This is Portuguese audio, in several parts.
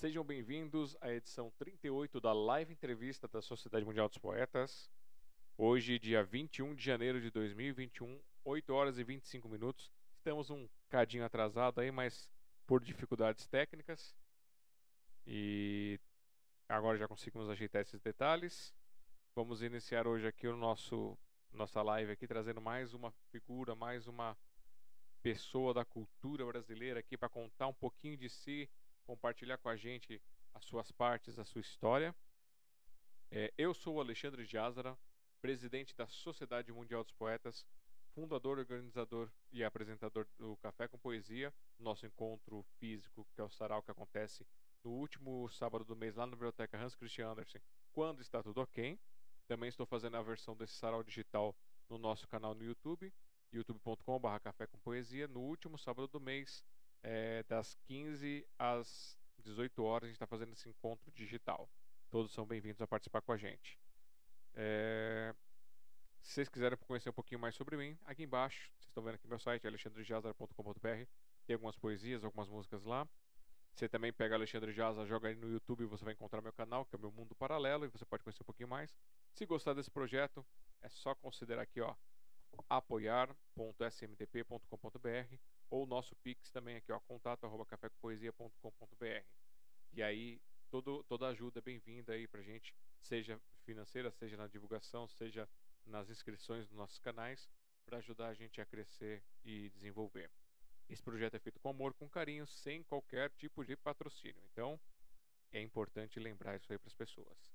Sejam bem-vindos à edição 38 da live entrevista da Sociedade Mundial dos Poetas. Hoje, dia 21 de janeiro de 2021, 8 horas e 25 minutos. Estamos um cadinho atrasado aí, mas por dificuldades técnicas. E agora já conseguimos ajeitar esses detalhes. Vamos iniciar hoje aqui o nosso nossa live aqui trazendo mais uma figura, mais uma pessoa da cultura brasileira aqui para contar um pouquinho de si, compartilhar com a gente as suas partes, a sua história. É, eu sou o Alexandre Jazara, presidente da Sociedade Mundial dos Poetas, fundador, organizador e apresentador do Café com Poesia, nosso encontro físico, que é o sarau que acontece no último sábado do mês lá na Biblioteca Hans Christian Andersen, quando está tudo ok. Também estou fazendo a versão desse sarau digital no nosso canal no YouTube, youtube.com.br Café com Poesia, no último sábado do mês, é, das 15 às 18 horas, a gente está fazendo esse encontro digital. Todos são bem-vindos a participar com a gente. É... Se vocês quiserem conhecer um pouquinho mais sobre mim, aqui embaixo, vocês estão vendo aqui meu site, alexandrejazar.com.br, tem algumas poesias, algumas músicas lá. Você também pega Alexandre Jaza, joga aí no YouTube, você vai encontrar meu canal, que é o meu mundo paralelo, e você pode conhecer um pouquinho mais. Se gostar desse projeto, é só considerar aqui, ó, apoiar.smdp.com.br ou o nosso Pix também aqui, ó, contato@cafépoesia.com.br. E aí todo, toda ajuda é bem-vinda aí pra gente, seja financeira, seja na divulgação, seja nas inscrições dos nossos canais, para ajudar a gente a crescer e desenvolver. Esse projeto é feito com amor, com carinho, sem qualquer tipo de patrocínio. Então, é importante lembrar isso aí para as pessoas.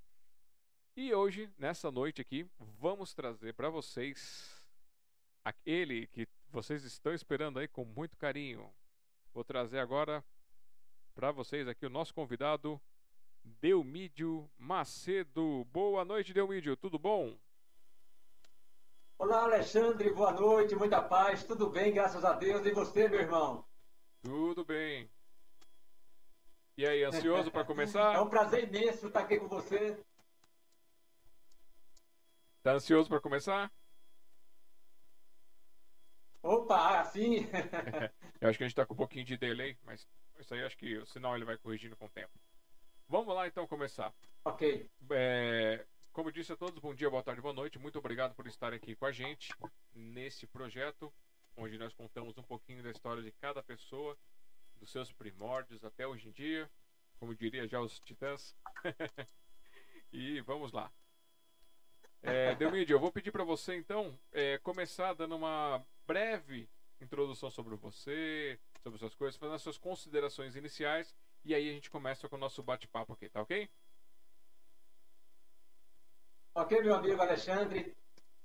E hoje, nessa noite aqui, vamos trazer para vocês aquele que vocês estão esperando aí com muito carinho. Vou trazer agora para vocês aqui o nosso convidado, Delmídio Macedo. Boa noite, Delmídio, tudo bom? Olá, Alexandre, boa noite, muita paz, tudo bem, graças a Deus. E você, meu irmão? Tudo bem. E aí, ansioso para começar? É um prazer imenso estar aqui com você. Tá ansioso para começar? Opa, assim. Eu acho que a gente está com um pouquinho de delay, mas isso aí acho que o sinal ele vai corrigindo com o tempo. Vamos lá então começar. Ok. É, como disse a todos, bom dia, boa tarde, boa noite. Muito obrigado por estarem aqui com a gente nesse projeto, onde nós contamos um pouquinho da história de cada pessoa, dos seus primórdios até hoje em dia, como diria já os titãs. e vamos lá. É, Delmídio, eu vou pedir para você então é, começar dando uma breve introdução sobre você, sobre suas coisas, fazendo as suas considerações iniciais e aí a gente começa com o nosso bate-papo aqui, tá ok? Ok, meu amigo Alexandre,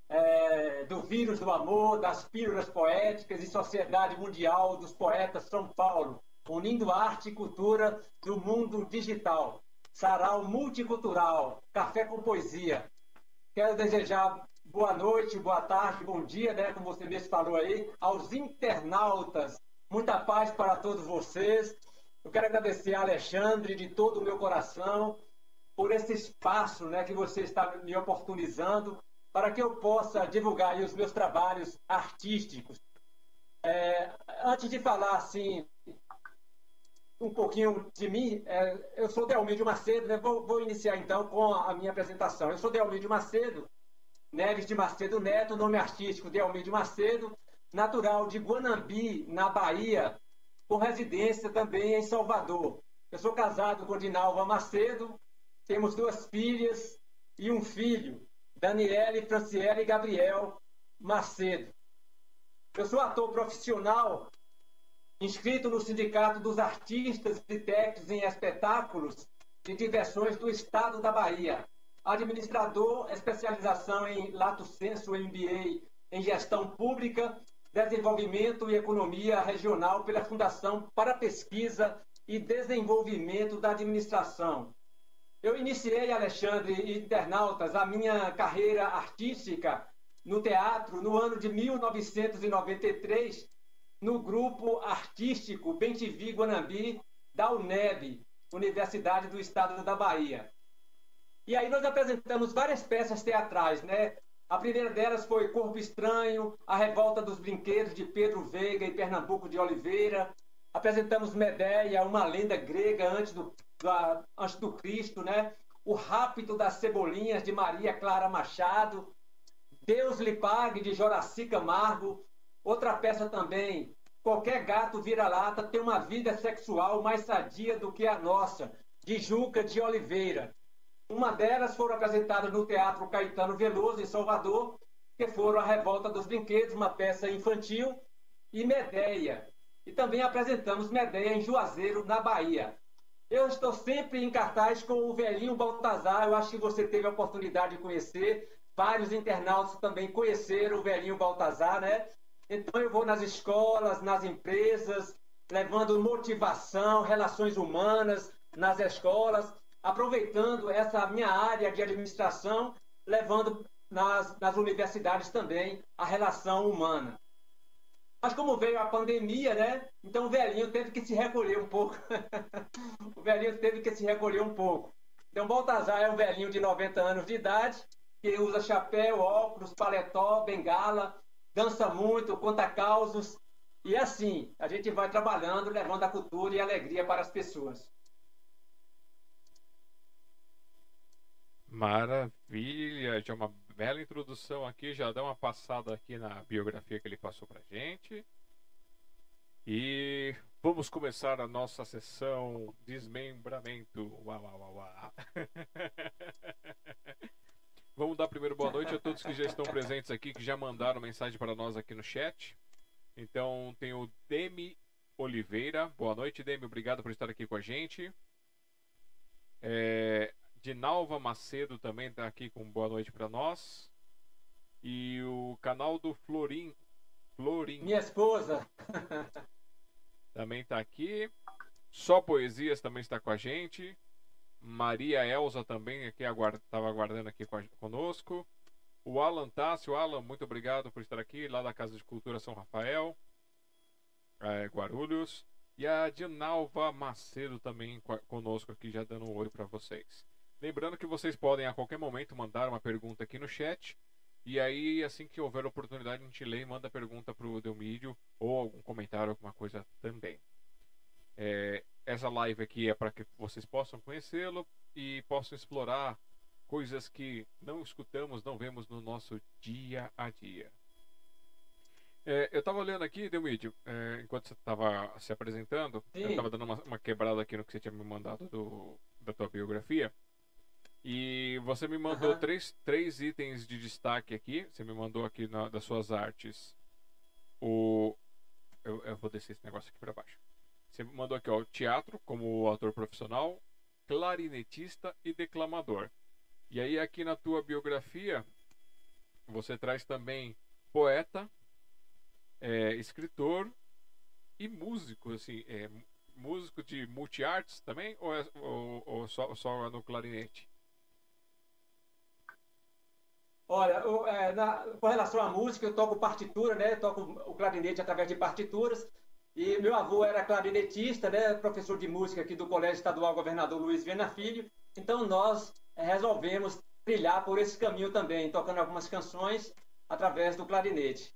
é, do vírus do amor, das pílulas poéticas e Sociedade Mundial dos Poetas São Paulo, unindo arte e cultura do mundo digital. Sarau multicultural, café com poesia. Quero desejar boa noite, boa tarde, bom dia, né, como você mesmo falou aí, aos internautas. Muita paz para todos vocês. Eu quero agradecer a Alexandre de todo o meu coração por esse espaço né, que você está me oportunizando para que eu possa divulgar os meus trabalhos artísticos. É, antes de falar assim um pouquinho de mim, é, eu sou Delmídio Macedo, né? vou, vou, iniciar então com a, minha apresentação. Eu sou Delmídio Macedo, Neves de Macedo Neto, nome artístico Delmídio Macedo, natural de Guanambi, na Bahia, com residência também em Salvador. Eu sou casado com Dinalva Macedo, temos duas filhas e um filho, Daniele, Franciele e Gabriel Macedo. Eu sou ator profissional, inscrito no Sindicato dos Artistas e Técnicos em Espetáculos e Diversões do Estado da Bahia. Administrador, especialização em Lato Senso MBA em Gestão Pública, Desenvolvimento e Economia Regional pela Fundação para Pesquisa e Desenvolvimento da Administração. Eu iniciei, Alexandre e internautas, a minha carreira artística no teatro no ano de 1993, no grupo artístico Bentivi Guanambi da UNEB, Universidade do Estado da Bahia. E aí nós apresentamos várias peças teatrais, né? A primeira delas foi Corpo Estranho, A Revolta dos Brinquedos de Pedro Veiga e Pernambuco de Oliveira. Apresentamos Medeia, uma lenda grega antes do da, antes do Cristo, né? O Rápido das Cebolinhas, de Maria Clara Machado, Deus lhe pague, de Joraci Camargo. Outra peça também, Qualquer gato vira-lata tem uma vida sexual mais sadia do que a nossa, de Juca de Oliveira. Uma delas foram apresentadas no Teatro Caetano Veloso, em Salvador, que foram A Revolta dos Brinquedos, uma peça infantil, e Medeia. E também apresentamos Medeia em Juazeiro, na Bahia. Eu estou sempre em cartaz com o velhinho Baltazar, eu acho que você teve a oportunidade de conhecer. Vários internautas também conheceram o velhinho Baltazar, né? Então eu vou nas escolas, nas empresas, levando motivação, relações humanas nas escolas, aproveitando essa minha área de administração, levando nas, nas universidades também a relação humana. Mas como veio a pandemia, né? Então o velhinho teve que se recolher um pouco. o velhinho teve que se recolher um pouco. Então Baltazar é um velhinho de 90 anos de idade, que usa chapéu, óculos, paletó, bengala, dança muito, conta causos. E assim, a gente vai trabalhando, levando a cultura e a alegria para as pessoas. Maravilha! Já uma bela introdução aqui, já dá uma passada aqui na biografia que ele passou pra gente. E vamos começar a nossa sessão desmembramento. Uau, uau, uau, uau. Vamos dar primeiro boa noite a todos que já estão presentes aqui, que já mandaram mensagem para nós aqui no chat. Então tem o Demi Oliveira. Boa noite, Demi. Obrigado por estar aqui com a gente. É, Dinalva Macedo também está aqui com boa noite para nós. E o canal do Florim. Florim. Minha esposa. também está aqui. Só Poesias também está com a gente. Maria Elza também aqui estava aguardando aqui conosco. O Alan Tássio, Alan, muito obrigado por estar aqui, lá da Casa de Cultura São Rafael, é, Guarulhos. E a Dinalva Macedo também conosco aqui, já dando um oi para vocês. Lembrando que vocês podem a qualquer momento mandar uma pergunta aqui no chat. E aí, assim que houver oportunidade, a gente lê e manda a pergunta para o Delmídio ou algum comentário, alguma coisa também. É, essa live aqui é para que vocês possam conhecê-lo e possam explorar coisas que não escutamos, não vemos no nosso dia a dia. É, eu estava olhando aqui, Delmídio, é, enquanto você estava se apresentando, Sim. eu estava dando uma, uma, quebrada aqui no que você tinha me mandado do, da tua biografia. E você me mandou três, três itens de destaque aqui. Você me mandou aqui na, das suas artes. O. Eu, eu vou descer esse negócio aqui para baixo. Você mandou aqui, ó, teatro como ator profissional, clarinetista e declamador. E aí aqui na tua biografia você traz também poeta, é, escritor e músico, assim, é, músico de multiartes também ou, é, ou, ou só, só no clarinete? Olha, eu, é, na, com relação à música, eu toco partitura, né? Eu toco o clarinete através de partituras. E meu avô era clarinetista, né, professor de música aqui do Colégio Estadual Governador Luiz Viana Filho. Então nós eh, resolvemos trilhar por esse caminho também, tocando algumas canções através do clarinete.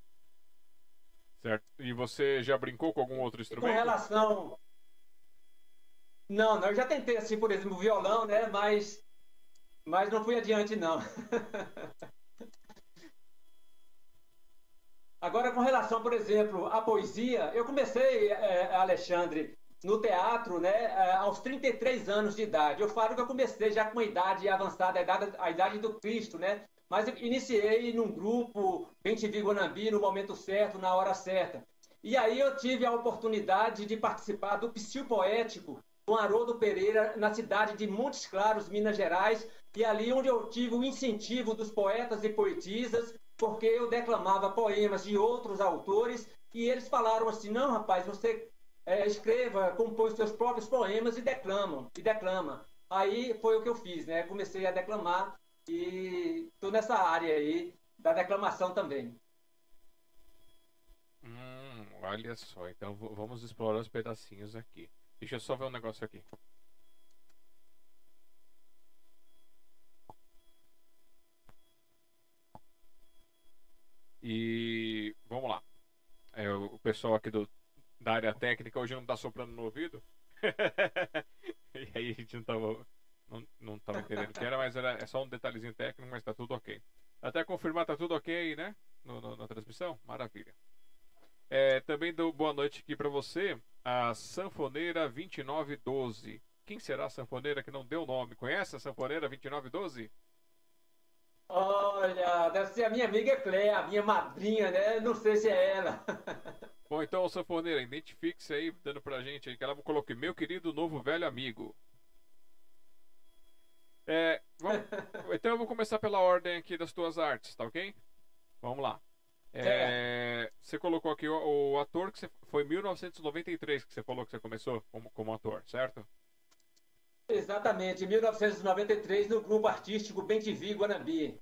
Certo. E você já brincou com algum outro instrumento? com relação. Não, não, eu já tentei, assim, por exemplo, violão, né? Mas, mas não fui adiante, não. Agora, com relação, por exemplo, à poesia, eu comecei, é, Alexandre, no teatro, né, é, aos 33 anos de idade. Eu falo que eu comecei já com a idade avançada, a idade, a idade do Cristo, né? Mas iniciei num grupo, Bem Te Vi Guanambi, no momento certo, na hora certa. E aí eu tive a oportunidade de participar do Psil Poético com Haroldo Pereira na cidade de Montes Claros, Minas Gerais, e ali onde eu tive o incentivo dos poetas e poetisas porque eu declamava poemas de outros autores e eles falaram assim: não, rapaz, você é, escreva, compõe seus próprios poemas e declamam, e declama. Aí foi o que eu fiz, né? Comecei a declamar e estou nessa área aí da declamação também. Hum, olha só, então vamos explorar os pedacinhos aqui. Deixa eu só ver um negócio aqui. E vamos lá. É, o pessoal aqui do, da área técnica hoje não está soprando no ouvido. e aí a gente não tava, não, não tava entendendo o que era, mas era, é só um detalhezinho técnico, mas tá tudo ok. Até confirmar, tá tudo ok aí, né? No, no, na transmissão? Maravilha. É, também dou boa noite aqui para você, a Sanfoneira 2912. Quem será a sanfoneira que não deu nome? Conhece a sanfoneira 2912? Olha, deve ser a minha amiga Cléia, a minha madrinha, né? Não sei se é ela. Bom, então, sanfoneira, identifique-se aí, dando pra gente aí, que ela coloquei, meu querido novo velho amigo. É, vamos, então eu vou começar pela ordem aqui das tuas artes, tá ok? Vamos lá. É, você colocou aqui o, o, ator que você, foi 1993 que você falou que você começou como, como ator, certo? Exatamente, em 1993 no grupo artístico Bem TV Guanabi.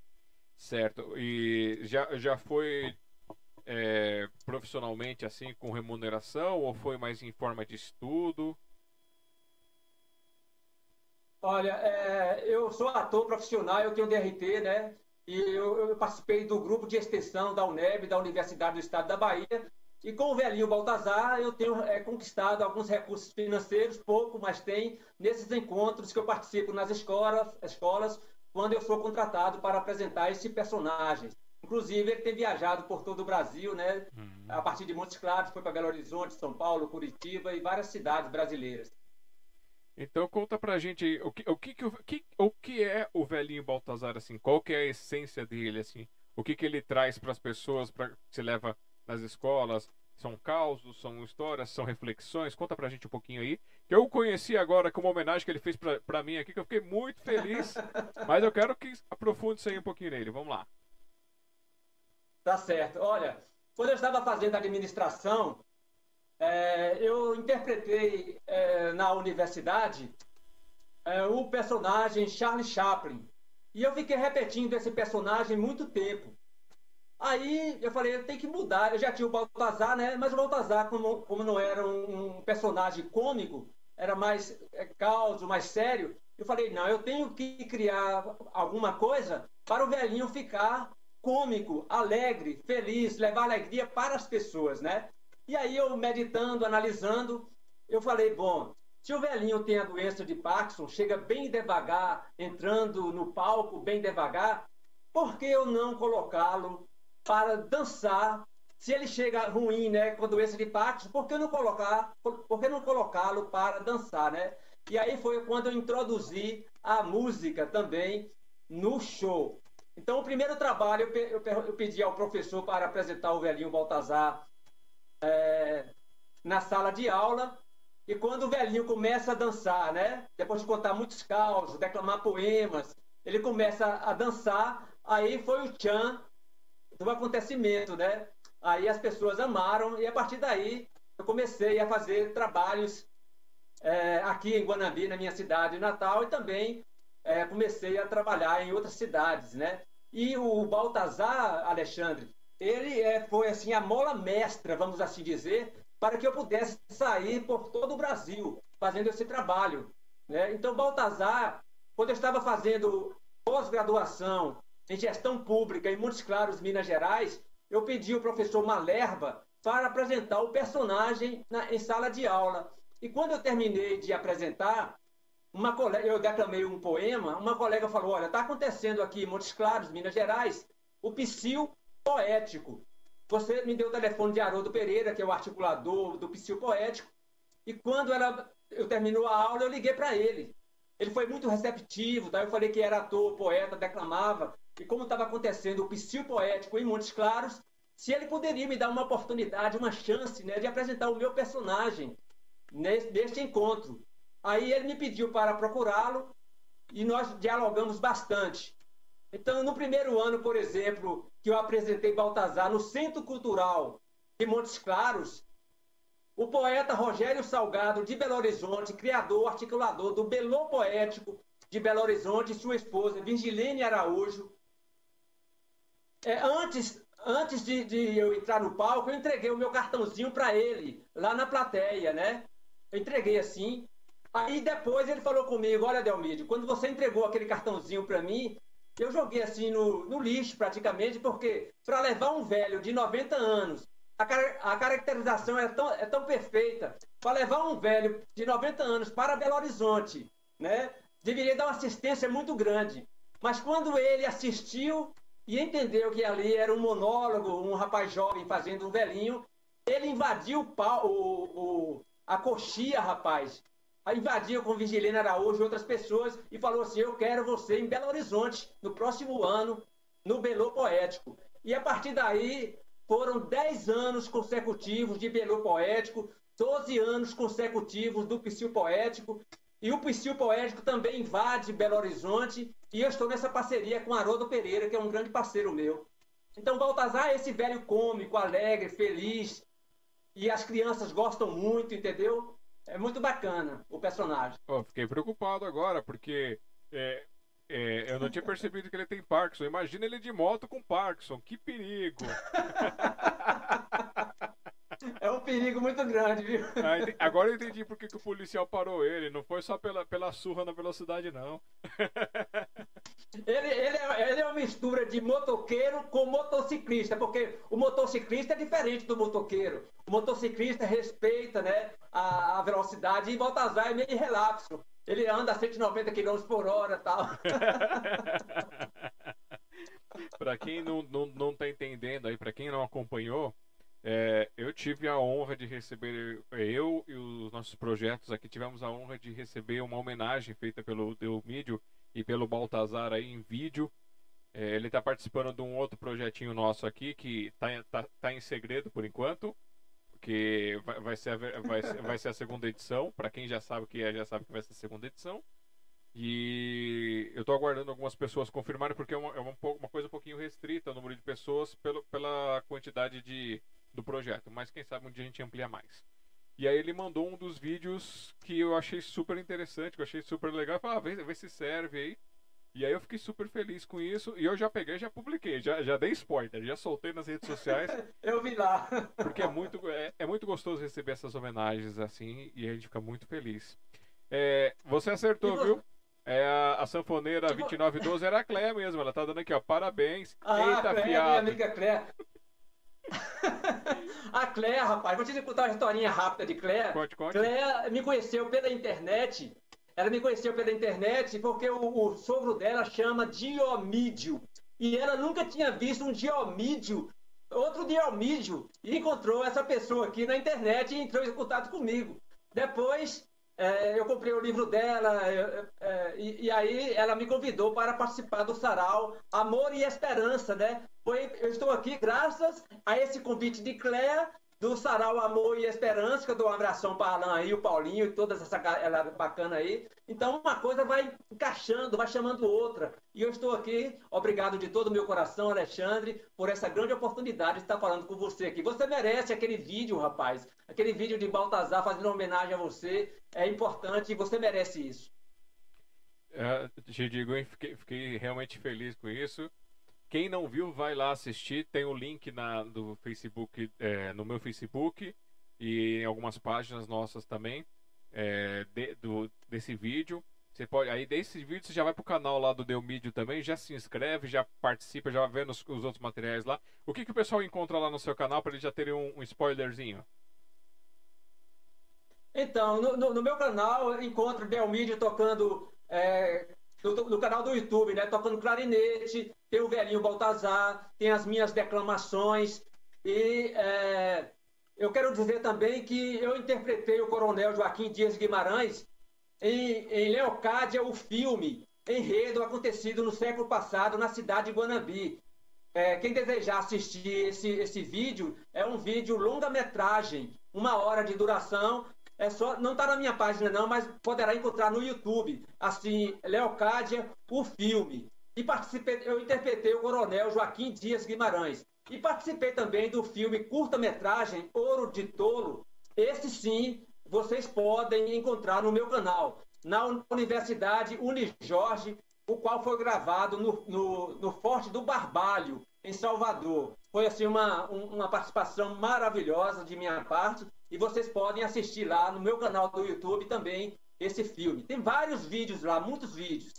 Certo, e já, já foi é, profissionalmente assim com remuneração ou foi mais em forma de estudo? Olha, é, eu sou ator profissional, eu tenho DRT, né? E eu, eu, participei do grupo de extensão da UNEB, da Universidade do Estado da Bahia. E com o velhinho Baltazar, eu tenho é, conquistado alguns recursos financeiros, pouco, mas tem, nesses encontros que eu participo nas escolas, escolas quando eu sou contratado para apresentar esse personagem. Inclusive, ele tem viajado por todo o Brasil, né? Uhum. A partir de Montes Claros, foi para Belo Horizonte, São Paulo, Curitiba e várias cidades brasileiras. Então conta pra gente o que, o que, o que, o que é o velhinho Baltazar, assim? Qual que é a essência dele, assim? O que, que ele traz para as pessoas, para que se leva nas escolas? São causos, são histórias, são reflexões? Conta pra gente um pouquinho aí. Que eu conheci agora como homenagem que ele fez pra, pra mim aqui, que eu fiquei muito feliz. mas eu quero que aprofunde isso aí um pouquinho nele. Vamos lá. Tá certo. Olha, quando eu estava fazendo administração, é, eu interpretei é, na universidade é, o personagem Charlie Chaplin. E eu fiquei repetindo esse personagem muito tempo. Aí eu falei, tem que mudar. Eu já tinha o Baltazar, né? Mas o Baltazar, como, como não era um, personagem cômico, era mais é, mais sério. Eu falei, não, eu tenho que criar alguma coisa para o velhinho ficar cômico, alegre, feliz, levar alegria para as pessoas, né? E aí eu meditando, analisando, eu falei, bom, se o velhinho tem a doença de Parkinson, chega bem devagar, entrando no palco bem devagar, por que eu não colocá-lo para dançar? Se ele chega ruim, né, com doença de Parkinson, por que não colocar, por que não colocá-lo para dançar, né? E aí foi quando eu introduzi a música também no show. Então, o primeiro trabalho, eu, pedi ao professor para apresentar o velhinho Baltazar é, na sala de aula. E quando o velhinho começa a dançar, né? Depois de contar muitos causos, declamar poemas, ele começa a dançar. Aí foi o tchan do acontecimento, né? Aí as pessoas amaram e a partir daí eu comecei a fazer trabalhos é, aqui em Guanambi, na minha cidade natal, e também é, comecei a trabalhar em outras cidades, né? E o Baltazar, Alexandre, ele é, foi assim a mola mestra, vamos assim dizer, para que eu pudesse sair por todo o Brasil fazendo esse trabalho. Né? Então, Baltazar, quando eu estava fazendo pós-graduação em gestão pública em Montes Claros, Minas Gerais, eu pedi ao professor Malerba para apresentar o personagem na, em sala de aula. E quando eu terminei de apresentar, uma colega, eu declamei um poema, uma colega falou: Olha, está acontecendo aqui em Montes Claros, Minas Gerais, o psil poético. Você me deu o telefone de Haroldo Pereira, que é o articulador do psil poético, e quando ela, eu terminou a aula, eu liguei para ele. Ele foi muito receptivo, tá? eu falei que era ator, poeta, declamava, e como estava acontecendo o psil poético em Montes Claros, se ele poderia me dar uma oportunidade, uma chance né, de apresentar o meu personagem nesse, neste encontro. Aí ele me pediu para procurá-lo e nós dialogamos bastante. Então, no primeiro ano, por exemplo, que eu apresentei Baltazar no Centro Cultural de Montes Claros, o poeta Rogério Salgado, de Belo Horizonte, criador, articulador do Belô Poético de Belo Horizonte, e sua esposa, Virgilene Araújo. É, antes antes de, de, eu entrar no palco, eu entreguei o meu cartãozinho para ele, lá na plateia, né? Eu entreguei assim. Aí depois ele falou comigo: Olha, Delmídio, quando você entregou aquele cartãozinho para mim, eu joguei assim no, no lixo praticamente, porque para levar um velho de 90 anos A, a caracterização é tão, é tão perfeita. Para levar um velho de 90 anos para Belo Horizonte, né? Deveria dar uma assistência muito grande. Mas quando ele assistiu e entendeu que ali era um monólogo, um rapaz jovem fazendo um velhinho, ele invadiu o, o, o a coxia, rapaz. Invadiu com Vigilena Araújo e outras pessoas e falou assim: Eu quero você em Belo Horizonte no próximo ano, no Belo Poético. E a partir daí foram 10 anos consecutivos de Belo Poético, 12 anos consecutivos do Psil Poético. E o Psil Poético também invade Belo Horizonte. E eu estou nessa parceria com Haroldo Pereira, que é um grande parceiro meu. Então, Baltazar é esse velho cômico, alegre, feliz, e as crianças gostam muito, entendeu? É muito bacana o personagem. Oh, fiquei preocupado agora, porque é, é, eu não tinha percebido que ele tem Parkinson. Imagina ele de moto com Parkinson, que perigo! É um perigo muito grande, viu? Ah, agora eu entendi por que, o policial parou ele. Não foi só pela, pela surra na velocidade, não. Ele, ele, é, ele é uma mistura de motoqueiro com motociclista, porque o motociclista é diferente do motoqueiro. O motociclista respeita né, a, a velocidade e Baltazar é meio relapso. Ele anda a 190 km por hora tal. para quem não, não, não tá entendendo aí, para quem não acompanhou, é, eu tive a honra de receber, eu e os nossos projetos aqui tivemos a honra de receber uma homenagem feita pelo Deumídio e pelo Baltazar aí em vídeo. É, ele está participando de um outro projetinho nosso aqui que está tá, tá em segredo por enquanto, porque vai, vai, ser, a, vai, ser, vai ser a segunda edição. Para quem já sabe o que é, já sabe que vai ser a segunda edição. E eu estou aguardando algumas pessoas confirmarem, porque é uma, é uma, uma coisa um pouquinho restrita o número de pessoas pelo, pela quantidade de do projeto, mas quem sabe um dia a gente amplia mais. E aí ele mandou um dos vídeos que eu achei super interessante, que eu achei super legal. Falei, ah, vê, vê se serve aí. E aí eu fiquei super feliz com isso. E eu já peguei já publiquei. Já, já dei spoiler, já soltei nas redes sociais. eu vi lá. Porque é muito, é, é, muito gostoso receber essas homenagens assim. E a gente fica muito feliz. É, você acertou, você... viu? É a, a sanfoneira 2912 era a Cléia mesmo. Ela tá dando aqui, ó. Parabéns. Ah, Eita, Cléia, minha amiga Cléia. a Cléa, rapaz, vou te contar uma historinha rápida de Cléa. Conte, conte. Cléa me conheceu pela internet. Ela me conheceu pela internet porque o, o sogro dela chama Diomídio. E ela nunca tinha visto um Diomídio, outro Diomídio. E encontrou essa pessoa aqui na internet e entrou em contato comigo. Depois é, eu comprei o livro dela é, é, e, e, aí ela me convidou para participar do sarau Amor e Esperança, né? Foi, eu estou aqui graças a esse convite de Cléa do Sarau Amor e Esperança, que eu dou um abração para Alan aí, o Paulinho e toda essa galera bacana aí. Então uma coisa vai encaixando, vai chamando outra. E eu estou aqui, obrigado de todo o meu coração, Alexandre, por essa grande oportunidade de estar falando com você aqui. Você merece aquele vídeo, rapaz. Aquele vídeo de Baltazar fazendo homenagem a você. É importante e você merece isso. É, te digo, fiquei, fiquei realmente feliz com isso. Quem não viu, vai lá assistir. Tem o link na, do Facebook, é, no meu Facebook e em algumas páginas nossas também é, de, do, desse vídeo. Você pode, aí desse vídeo você já vai pro canal lá do Deu Mídio também, já se inscreve, já participa, já vê os, os outros materiais lá. O que, que o pessoal encontra lá no seu canal para eles já terem um, um spoilerzinho? Então, no, no, no, meu canal encontro Mídio tocando é, no, no, canal do YouTube, né? Tocando clarinete, tem o velhinho Baltazar, tem as minhas declamações. E é, eu quero dizer também que eu interpretei o Coronel Joaquim Dias Guimarães em, em Leocádia, o filme, enredo acontecido no século passado na cidade de Guanambi. É, quem desejar assistir esse, esse vídeo, é um vídeo longa-metragem, uma hora de duração, é só, não está na minha página não, mas poderá encontrar no YouTube, assim, Leocádia, o filme. E participei, eu interpretei o coronel Joaquim Dias Guimarães. E participei também do filme curta-metragem Ouro de Tolo. Esse sim, vocês podem encontrar no meu canal, na Universidade Unijorge, o qual foi gravado no, no, no Forte do Barbalho, em Salvador. Foi assim uma, uma participação maravilhosa de minha parte e vocês podem assistir lá no meu canal do YouTube também esse filme. Tem vários vídeos lá, muitos vídeos.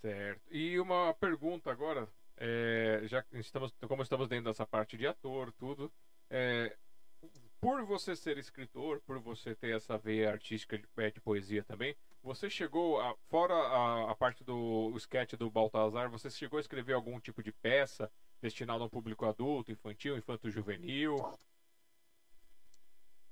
Certo. E uma pergunta agora, é, já estamos, como estamos dentro dessa parte de ator, tudo, é, por você ser escritor, por você ter essa veia artística de, é, de poesia também, você chegou, a, fora a, a, parte do sketch do Baltazar, você chegou a escrever algum tipo de peça destinada a um público adulto, infantil, infanto-juvenil?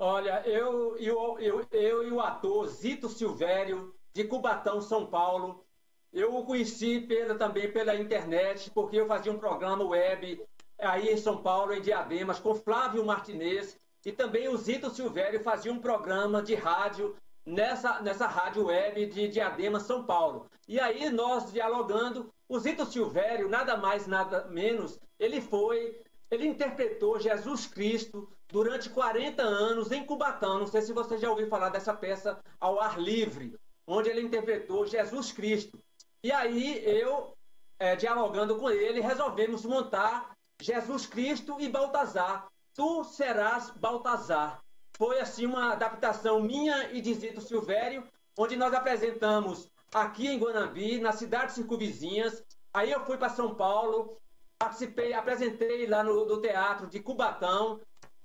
Olha, eu, eu, eu, eu e o ator Zito Silvério, de Cubatão, São Paulo, eu o conheci pela, também pela internet, porque eu fazia um programa web aí em São Paulo, em Diademas, com Flávio Martinez, e também o Zito Silvério fazia um programa de rádio nessa, nessa rádio web de Diadema, São Paulo. E aí nós dialogando, o Zito Silvério, nada mais, nada menos, ele foi, ele interpretou Jesus Cristo durante 40 anos em Cubatão. Não sei se você já ouviu falar dessa peça ao ar livre, onde ele interpretou Jesus Cristo. E aí eu, é, dialogando com ele, resolvemos montar Jesus Cristo e Baltazar. Tu serás Baltazar. Foi assim uma adaptação minha e de Zito Silvério, onde nós apresentamos aqui em Guanambi, nas cidades circunvizinhas. Aí eu fui para São Paulo, participei, apresentei lá no, no teatro de Cubatão,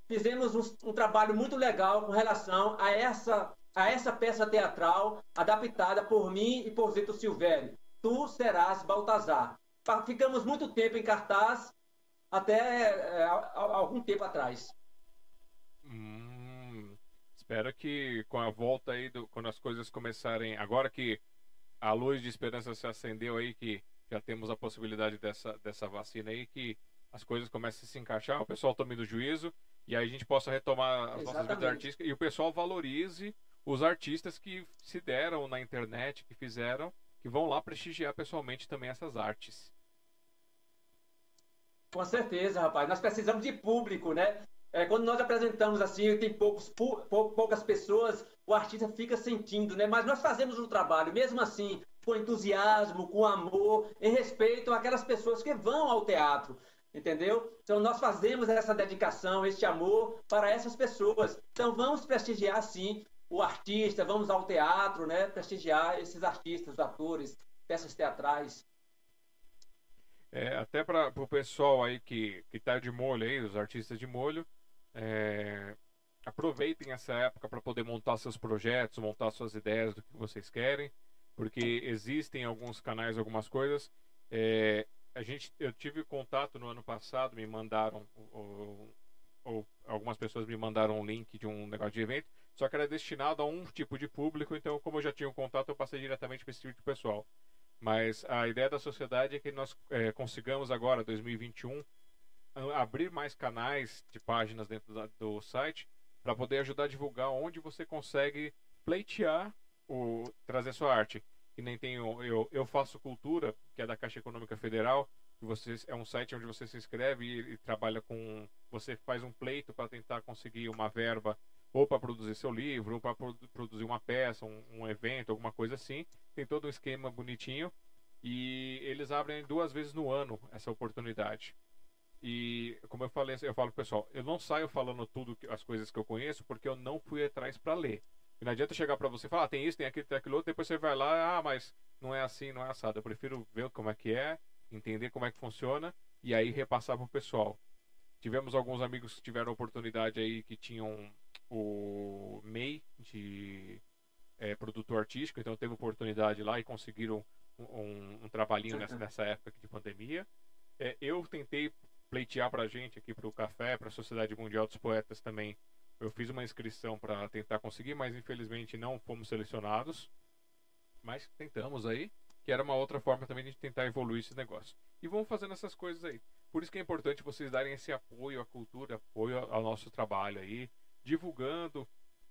fizemos um, um, trabalho muito legal com relação a essa, a essa peça teatral adaptada por mim e por Zito Silvério. Tu serás Baltazar. Ficamos muito tempo em cartaz, até é, algum tempo atrás. Hum, espero que com a volta aí, do, quando as coisas começarem, agora que a luz de esperança se acendeu aí, que já temos a possibilidade dessa, dessa vacina aí, que as coisas comecem a se encaixar, o pessoal tome do juízo e aí a gente possa retomar as Exatamente. nossas vidas artísticas e o pessoal valorize os artistas que se deram na internet, que fizeram, que vão lá prestigiar pessoalmente também essas artes. Com certeza, rapaz. Nós precisamos de público, né? É, quando nós apresentamos assim, tem poucos, pou, poucas pessoas, o artista fica sentindo, né? Mas nós fazemos o trabalho, mesmo assim, com entusiasmo, com amor, em respeito àquelas pessoas que vão ao teatro entendeu? Então nós fazemos essa dedicação, esse amor para essas pessoas. Então vamos prestigiar sim o artista, vamos ao teatro, né? Prestigiar esses artistas, atores, peças teatrais. É, até para o pessoal aí que está de molho aí, os artistas de molho, é, aproveitem essa época para poder montar seus projetos, montar suas ideias do que vocês querem, porque existem alguns canais, algumas coisas. É, a gente, eu tive contato no ano passado, me mandaram, ou, ou, algumas pessoas me mandaram um link de um negócio de evento, só que era destinado a um tipo de público, então como eu já tinha um contato, eu passei diretamente para esse tipo de pessoal. Mas a ideia da sociedade é que nós é, consigamos agora, 2021, abrir mais canais de páginas dentro da, do site para poder ajudar a divulgar onde você consegue pleitear o trazer sua arte que nem tem eu, eu faço cultura que é da Caixa Econômica Federal que você é um site onde você se inscreve e, e trabalha com você faz um pleito para tentar conseguir uma verba ou para produzir seu livro ou para produ produzir uma peça um, um, evento alguma coisa assim. Tem todo um esquema bonitinho. E eles abrem duas vezes no ano essa oportunidade. E como eu falei eu falo pessoal eu não saio falando tudo as coisas que eu conheço porque eu não fui atrás para ler não adianta chegar para você e falar, ah, tem isso, tem aquilo, tem aquilo outro, depois você vai lá, ah, mas não é assim, não é assado. Eu prefiro ver como é que é, entender como é que funciona e aí repassar pro pessoal. Tivemos alguns amigos que tiveram oportunidade aí que tinham o MEI de é, produtor artístico, então teve oportunidade lá e conseguiram um, um, um trabalhinho nessa, nessa época de pandemia. É, eu tentei pleitear pra gente aqui pro café, pra Sociedade Mundial dos Poetas também eu fiz uma inscrição para tentar conseguir, mas infelizmente não fomos selecionados. Mas tentamos aí, que era uma outra forma também de tentar evoluir esse negócio. E vamos fazendo essas coisas aí. Por isso que é importante vocês darem esse apoio à cultura, apoio ao nosso trabalho aí, divulgando.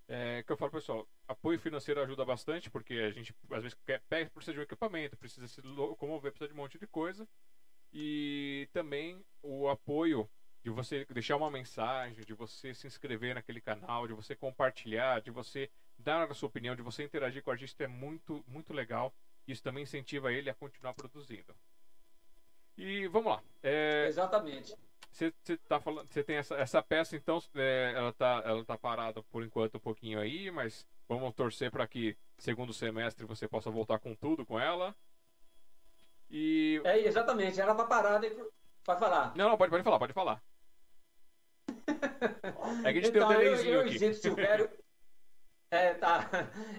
É, que eu falo, pessoal, apoio financeiro ajuda bastante, porque a gente às vezes quer, precisa de um equipamento, precisa se locomover, precisa de um monte de coisa. E também o apoio de você deixar uma mensagem, de você se inscrever naquele canal, de você compartilhar, de você dar a sua opinião, de você interagir com o artista é muito, muito legal. Isso também incentiva ele a continuar produzindo. E vamos lá. É... Exatamente. Você tá falando, você tem essa, essa peça, então é, ela tá, ela tá parada por enquanto um pouquinho aí, mas vamos torcer para que segundo semestre você possa voltar com tudo com ela. E é exatamente, ela tá parada Pode falar. Não, não, pode, pode falar, pode falar. É que a gente então, tem um delayzinho eu, eu aqui. Silvério, é, tá.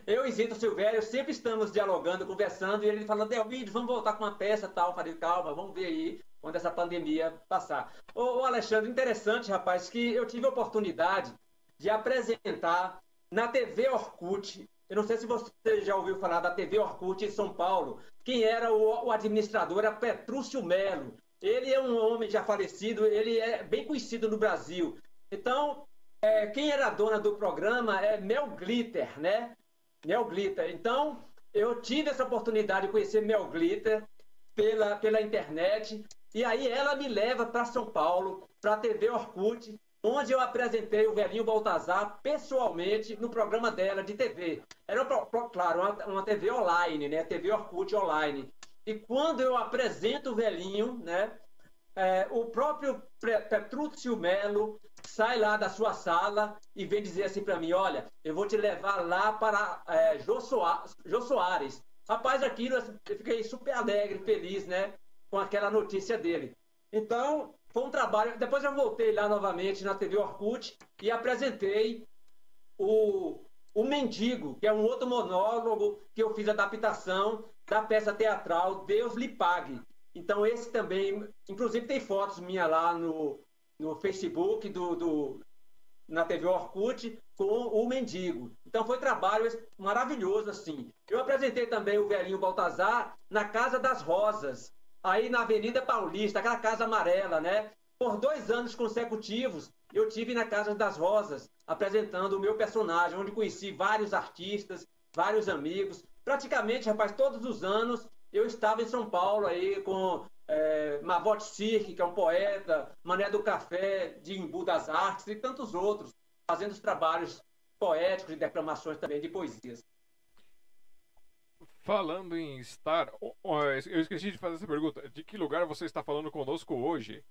Eu e Zito Silvério sempre estamos dialogando, conversando, e ele falando, Delvídeo, vamos voltar com uma peça tal. Eu falei, calma, vamos ver aí quando essa pandemia passar. Ô, ô, Alexandre, interessante, rapaz, que eu tive a oportunidade de apresentar na TV Orkut. Eu não sei se você já ouviu falar da TV Orkut em São Paulo. Quem era o, o administrador era Petrúcio Melo. Ele é um homem já falecido, ele é bem conhecido no Brasil. Então, é, quem era dona do programa é Mel Glitter, né? Mel Glitter. Então, eu tive essa oportunidade de conhecer Mel Glitter pela, pela internet. E aí ela me leva para São Paulo, para a TV Orkut, onde eu apresentei o velhinho Baltazar pessoalmente no programa dela de TV. Era, claro, uma, uma TV online, né? TV Orkut online. E quando eu apresento o velhinho, né? É, o próprio Petrúcio Melo sai lá da sua sala e vem dizer assim para mim: Olha, eu vou te levar lá para é, Jô, Soares. Rapaz, aquilo eu fiquei super alegre, feliz, né? Com aquela notícia dele. Então, foi um trabalho. Depois eu voltei lá novamente na TV Orkut e apresentei o, o Mendigo, que é um outro monólogo que eu fiz adaptação da peça teatral Deus lhe pague. Então, esse também, inclusive, tem fotos minha lá no, no Facebook do, do, na TV Orkut com o Mendigo. Então foi trabalho maravilhoso assim. Eu apresentei também o velhinho Baltazar na Casa das Rosas, aí na Avenida Paulista, aquela casa amarela, né? Por dois anos consecutivos eu tive na Casa das Rosas apresentando o meu personagem, onde conheci vários artistas, vários amigos. Praticamente, rapaz, todos os anos eu estava em São Paulo aí com é, Mavote Cirque, que é um poeta, Mané do Café, de Imbu das Artes e tantos outros, fazendo os trabalhos poéticos e declamações também de poesias. Falando em estar, eu esqueci de fazer essa pergunta. De que lugar você está falando conosco hoje?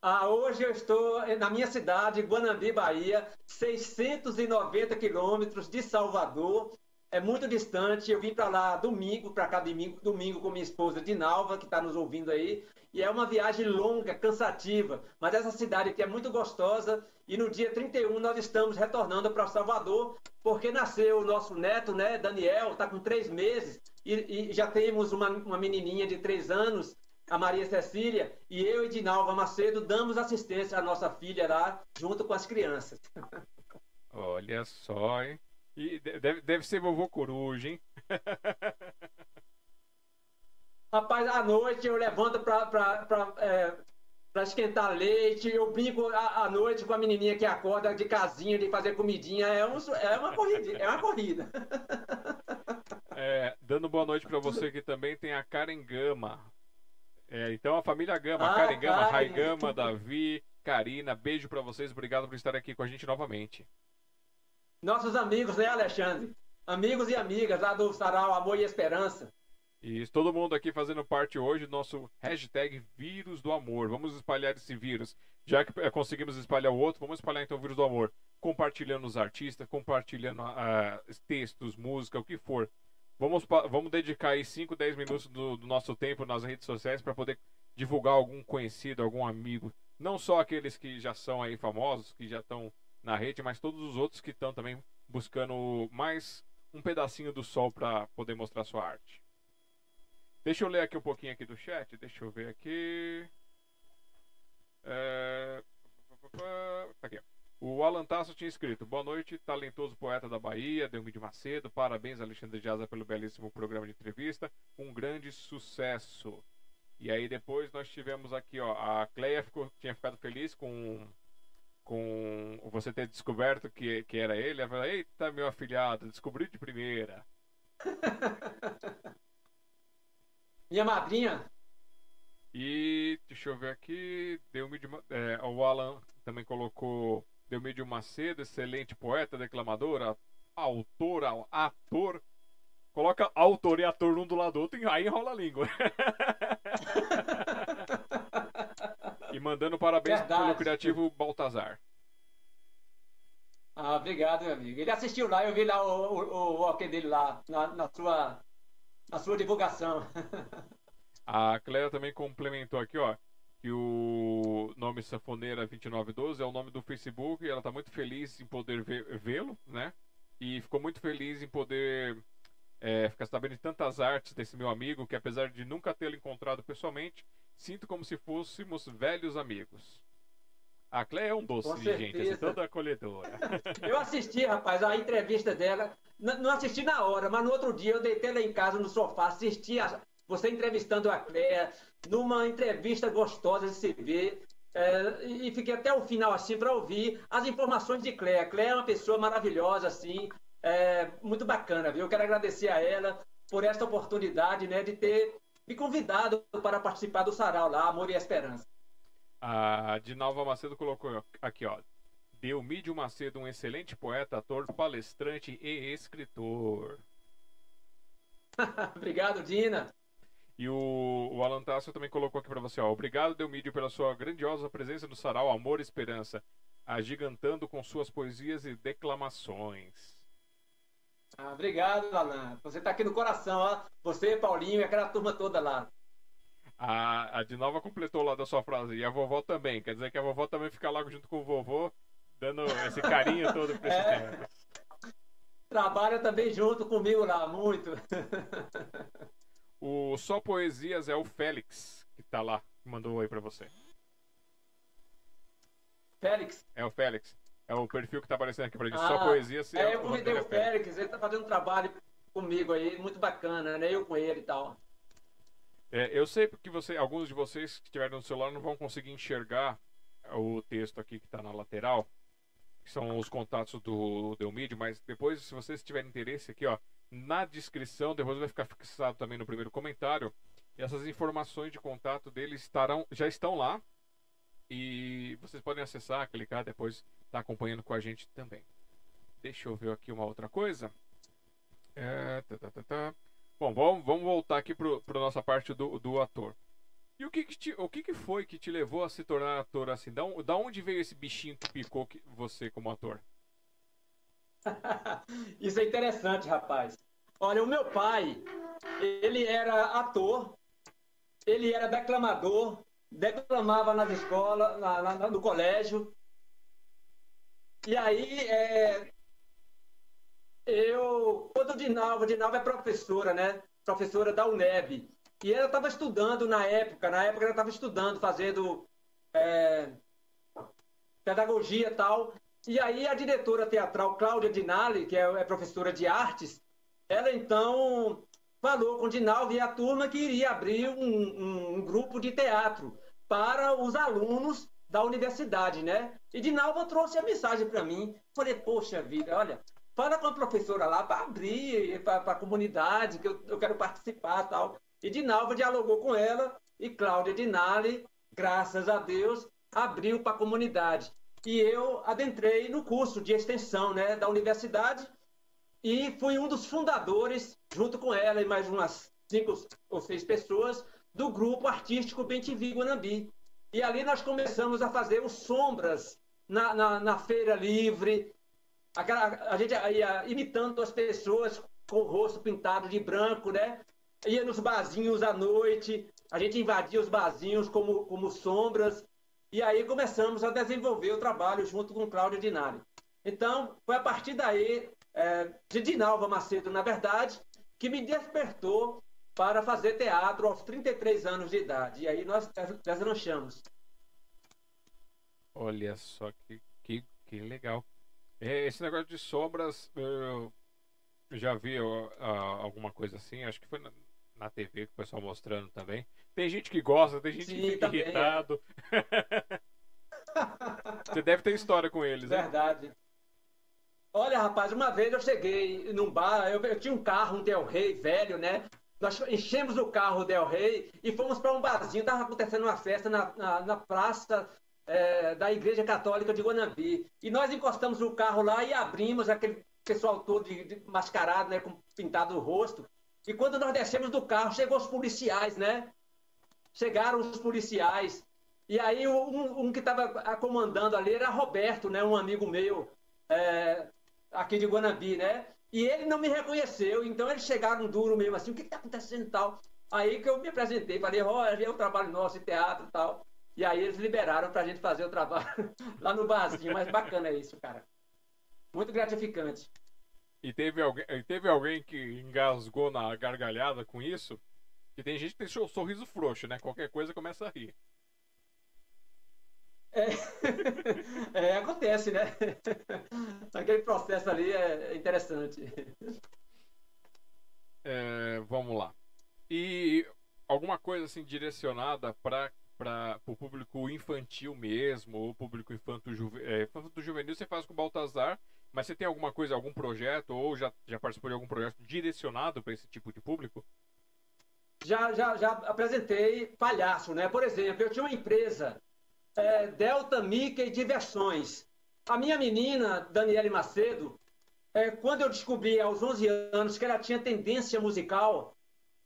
Ah, hoje eu estou na minha cidade, Guanambi, Bahia, 690 quilômetros de Salvador, é muito distante. Eu vim para lá domingo, para cá domingo, domingo com minha esposa Dinalva, que está nos ouvindo aí. E é uma viagem longa, cansativa, mas essa cidade aqui é muito gostosa. E no dia 31 nós estamos retornando para Salvador, porque nasceu o nosso neto, né, Daniel, está com três meses, e, e já temos uma, uma menininha de três anos, a Maria Cecília, e eu e Dinalva Macedo damos assistência à nossa filha lá, junto com as crianças. Olha só, hein? E deve, deve ser vovô coruja, hein? Rapaz, à noite eu levanto pra, pra, pra, é, pra esquentar leite, eu brinco à, à, noite com a menininha que acorda de casinha, de fazer comidinha. É, um, é uma corrida. É uma corrida. É, dando boa noite para você que também tem a Karen Gama. É, então a família Gama, ah, Karen Gama, Rai Gama, Davi, Karina, beijo para vocês, obrigado por estar aqui com a gente novamente nossos amigos, né, Alexandre? Amigos e amigas lá do Sarau Amor e Esperança. Isso, todo mundo aqui fazendo parte hoje do nosso hashtag Vírus do Amor. Vamos espalhar esse vírus. Já que eh, conseguimos espalhar o outro, vamos espalhar então o vírus do amor. Compartilhando os artistas, compartilhando uh, textos, música, o que for. Vamos, vamos dedicar aí 5, 10 minutos do, do nosso tempo nas redes sociais para poder divulgar algum conhecido, algum amigo. Não só aqueles que já são aí famosos, que já estão na rede, mas todos os outros que estão também buscando mais um pedacinho do sol para poder mostrar sua arte. Deixa eu ler aqui um pouquinho aqui do chat. Deixa eu ver aqui. É... Tá aqui. O Alan Tasso tinha escrito: Boa noite, talentoso poeta da Bahia, Delmide Macedo. Parabéns, Alexandre Jaza, pelo belíssimo programa de entrevista. Um grande sucesso. E aí depois nós tivemos aqui, ó, a Cleia ficou, tinha ficado feliz com com você ter descoberto que, que era ele, ela falou, eita, meu afilhado, descobri de primeira. Minha madrinha. E deixa eu ver aqui, Delmídio, é, o Alan também colocou Delmídio Macedo, excelente poeta, declamador, autor, ator. Coloca autor e ator um do lado do outro e aí enrola a língua. E mandando parabéns Verdade. pelo criativo Baltazar. Ah, obrigado, meu amigo. Ele assistiu lá, eu vi lá o, o, o, dele lá, na, na, sua, na sua divulgação. A Cléia também complementou aqui, ó, que o nome Sanfoneira 2912 é o nome do Facebook e ela está muito feliz em poder vê-lo, né? E ficou muito feliz em poder é, ficar sabendo de tantas artes desse meu amigo que, apesar de nunca tê-lo encontrado pessoalmente, sinto como se fôssemos velhos amigos. A Cléia é um doce de gente, assim, toda acolhedora. Eu assisti, rapaz, a entrevista dela. Não assisti na hora, mas no outro dia eu deitei lá em casa no sofá, assisti a, você entrevistando a Cléia, numa entrevista gostosa de se ver. É, e fiquei até o final assim para ouvir as informações de Cléia. Cléia é uma pessoa maravilhosa, assim, é, muito bacana, viu? Eu quero agradecer a ela por esta oportunidade, né, de ter me convidado para participar do sarau lá, Amor e Esperança. A Dinalva Macedo colocou aqui, ó. Delmídio Macedo, um excelente poeta, ator, palestrante e escritor. Obrigado, Dina. E o, o Alan Tasso também colocou aqui para você, ó. Obrigado, Delmídio, pela sua grandiosa presença no sarau Amor e Esperança, agigantando com suas poesias e declamações. Ah, obrigado, Alan. Você está aqui no coração, ó. Você, Paulinho e aquela turma toda lá. A, a de Nova completou lá da sua frase. E a vovó também. Quer dizer que a vovó também fica lá junto com o vovô, dando esse carinho todo pra esse é. tempo. Trabalha também junto comigo lá, muito. o Só Poesias é o Félix, que tá lá, que mandou um oi pra você. Félix? É o Félix. É o perfil que tá aparecendo aqui pra gente. Ah, Só Poesias. É, é eu convidei o Félix, ele tá fazendo um trabalho comigo aí, muito bacana, né? Eu com ele e tal. É, eu sei que você, alguns de vocês que estiverem no celular não vão conseguir enxergar o texto aqui que está na lateral, que são os contatos do Delmídio, mas depois, se vocês tiverem interesse aqui, ó, na descrição, depois vai ficar fixado também no primeiro comentário, e essas informações de contato dele estarão, já estão lá, e vocês podem acessar, clicar, depois tá acompanhando com a gente também. Deixa eu ver aqui uma outra coisa. É, tá, tá, tá, tá. Bom, vamos, vamos voltar aqui para a nossa parte do, do ator. E o que que, te, o que que foi que te levou a se tornar ator assim? Da, da onde veio esse bichinho que picou que, você como ator? Isso é interessante, rapaz. Olha, o meu pai, ele era ator, ele era declamador, declamava nas escolas, na, na, no colégio. E aí, é, eu, quando o Dinalva, Dinalva é professora, né? Professora da UNEB. E ela estava estudando na época, na época ela estava estudando, fazendo é, pedagogia e tal. E aí a diretora teatral Cláudia Dinali, que é, é professora de artes, ela então falou com o Dinalva e a turma que iria abrir um, um, um grupo de teatro para os alunos da universidade, né? E Dinalva trouxe a mensagem para mim. Falei, poxa vida, olha, fala com a professora lá para abrir para a comunidade, que eu, eu quero participar tal. E Dinalva dialogou com ela e Cláudia Dinali, graças a Deus, abriu para a comunidade. E eu adentrei no curso de extensão né, da universidade e fui um dos fundadores, junto com ela e mais umas cinco ou seis pessoas, do grupo artístico Bentivi Guanambi. E ali nós começamos a fazer os sombras na, na, na Feira Livre, Aquela, a gente ia imitando as pessoas com o rosto pintado de branco, né? Ia nos barzinhos à noite, a gente invadia os barzinhos como, como sombras, e aí começamos a desenvolver o trabalho junto com Cláudio Dinari. Então, foi a partir daí, é, de Dinalva Macedo, na verdade, que me despertou para fazer teatro aos 33 anos de idade. E aí nós deslanchamos. Olha só que, que, que legal. É, esse negócio de sombras, eu já vi alguma coisa assim, acho que foi na, na TV que o pessoal mostrando também. Tem gente que gosta, tem gente Sim, que fica também, é. irritado. Você deve ter história com eles, né? Verdade. Olha, rapaz, uma vez eu cheguei num bar, eu, eu tinha um carro, um Del Rey velho, né? Nós enchemos o carro Del Rey e fomos para um barzinho. Tava acontecendo uma festa na, na, na praça é, da Igreja Católica de Guanambi. E nós encostamos o carro lá e abrimos aquele pessoal todo de, de mascarado, né, com pintado o rosto. E quando nós descemos do carro, chegou os policiais, né? Chegaram os policiais. E aí um, um que estava comandando ali era Roberto, né? Um amigo meu é, aqui de Guanambi, né? E ele não me reconheceu, então eles chegaram duro mesmo assim, o que está acontecendo e tal? Aí que eu me apresentei, falei, olha, é o trabalho nosso em teatro e tal. E aí eles liberaram para a gente fazer o trabalho lá no barzinho. Mas bacana isso, cara. Muito gratificante. E teve alguém, teve alguém que engasgou na gargalhada com isso? Que tem gente que tem o sorriso frouxo, né? Qualquer coisa começa a rir. É, é acontece, né? Aquele processo ali é interessante. É, vamos lá. E alguma coisa assim direcionada para para o público infantil mesmo, ou público infanto, juve, é, infanto juvenil, você faz com o Baltazar, mas você tem alguma coisa, algum projeto, ou já, já participou de algum projeto direcionado para esse tipo de público? Já, já, já apresentei palhaço, né? Por exemplo, eu tinha uma empresa, é, Delta Mickey Diversões. A minha menina, Daniele Macedo, é, quando eu descobri aos 11 anos que ela tinha tendência musical,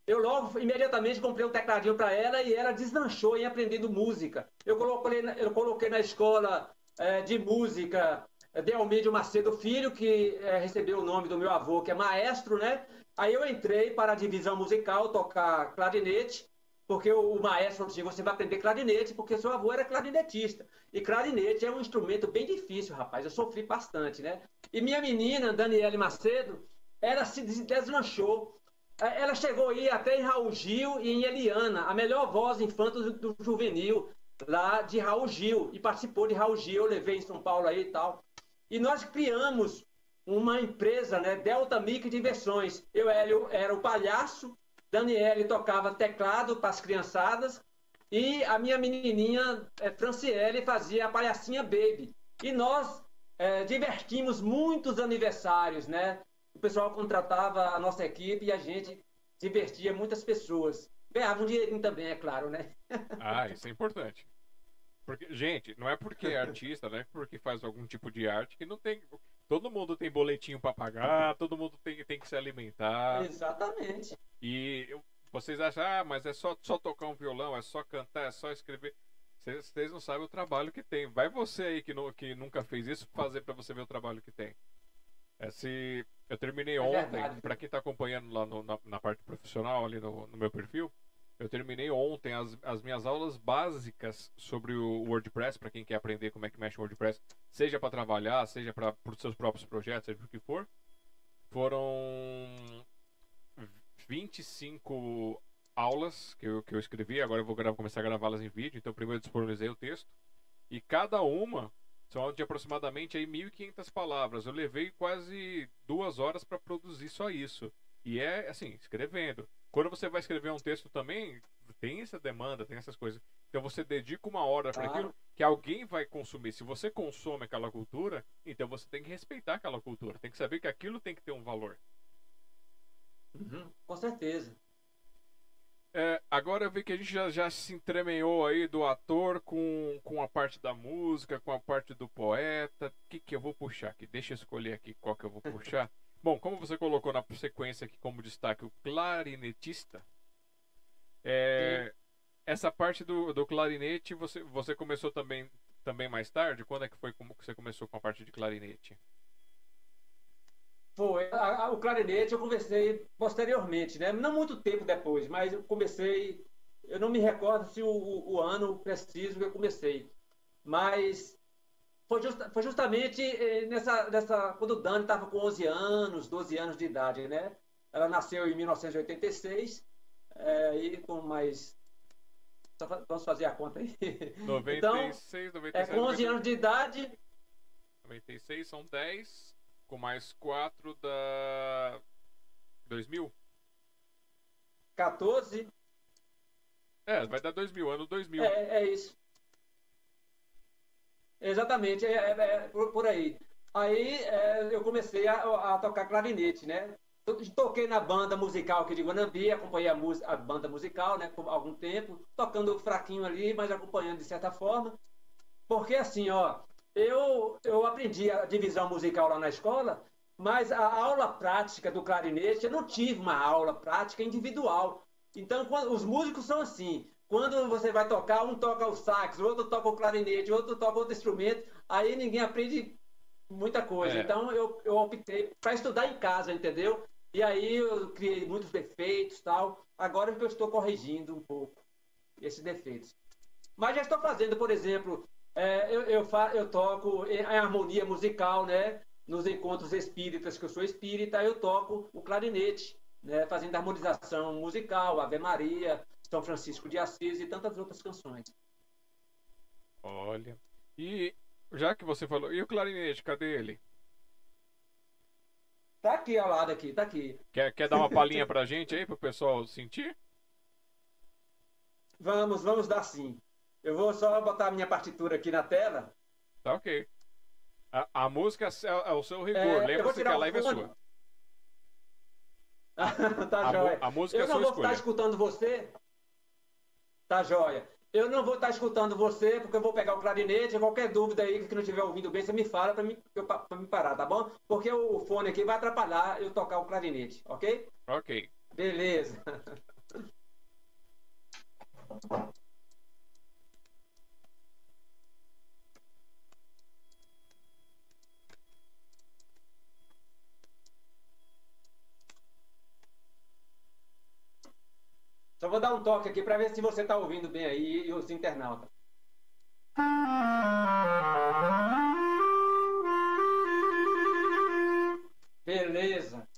eu logo, imediatamente, comprei um tecladinho para ela e ela deslanchou em aprendendo música. Eu coloquei, eu coloquei na escola é, de música é, de Almeida Macedo Filho, que é, recebeu o nome do meu avô, que é maestro, né? Aí eu entrei para a divisão musical, tocar clarinete, porque o, maestro disse, você vai aprender clarinete, porque seu avô era clarinetista. E clarinete é um instrumento bem difícil, rapaz. Eu sofri bastante, né? E minha menina, Daniele Macedo, ela se deslanchou é, ela chegou aí até em Raul Gil e em Eliana, a melhor voz infanto do, do juvenil lá de Raul Gil. E participou de Raul Gil, eu levei em São Paulo aí e tal. E nós criamos uma empresa, né? Delta Mic Diversões. Eu era o palhaço, Daniele tocava teclado para as criançadas e a minha menininha é, Franciele fazia a palhacinha Baby. E nós é, divertimos muitos aniversários, né? o pessoal contratava a nossa equipe e a gente divertia muitas pessoas. Ganhava um dinheirinho também, é claro, né? ah, isso é importante. Porque, gente, não é porque é artista, né? Porque faz algum tipo de arte que não tem. Todo mundo tem boletinho para pagar, todo mundo tem, tem que se alimentar. Exatamente. E vocês acham, ah, mas é só, só tocar um violão, é só cantar, é só escrever. Vocês não sabem o trabalho que tem. Vai você aí que, não, que nunca fez isso fazer para você ver o trabalho que tem. Esse, eu terminei é ontem, para quem está acompanhando lá no, na, na, parte profissional, ali no, no, meu perfil, eu terminei ontem as, as minhas aulas básicas sobre o WordPress, para quem quer aprender como é que mexe o WordPress, seja para trabalhar, seja para os seus próprios projetos, seja o que for. Foram 25 aulas que eu, que eu escrevi, agora eu vou gravar, começar a gravá-las em vídeo, então primeiro eu disponibilizei o texto, e cada uma são de aproximadamente aí 1.500 palavras. Eu levei quase duas horas para produzir só isso. E é assim, escrevendo. Quando você vai escrever um texto também, tem essa demanda, tem essas coisas. Então você dedica uma hora para aquilo que alguém vai consumir. Se você consome aquela cultura, então você tem que respeitar aquela cultura. Tem que saber que aquilo tem que ter um valor. Uhum, com certeza. É, agora eu vi que a gente já, já se entremeou aí do ator com, com a parte da música, com a parte do poeta. O que, que eu vou puxar aqui? Deixa eu escolher aqui qual que eu vou puxar. Bom, como você colocou na sequência aqui como destaque o clarinetista, é, essa parte do, do clarinete você, você começou também, também mais tarde? Quando é que foi como que você começou com a parte de clarinete? Foi. A, a, o clarinete eu conversei posteriormente, né? Não muito tempo depois, mas eu comecei. Eu não me recordo se o, o, o ano preciso que eu comecei. Mas foi, foi justamente eh, nessa, nessa. Quando o Dani estava com 11 anos, 12 anos de idade, né? Ela nasceu em 1986, é, e com mais. Vamos fazer a conta aí. 96, então, 96, é, com 11 anos de idade. 96 são 10 com mais 4 da 2000? 14? É, vai dar 2000, ano 2000. É, é isso. Exatamente, é, é, é por, por, aí. Aí é, eu comecei a, a, tocar clarinete, né? Toquei na banda musical aqui de Guanambi, acompanhei a, a, banda musical, né, por algum tempo, tocando fraquinho ali, mas acompanhando de certa forma. Porque assim, ó, eu, eu aprendi a divisão musical lá na escola, mas a aula prática do clarinete, eu não tive uma aula prática individual. Então, quando, os músicos são assim. Quando você vai tocar, um toca o sax, o outro toca o clarinete, o outro toca outro instrumento, aí ninguém aprende muita coisa. É. Então, eu, eu optei para estudar em casa, entendeu? E aí eu criei muitos defeitos tal. Agora que eu estou corrigindo um pouco esses defeitos. Mas já estou fazendo, por exemplo, é, eu, eu, fa, eu toco em harmonia musical, né? Nos encontros espíritas, que eu sou espírita, eu toco o clarinete, né? Fazendo harmonização musical, Ave Maria, São Francisco de Assis e tantas outras canções. Olha. E já que você falou, e o clarinete, cadê ele? Tá aqui ao lado aqui, tá aqui. Quer, quer dar uma palhinha pra gente aí, pro pessoal sentir? Vamos, vamos dar sim. Eu vou só botar a minha partitura aqui na tela. Tá ok. A, a música é, é o seu rigor. É, Lembra-se que a live é sua. tá a, jóia. A música eu é não sua vou escolha. estar escutando você. Tá jóia. Eu não vou estar escutando você, porque eu vou pegar o clarinete. Qualquer dúvida aí que não estiver ouvindo bem, você me fala para me, me parar, tá bom? Porque o fone aqui vai atrapalhar eu tocar o clarinete, ok? Ok. Beleza. Só vou dar um toque aqui para ver se você está ouvindo bem aí e os internautas. Beleza.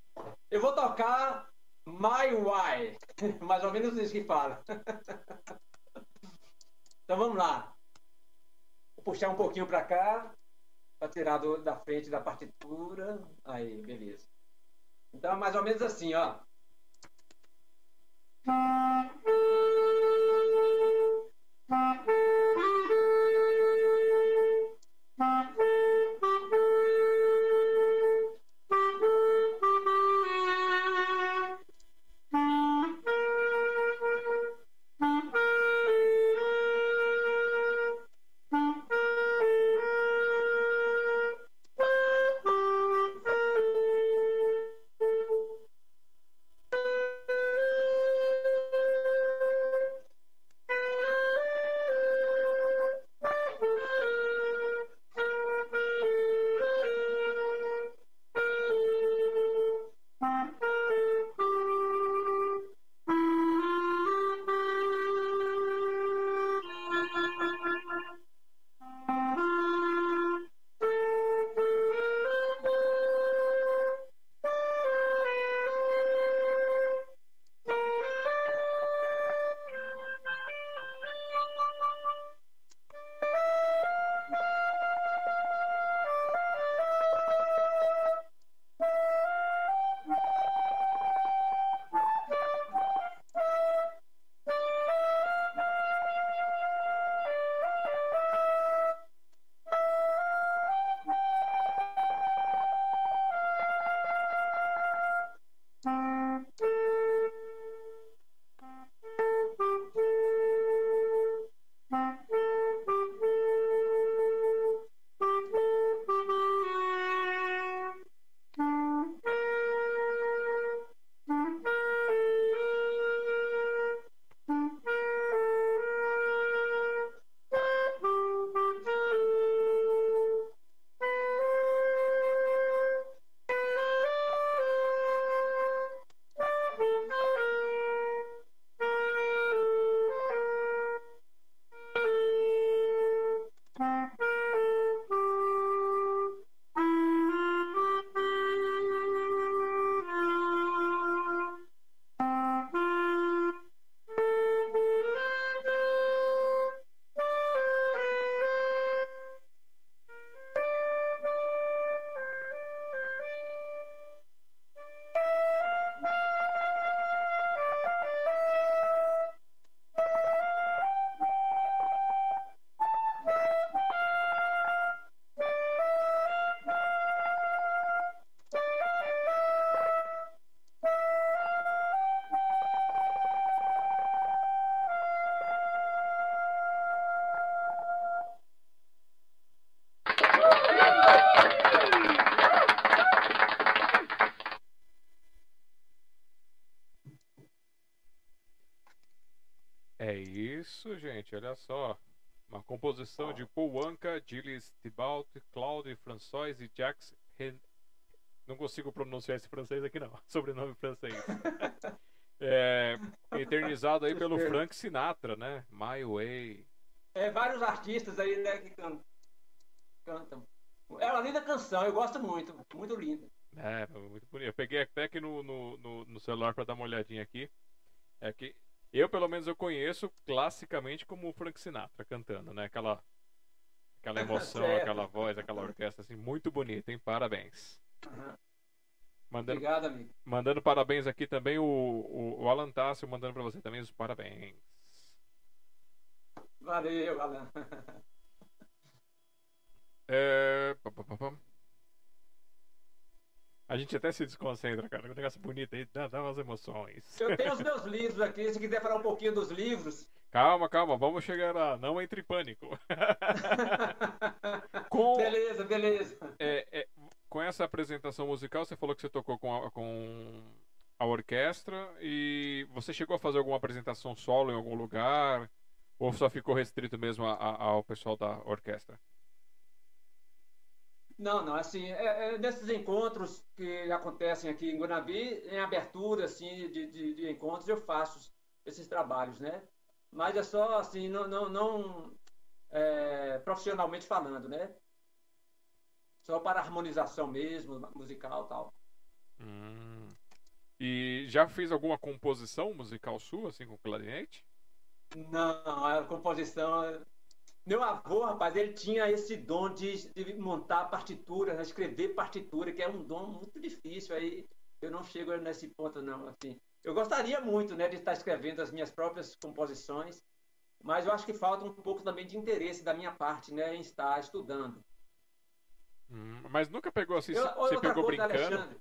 Eu vou tocar My Why. Mais ou menos isso que fala. então vamos lá. Vou puxar um pouquinho para cá. Para tirar do, da frente da partitura. Aí, beleza. Então, mais ou menos assim, ó. É gente. Olha só. Uma composição de Paul Anka, Gilles Thibault, Claude François e Jacques Ren... Não consigo pronunciar esse francês aqui não. Sobrenome francês. É, eternizado aí pelo Frank Sinatra, né? My Way. É, vários artistas aí, né, que can- cantam. É uma linda canção, eu gosto muito, muito linda. É, muito bonito. Eu peguei até aqui no, no, no, no celular pra dar uma olhadinha aqui. É que eu, pelo menos, eu conheço classicamente como o Frank Sinatra cantando, né? Aquela, aquela emoção, Certo. aquela voz, aquela orquestra, assim, muito bonita, hein? Parabéns. Uhum. Mandando, Obrigado, amigo. mandando parabéns aqui também o, o, o Alan Tássio, mandando pra você também os parabéns. Valeu, Alan. É... pá, pá, pá, pá. A gente até se desconcentra, cara. Um negócio bonito aí, dá, dá umas emoções. Eu tenho os meus livros aqui, se quiser falar um pouquinho dos livros. Calma, calma, vamos chegar lá. Não entre em pânico. Com, beleza, beleza. é, é, com essa apresentação musical, você falou que você tocou com a, com a orquestra e você chegou a fazer alguma apresentação solo em algum lugar? Ou só ficou restrito mesmo a- a- ao pessoal da orquestra? Não, não, assim, é- é nesses encontros que acontecem aqui em Guanabi, em abertura, assim, de, de, de encontros, eu faço esses trabalhos, né? Mas é só, assim, não, não, não é, profissionalmente falando, né? Só para harmonização mesmo, musical tal. Hum. E já fez alguma composição musical sua, assim, com clarinete? Não, a composição. Meu avô, rapaz, ele tinha esse dom de, de montar partitura, né? escrever partitura, que é um dom muito difícil. Aí eu não chego nesse ponto, não. Assim, eu gostaria muito, né, de estar escrevendo as minhas próprias composições, mas eu acho que falta um pouco também de interesse da minha parte, né, em estar estudando. Hum, mas nunca pegou assim, Eu- você outra pegou coisa, brincando? Alexandre.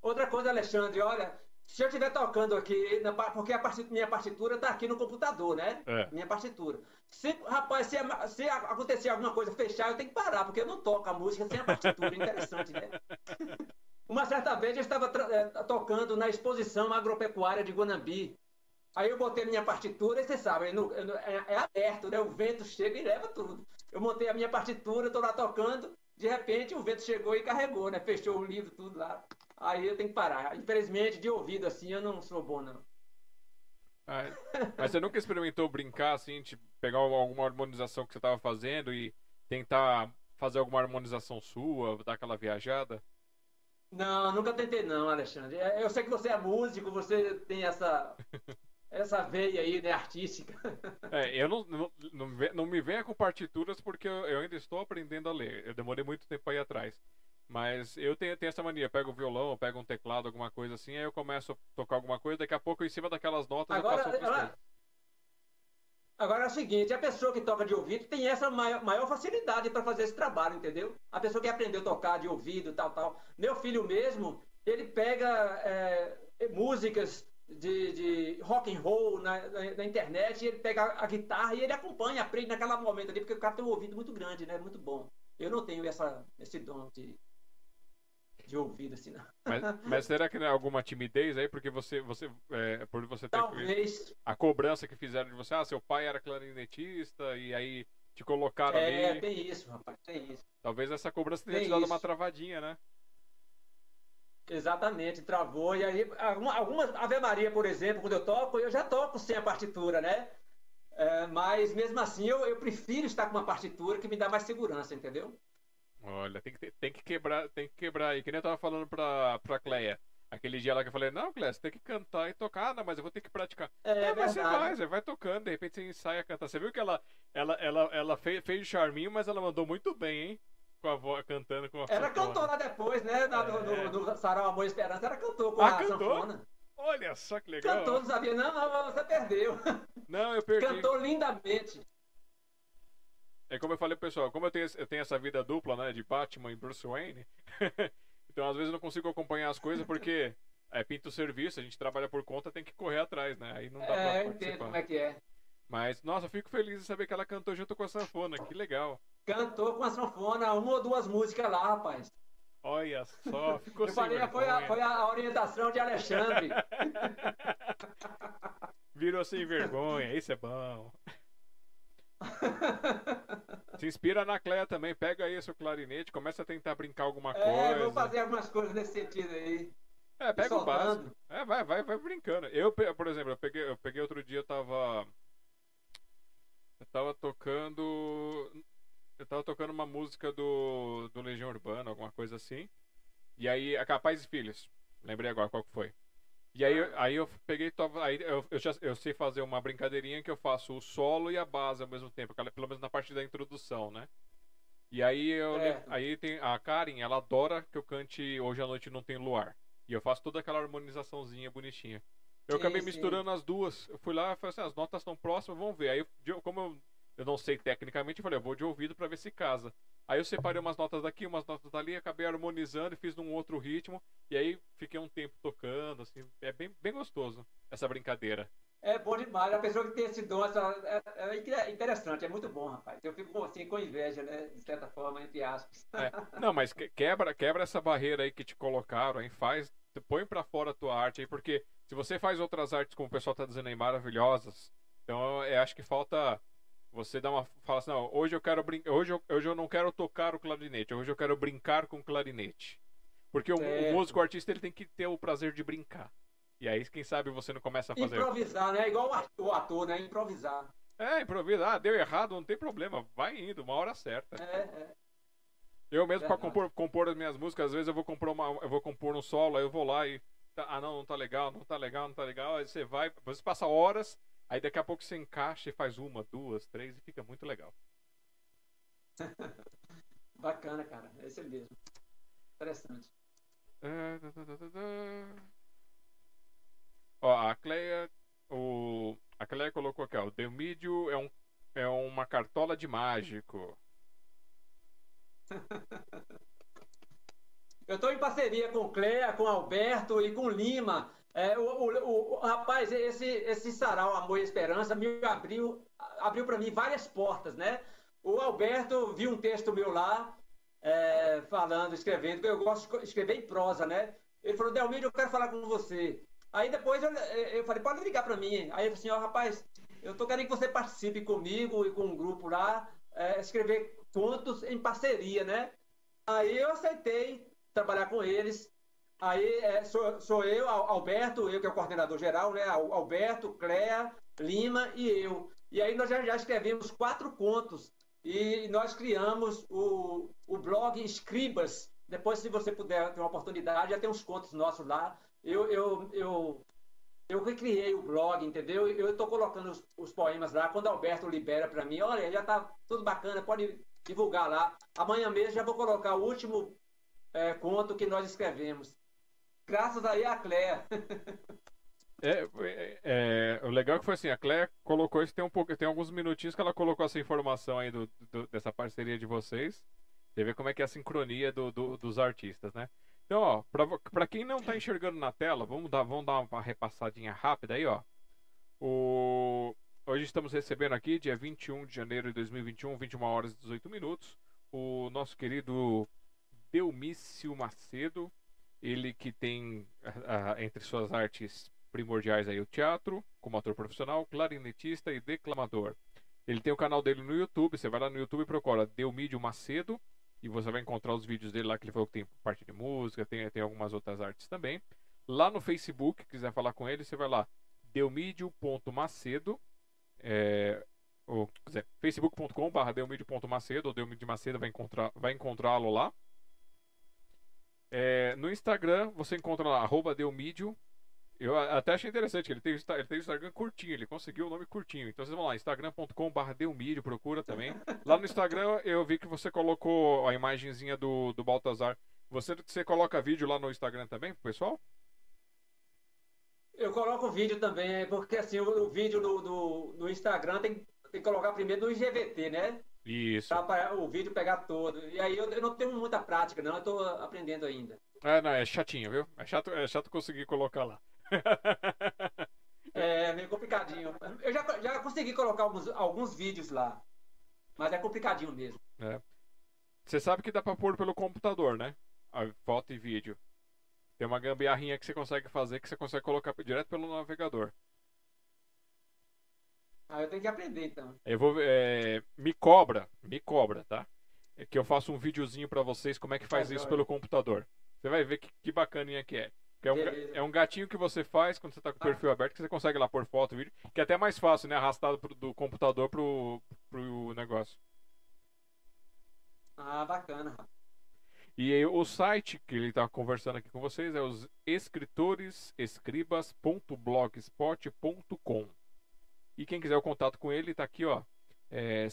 Outra coisa, Alexandre, olha, se eu estiver tocando aqui, porque a parti- minha partitura está aqui no computador, né? É. Minha partitura. Se, rapaz, se, se acontecer alguma coisa fechar, eu tenho que parar, porque eu não toco a música sem a partitura. Interessante, né? Uma certa vez eu estava eh, tocando na exposição agropecuária de Guanambi. Aí eu botei minha partitura, e você sabe, no- é, é aberto, né? O vento chega e leva tudo. Eu montei a minha partitura, estou lá tocando, de repente o vento chegou e carregou, né? Fechou o livro, tudo lá. Aí eu tenho que parar. Infelizmente, de ouvido assim, eu não sou bom, não. Ah, mas você nunca experimentou brincar assim, tipo, pegar alguma harmonização que você estava fazendo e tentar fazer alguma harmonização sua, dar aquela viajada? Não, nunca tentei não, Alexandre. É, Eu sei que você é músico, você tem essa essa veia aí, né, artística. É, eu não, não, não, não me venha com partituras porque eu, eu ainda estou aprendendo a ler. Eu demorei muito tempo ir atrás. Mas eu tenho, tenho essa mania, eu pego o violão, eu pego um teclado, alguma coisa assim, aí eu começo a tocar alguma coisa, daqui a pouco em cima daquelas notas eu Agora, outras ela-. Agora é o seguinte, a pessoa que toca de ouvido tem essa maior, maior facilidade para fazer esse trabalho, entendeu? A pessoa que aprendeu a tocar de ouvido, tal, tal. Meu filho mesmo, ele pega é, músicas de, de rock and roll na, na- na internet, ele pega a guitarra e ele acompanha, aprende naquela momento ali, porque o cara tem um ouvido muito grande, né? Muito bom. Eu não tenho essa, esse dom de, de ouvido, assim, não. Mas, mas será que não é alguma timidez aí? Porque você, você é, por você ter Talvez. a cobrança que fizeram de você, ah, seu pai era clarinetista e aí te colocaram É, ali. tem isso, rapaz, tem isso. Talvez essa cobrança tenha Tem te dado isso. uma travadinha, né? Exatamente, travou. E aí, alguma, algumas Ave Maria, por exemplo, quando eu toco, eu já toco sem a partitura, né? É, mas mesmo assim, eu, eu prefiro estar com uma partitura que me dá mais segurança, entendeu? Olha, tem que, tem que quebrar, tem que quebrar aí. Que nem eu tava falando pra, pra Cleia. Aquele dia lá que eu falei, não, Cleia, você tem que cantar e tocar. Ah, não, mas eu vou ter que praticar. É, É, mas você vai, você vai tocando, de repente você ensaia a cantar. Você viu que ela, ela, ela, ela fez, fez o charminho, mas ela mandou muito bem, hein? Com a voz, cantando com a Ela cantou lá depois, né? na- no, É. no, no Sarau Amor e Esperança, ela cantou com Ah, a cantou? sanfona. Olha só que legal. Cantou, não sabia, não, não, você perdeu. Não, eu perdi. Cantou lindamente. É como eu falei, pessoal, como eu tenho, eu tenho essa vida dupla, né, de Batman e Bruce Wayne, então às vezes eu não consigo acompanhar as coisas porque é pinta o serviço, a gente trabalha por conta, tem que correr atrás, né? Aí não dá É, pra eu entendo participar. como é que é. Mas, nossa, eu fico feliz de saber que ela cantou junto com a sanfona, que legal. Cantou com a sanfona, uma ou duas músicas lá, rapaz. Olha só, ficou Eu falei, foi a, vergonha. foi a orientação de Alexandre. Virou sem vergonha, isso é bom. Se inspira na Cleia também, pega aí o seu clarinete, começa a tentar brincar alguma É, vou coisa. fazer algumas coisas nesse sentido aí. É, pega o básico. É, vai, vai, vai brincando. Eu, por exemplo, eu peguei, eu peguei outro dia, eu tava. Eu tava tocando. Eu tava tocando uma música do, do Legião Urbana, alguma coisa assim. E aí, a Capaz e Filhos. Lembrei agora qual que foi. E aí, aí eu peguei, aí eu, eu, já, eu sei fazer uma brincadeirinha que eu faço o solo e a base ao mesmo tempo, pelo menos na parte da introdução, né? E aí eu aí tem a Karen, ela adora que eu cante Hoje à noite não tem luar. E eu faço toda aquela harmonizaçãozinha bonitinha. Eu sim, acabei misturando sim. as duas. Eu fui lá e falei assim, as notas estão próximas, vamos ver. Aí, como eu, eu não sei tecnicamente, eu falei, eu vou de ouvido para ver se casa. Aí eu separei umas notas daqui, umas notas dali, acabei harmonizando e fiz num outro ritmo. E aí fiquei um tempo tocando, assim. É bem, bem gostoso essa brincadeira. É bom demais. A pessoa que tem esse dom, essa, é, é, interessante, é muito bom, rapaz. Eu fico assim com inveja, né? De certa forma, entre aspas. É. Não, mas quebra, quebra essa barreira aí que te colocaram, aí faz, põe para fora a tua arte aí, porque se você faz outras artes, como o pessoal tá dizendo aí, maravilhosas, então eu acho que falta você dar uma. Fala assim, não, hoje eu quero brincar. Hoje eu, hoje eu não quero tocar o clarinete, hoje eu quero brincar com o clarinete. Porque o, o músico, o artista, ele tem que ter o prazer de brincar. E aí, quem sabe você não começa a fazer. Improvisar, né? Igual o ator, né? Improvisar. É, improvisar. Ah, deu errado, não tem problema. Vai indo, uma hora certa. É, é. Eu mesmo, para compor, compor as minhas músicas, às vezes eu vou compor, uma, eu vou compor um solo, aí eu vou lá e. Tá, ah, não, não tá legal, não tá legal, não tá legal. Aí você vai, você passa horas, aí daqui a pouco você encaixa e faz uma, duas, três e fica muito legal. Bacana, cara. Esse é mesmo. Interessante. É, Ó, a Cleia. O, a Cleia colocou aqui, ó. O Demídio é, um, é uma cartola de mágico. Eu estou em parceria com Cleia, com Alberto e com Lima. É, o, o, o, rapaz, esse, esse sarau Amor e Esperança me abriu, abriu para mim várias portas, né? O Alberto viu um texto meu lá, é, falando, escrevendo, eu gosto de escrever em prosa, né? Ele falou, Delmiro, eu quero falar com você. Aí depois eu, eu falei, pode ligar para mim. Aí ele falou assim, ó, oh, rapaz, eu tô querendo que você participe comigo e com um grupo lá, é, escrever contos em parceria, né? Aí eu aceitei trabalhar com eles. Aí é, sou, sou eu, Alberto, eu que é o coordenador geral, né? Alberto, Cléa, Lima e eu. E aí nós já, já escrevemos quatro contos e nós criamos o, o blog Escribas. Depois, se você puder ter uma oportunidade, já tem uns contos nossos lá eu, eu, eu, eu recriei o blog, entendeu? Eu estou colocando os, os, poemas lá. Quando Alberto libera para mim, olha, já está tudo bacana, pode divulgar lá. Amanhã mesmo já vou colocar o último é, conto que nós escrevemos. Graças aí a Cléa. É, é, é, o legal é que foi assim, a Cléa colocou isso, tem um pouco, tem alguns minutinhos que ela colocou essa informação aí do, do dessa parceria de vocês. Você vê como é que é a sincronia do, do, dos artistas, né? Então, ó, para quem não está enxergando na tela, vamos dar, vamos dar uma repassadinha rápida aí, ó. O... Hoje estamos recebendo aqui, dia 21 de janeiro de 2021, 21 horas e 18 minutos, o nosso querido Delmício Macedo, ele que tem entre suas artes primordiais aí o teatro, como ator profissional, clarinetista e declamador. Ele tem o canal dele no YouTube, você vai lá no YouTube e procura Delmídio Macedo, e você vai encontrar os vídeos dele lá, que ele falou que tem parte de música, tem, tem algumas outras artes também. Lá no Facebook, quiser falar com ele, você vai lá, delmídio.macedo, é, ou, quer dizer, facebook.com.br delmídio.macedo, ou Delmídio Macedo vai encontrar vai encontrá-lo lá. É, no Instagram, você encontra lá, arroba delmídio, eu até achei interessante, ele tem, ele tem o Instagram curtinho, ele conseguiu o nome curtinho. Então vocês vão lá, instagram.com.br Delmídio, procura também. Lá no Instagram eu vi que você colocou a imagenzinha do, do Baltazar. Você, você coloca vídeo lá no Instagram também, pessoal? Eu coloco vídeo também, porque assim, o, o vídeo no, no, no, Instagram tem, tem que colocar primeiro no IGVT, né? Isso. Pra, o vídeo pegar todo. E aí eu, eu não tenho muita prática, não, eu tô aprendendo ainda. É, não, é chatinho, viu? É chato, é chato conseguir colocar lá. É meio complicadinho. Eu já, já consegui colocar alguns, alguns vídeos lá. Mas é complicadinho mesmo. É. Você sabe que dá pra pôr pelo computador, né? A foto e vídeo. Tem uma gambiarrinha que você consegue fazer que você consegue colocar direto pelo navegador. Ah, eu tenho que aprender então. Eu vou. É, me cobra, me cobra, tá? É que eu faço um videozinho para vocês como é que faz isso pelo computador. Você vai ver que, que bacaninha que é. Que é, um, é um gatinho que você faz quando você está com o ah. perfil aberto, que você consegue lá por foto, vídeo, que é até mais fácil, né? Arrastado pro, do computador pro, pro negócio. Ah, bacana. E aí, o site que ele está conversando aqui com vocês é os escritoresescribas.blogspot.com. E quem quiser o contato com ele, está aqui, ó. É,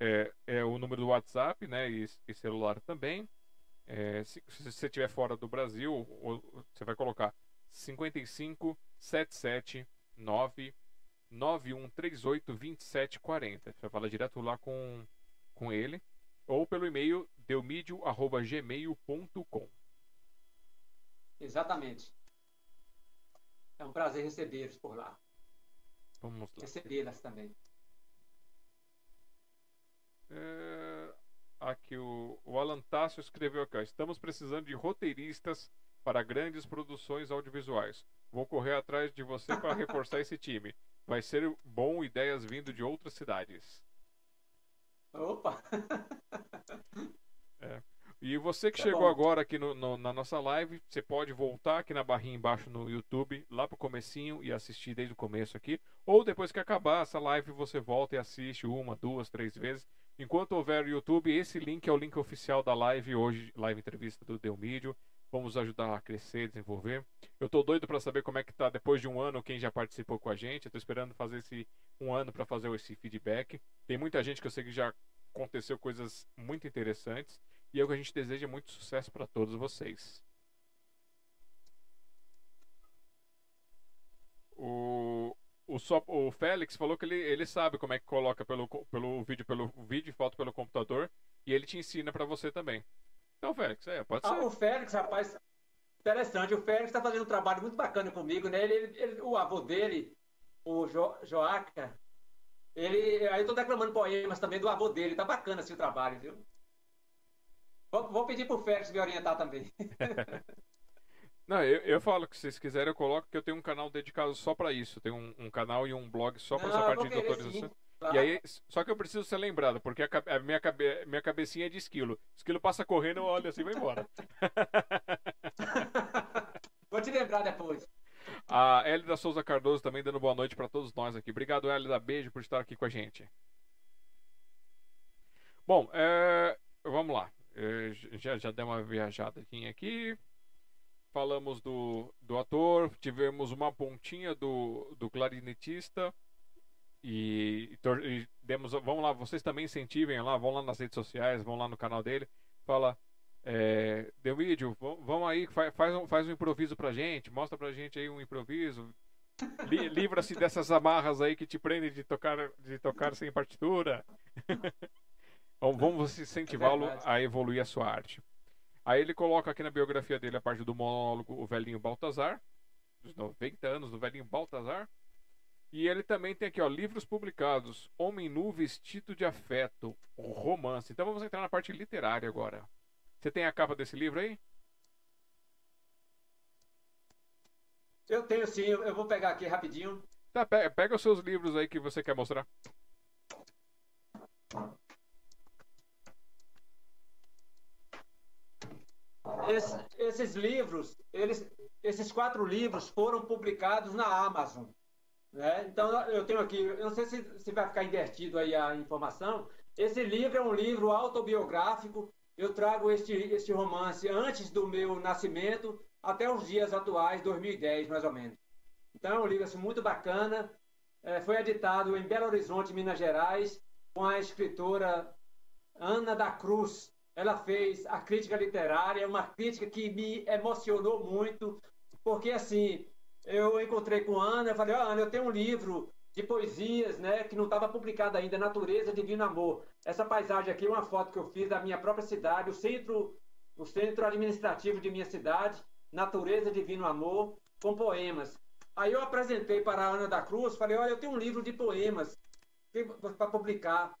é, é, o número do WhatsApp, né? E, e celular também. É, se, se, você estiver fora do Brasil, você vai colocar 55 77 9 9138 2740. Você vai falar direto lá com, com ele. Ou pelo e-mail deumidio.gmail.com. Exatamente. É um prazer recebê-los por lá. Vamos lá. Recebê-las também. É... Aqui o, o Alan Tássio escreveu aqui: ó, Estamos precisando de roteiristas para grandes produções audiovisuais. Vou correr atrás de você para reforçar esse time. Vai ser bom ideias vindo de outras cidades. Opa! é. E você que é chegou bom. agora aqui no, no, na nossa live, você pode voltar aqui na barrinha embaixo no YouTube, lá pro comecinho e assistir desde o começo aqui. Ou depois que acabar essa live, você volta e assiste uma, duas, três vezes. Enquanto houver YouTube, esse link é o link oficial da live hoje, live entrevista do Deu Mídio. Vamos ajudar a crescer, desenvolver. Eu tô doido para saber como é que tá depois de um ano quem já participou com a gente. Eu tô esperando fazer esse um ano para fazer esse feedback. Tem muita gente que eu sei que já aconteceu coisas muito interessantes e é o que a gente deseja muito sucesso para todos vocês. O o, só, o Félix falou que ele, ele sabe como é que coloca pelo, pelo vídeo, pelo vídeo e foto pelo computador. E ele te ensina para você também. Então, Félix, é, pode ah, ser. o Félix, rapaz, interessante. O Félix está fazendo um trabalho muito bacana comigo, né? Ele, ele o avô dele, o jo, Joaca, ele. Aí eu tô declamando poemas também do avô dele. Tá bacana assim o trabalho, viu? Vou, pedir pro Félix me orientar também. Não, eu, eu falo que se vocês quiserem eu coloco que eu tenho um canal dedicado só para isso. Tem um, um, canal e um blog só para essa parte de autorização. Claro. E aí, só que eu preciso ser lembrado, porque a, a, minha, cabe, minha cabecinha é de esquilo. Esquilo passa correndo, eu olho assim e vai embora. Vou te lembrar depois. A Elida Souza Cardoso também dando boa noite para todos nós aqui. Obrigado, Elida. Beijo por estar aqui com a gente. Bom, é, vamos lá. Já, já deu uma viajada aqui falamos do, do ator, tivemos uma pontinha do, do clarinetista e, e, demos, vamos lá, vocês também incentivem lá, vão lá nas redes sociais, vão lá no canal dele, fala, é, deu vídeo, vamos aí, faz, faz, um, faz um improviso pra gente, mostra pra gente aí um improviso, li, livra-se dessas amarras aí que te prendem de tocar, de tocar sem partitura. vamos incentivá-lo é a evoluir a sua arte. Aí ele coloca aqui na biografia dele a parte do monólogo O Velhinho Baltazar, dos 90 anos do Velhinho Baltazar. E ele também tem aqui, ó, livros publicados: Homem Nu Vestido de Afeto, romance. Então vamos entrar na parte literária agora. Você tem a capa desse livro aí? Eu tenho sim, eu vou pegar aqui rapidinho. Tá, pega, pega os seus livros aí que você quer mostrar. Esse, esses livros, eles, esses quatro livros foram publicados na Amazon. Né? Então, eu tenho aqui, eu não sei se, se vai ficar invertido aí a informação. Esse livro é um livro autobiográfico. Eu trago este, este romance antes do meu nascimento até os dias atuais, 2010 mais ou menos. Então, é um livro assim, muito bacana. É, foi editado em Belo Horizonte, Minas Gerais, com a escritora Ana da Cruz ela fez a crítica literária, uma crítica que me emocionou muito, porque assim, eu encontrei com a Ana, eu falei, oh, Ana, eu tenho um livro de poesias, né, que não estava publicado ainda, Natureza Divino Amor. Essa paisagem aqui é uma foto que eu fiz da minha própria cidade, o centro, o centro administrativo de minha cidade, Natureza Divino Amor, com poemas. Aí eu apresentei para a Ana da Cruz, falei, olha, eu tenho um livro de poemas para publicar.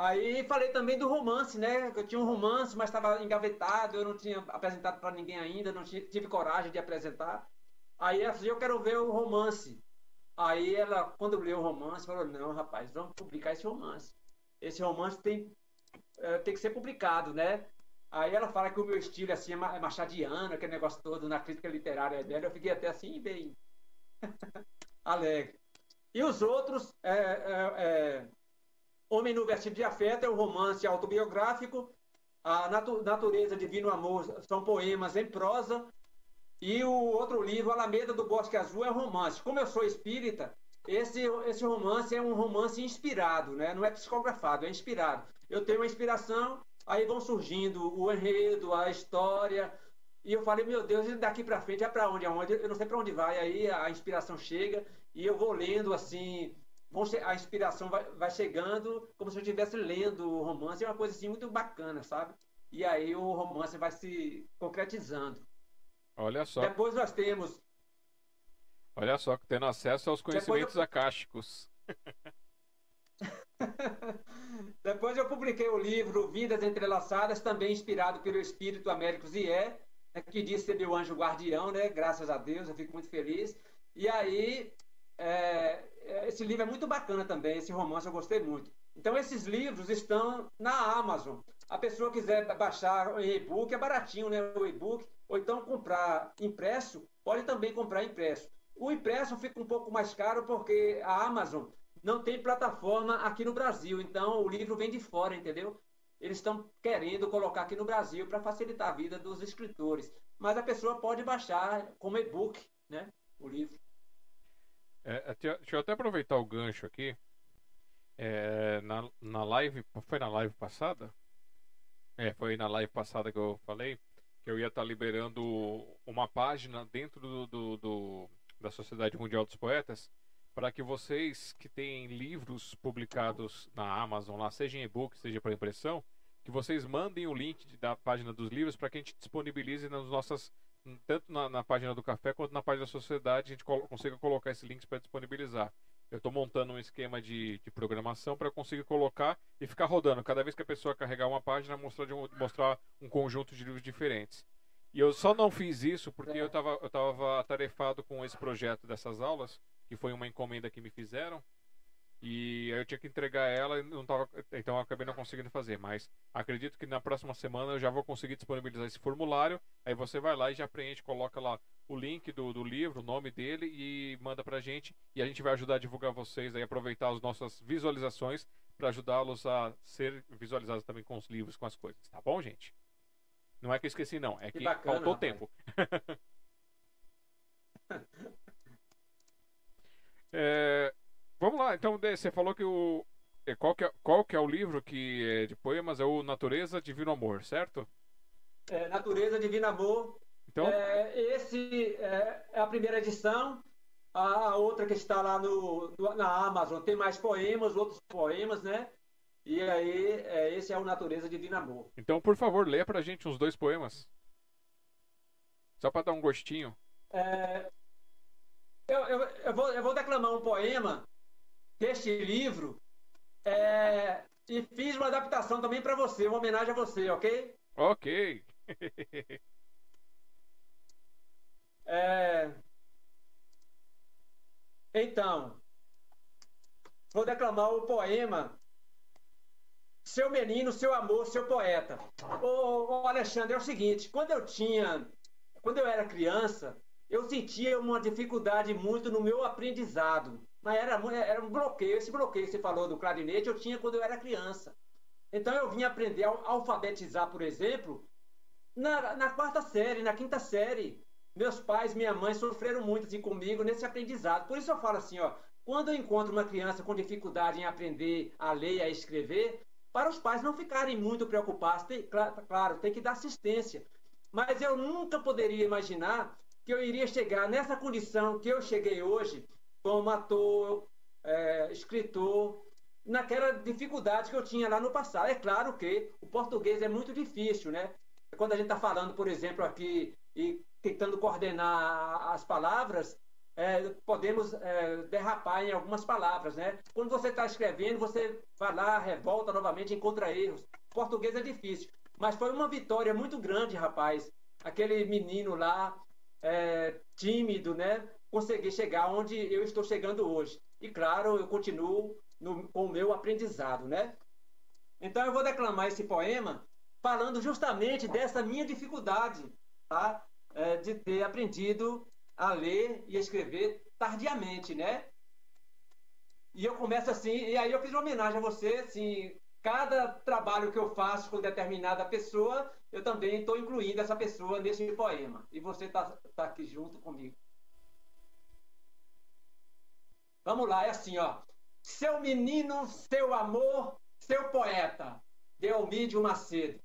Aí falei também do romance, né? Eu tinha um romance, mas estava engavetado, eu não tinha apresentado para ninguém ainda, não tive coragem de apresentar. Aí ela eu quero ver o romance. Aí ela, quando leu o romance, falou, não, rapaz, vamos publicar esse romance. Esse romance tem, é, tem que ser publicado, né? Aí ela fala que o meu estilo assim, é machadiano, aquele negócio todo na crítica literária dela. Eu fiquei até assim, bem alegre. E os outros, é, é, é, Homem no Vestido de Afeto é um romance autobiográfico. A Natu Natureza, Divino Amor são poemas em prosa. E o outro livro, Alameda do Bosque Azul, é um romance. Como eu sou espírita, esse, esse romance é um romance inspirado, né? não é psicografado, é inspirado. Eu tenho uma inspiração, aí vão surgindo o enredo, a história, e eu falei, meu Deus, daqui para frente é para onde? Aonde? Eu não sei para onde vai. Aí a inspiração chega e eu vou lendo assim, a inspiração vai, vai chegando como se eu estivesse lendo o romance. É uma coisa assim muito bacana, sabe? E aí o romance vai se concretizando. Olha só. Depois nós temos Olha só, tendo acesso aos conhecimentos eu... acásticos. Depois eu publiquei o livro Vidas Entrelaçadas, também inspirado pelo espírito Américo Zié, né, que disse ser meu anjo guardião, né? Graças a Deus, eu fico muito feliz. E aí, é, é, esse livro é muito bacana também, esse romance eu gostei muito. Então, esses livros estão na Amazon. A pessoa quiser baixar o e-book, é baratinho, né? O e-book, ou então comprar impresso, pode também comprar impresso. O impresso fica um pouco mais caro porque a Amazon não tem plataforma aqui no Brasil, então o livro vem de fora, entendeu? Eles estão querendo colocar aqui no Brasil para facilitar a vida dos escritores. Mas a pessoa pode baixar como e-book, né? O livro. É, deixa eu até aproveitar o gancho aqui. É, na, na live. Foi na live passada? É, foi na live passada que eu falei que eu ia estar tá liberando uma página dentro do, do, do da Sociedade Mundial dos Poetas, para que vocês que têm livros publicados na Amazon, lá, seja em e-book, seja para impressão, que vocês mandem o link da página dos livros para que a gente disponibilize nas nossas tanto na, na, página do café quanto na página da sociedade a gente colo consiga colocar esses links para disponibilizar. Eu estou montando um esquema de, de programação para conseguir colocar e ficar rodando. Cada vez que a pessoa carregar uma página, mostrar, um, mostrar um conjunto de livros diferentes. E eu só não fiz isso porque eu estava eu tava atarefado com esse projeto dessas aulas, que foi uma encomenda que me fizeram. E aí eu tinha que entregar ela e não tava, então eu acabei não conseguindo fazer. Mas acredito que na próxima semana eu já vou conseguir disponibilizar esse formulário. Aí você vai lá e já preenche, coloca lá o link do, do livro, o nome dele e manda pra gente. E a gente vai ajudar a divulgar vocês aí, aproveitar as nossas visualizações para ajudá-los a ser visualizados também com os livros, com as coisas. Tá bom, gente? Não é que eu esqueci, não. É que, que bacana, faltou rapaz. tempo. é, vamos lá. Então, você falou que o. É, qual que, é, qual que é o livro que é de poemas? É o Natureza Divino Amor, certo? É, Natureza Divino Amor. Então? É, esse é, é a primeira edição. A outra que está lá no, na Amazon tem mais poemas, outros poemas, né? E aí, é, esse é o Natureza Divina Amor. Então, por favor, leia pra gente uns dois poemas. Só pra dar um gostinho. É, eu, eu, eu, vou, eu vou declamar um poema deste livro é, e fiz uma adaptação também para você, uma homenagem a você, ok? Ok. é, então, vou declamar o poema seu menino, seu amor, seu poeta. Ô, ô, Alexandre, é o seguinte, quando eu tinha, quando eu era criança, eu sentia uma dificuldade muito no meu aprendizado. Mas era, era um bloqueio, esse bloqueio que você falou do clarinete, eu tinha quando eu era criança. Então eu vim aprender a alfabetizar, por exemplo, na, na quarta série, na quinta série. Meus pais, minha mãe sofreram muito assim comigo nesse aprendizado. Por isso eu falo assim, ó, quando eu encontro uma criança com dificuldade em aprender a ler e a escrever, para os pais não ficarem muito preocupados. Tem, claro, tem que dar assistência. Mas eu nunca poderia imaginar que eu iria chegar nessa condição que eu cheguei hoje, como ator, é, escritor, naquela dificuldade que eu tinha lá no passado. É claro que o português é muito difícil, né? Quando a gente está falando, por exemplo, aqui e tentando coordenar as palavras, é, podemos é, derrapar em algumas palavras, né? Quando você está escrevendo, você vai lá, revolta novamente, encontra erros. Português é difícil, mas foi uma vitória muito grande, rapaz. Aquele menino lá, é, tímido, né? Conseguir chegar onde eu estou chegando hoje. E claro, eu continuo no, com o meu aprendizado, né? Então eu vou declamar esse poema falando justamente dessa minha dificuldade, tá? É, de ter aprendido a ler e escrever tardiamente, né? E eu começo assim, e aí eu fiz uma homenagem a você, assim, cada trabalho que eu faço com determinada pessoa, eu também estou incluindo essa pessoa nesse poema. E você está tá aqui junto comigo. Vamos lá, é assim, ó. Seu menino, seu amor, seu poeta, Delmídio Macedo.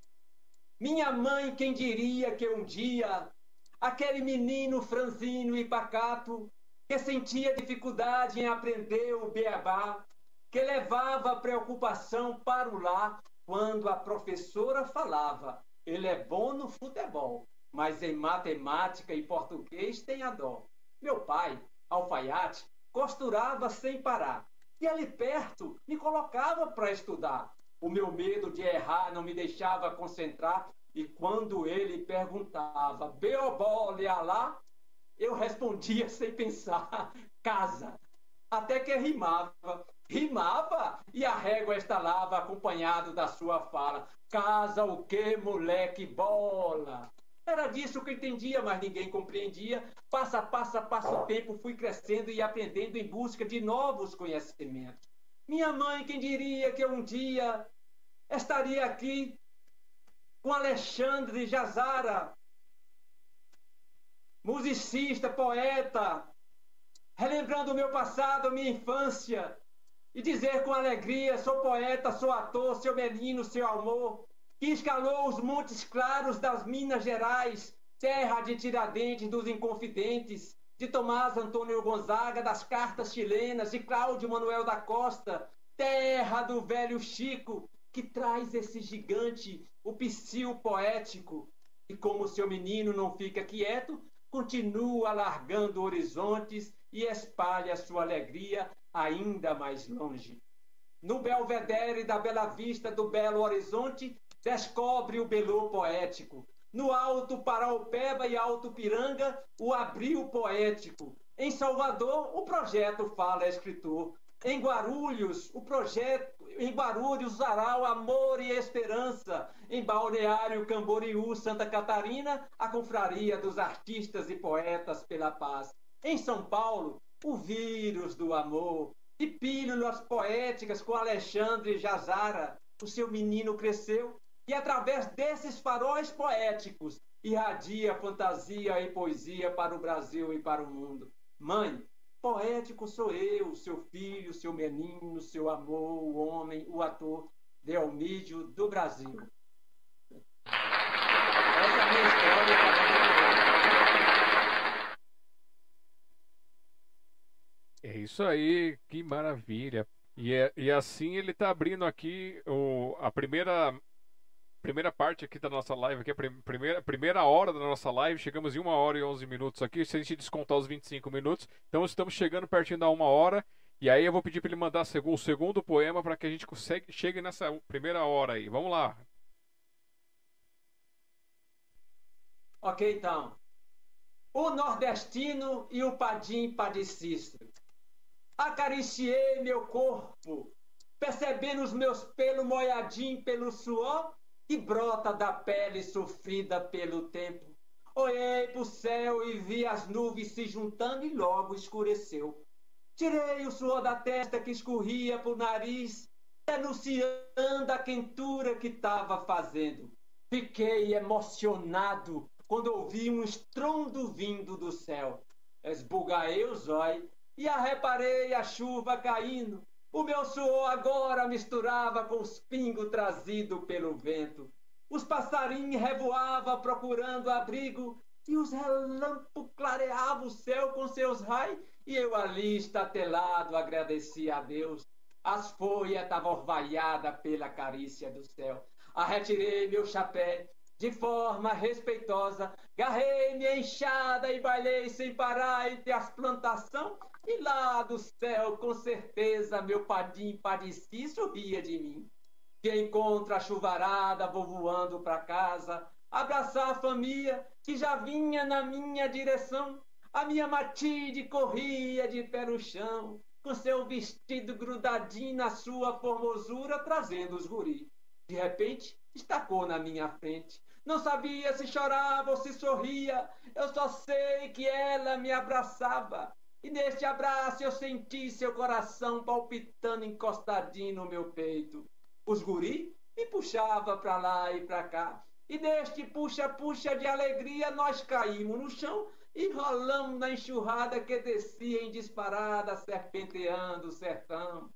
Minha mãe, quem diria que um dia aquele menino franzino e pacato que sentia dificuldade em aprender o beabá, que levava preocupação para o lar quando a professora falava: ele é bom no futebol, mas em matemática e português tem a dó. Meu pai, alfaiate, costurava sem parar. E ali perto me colocava para estudar. O meu medo de errar não me deixava concentrar. E quando ele perguntava, Beobole lá, eu respondia sem pensar, casa. Até que rimava. Rimava e a régua estalava acompanhado da sua fala. Casa o que, moleque, bola? Era disso que eu entendia, mas ninguém compreendia. Passa, passa, passa o tempo, fui crescendo e aprendendo em busca de novos conhecimentos. Minha mãe, quem diria que um dia estaria aqui com Alexandre Jazara, musicista, poeta, relembrando o meu passado, minha infância, e dizer com alegria: sou poeta, sou ator, seu menino, seu amor que escalou os montes claros das Minas Gerais, terra de Tiradentes dos Inconfidentes, de Tomás Antônio Gonzaga, das cartas chilenas, de Cláudio Manuel da Costa, terra do velho Chico, que traz esse gigante, o psil poético, e como seu menino não fica quieto, continua alargando horizontes e espalha sua alegria ainda mais longe. No belvedere da bela vista do belo horizonte, descobre o belô poético. No Alto Paraupeba e Alto Piranga, o abril poético. Em Salvador, o projeto Fala Escritor. Em Guarulhos, o projeto, em Guarulhos, Zaral, Amor e Esperança. Em Balneário Camboriú, Santa Catarina, a confraria dos artistas e poetas pela paz. Em São Paulo, o vírus do amor. E pílulas poéticas com Alexandre Jazara. O seu menino cresceu e através desses faróis poéticos irradia fantasia e poesia para o Brasil e para o mundo. Mãe, poético sou eu, seu filho, seu menino, seu amor, o homem, o ator, Delmídio do Brasil. Essa é a minha história. É isso aí, que maravilha. E, é, e assim ele está abrindo aqui o, a primeira primeira parte aqui da nossa live, aqui, a primeira, primeira hora da nossa live. Chegamos em uma hora e 11 minutos aqui. Se a gente descontar os 25 minutos, então estamos chegando pertinho da uma hora. E aí eu vou pedir para ele mandar o segundo poema para que a gente consegue, chegue nessa primeira hora aí. Vamos lá. Ok, então. O nordestino e o padim padecistro. Acariciei meu corpo, percebendo os meus pelos molhadinhos pelo suor que brota da pele sofrida pelo tempo. Olhei para o céu e vi as nuvens se juntando e logo escureceu. Tirei o suor da testa que escorria para o nariz, denunciando a quentura que estava fazendo. Fiquei emocionado quando ouvi um estrondo vindo do céu. Esbugaei os olhos e reparei a chuva caindo. O meu suor agora misturava com os pingos trazidos pelo vento. Os passarinhos revoavam procurando abrigo e os relâmpagos clareavam o céu com seus raios e eu ali estatelado agradecia a Deus. As folhas estavam orvalhadas pela carícia do céu. Arretirei meu chapéu de forma respeitosa, garrei minha enxada e bailei sem parar entre as plantações e lá do céu, com certeza, meu padim padeci sorria de mim. Que encontra a chuvarada, vou voando para casa, abraçar a família que já vinha na minha direção. A minha Matilde corria de pé no chão, com seu vestido grudadinho na sua formosura, trazendo os guris. De repente, estacou na minha frente. Não sabia se chorava ou se sorria, eu só sei que ela me abraçava. E neste abraço eu senti seu coração palpitando encostadinho no meu peito. Os guri me puxava para lá e para cá. E neste puxa-puxa de alegria nós caímos no chão e rolamos na enxurrada que descia em disparada, serpenteando o sertão.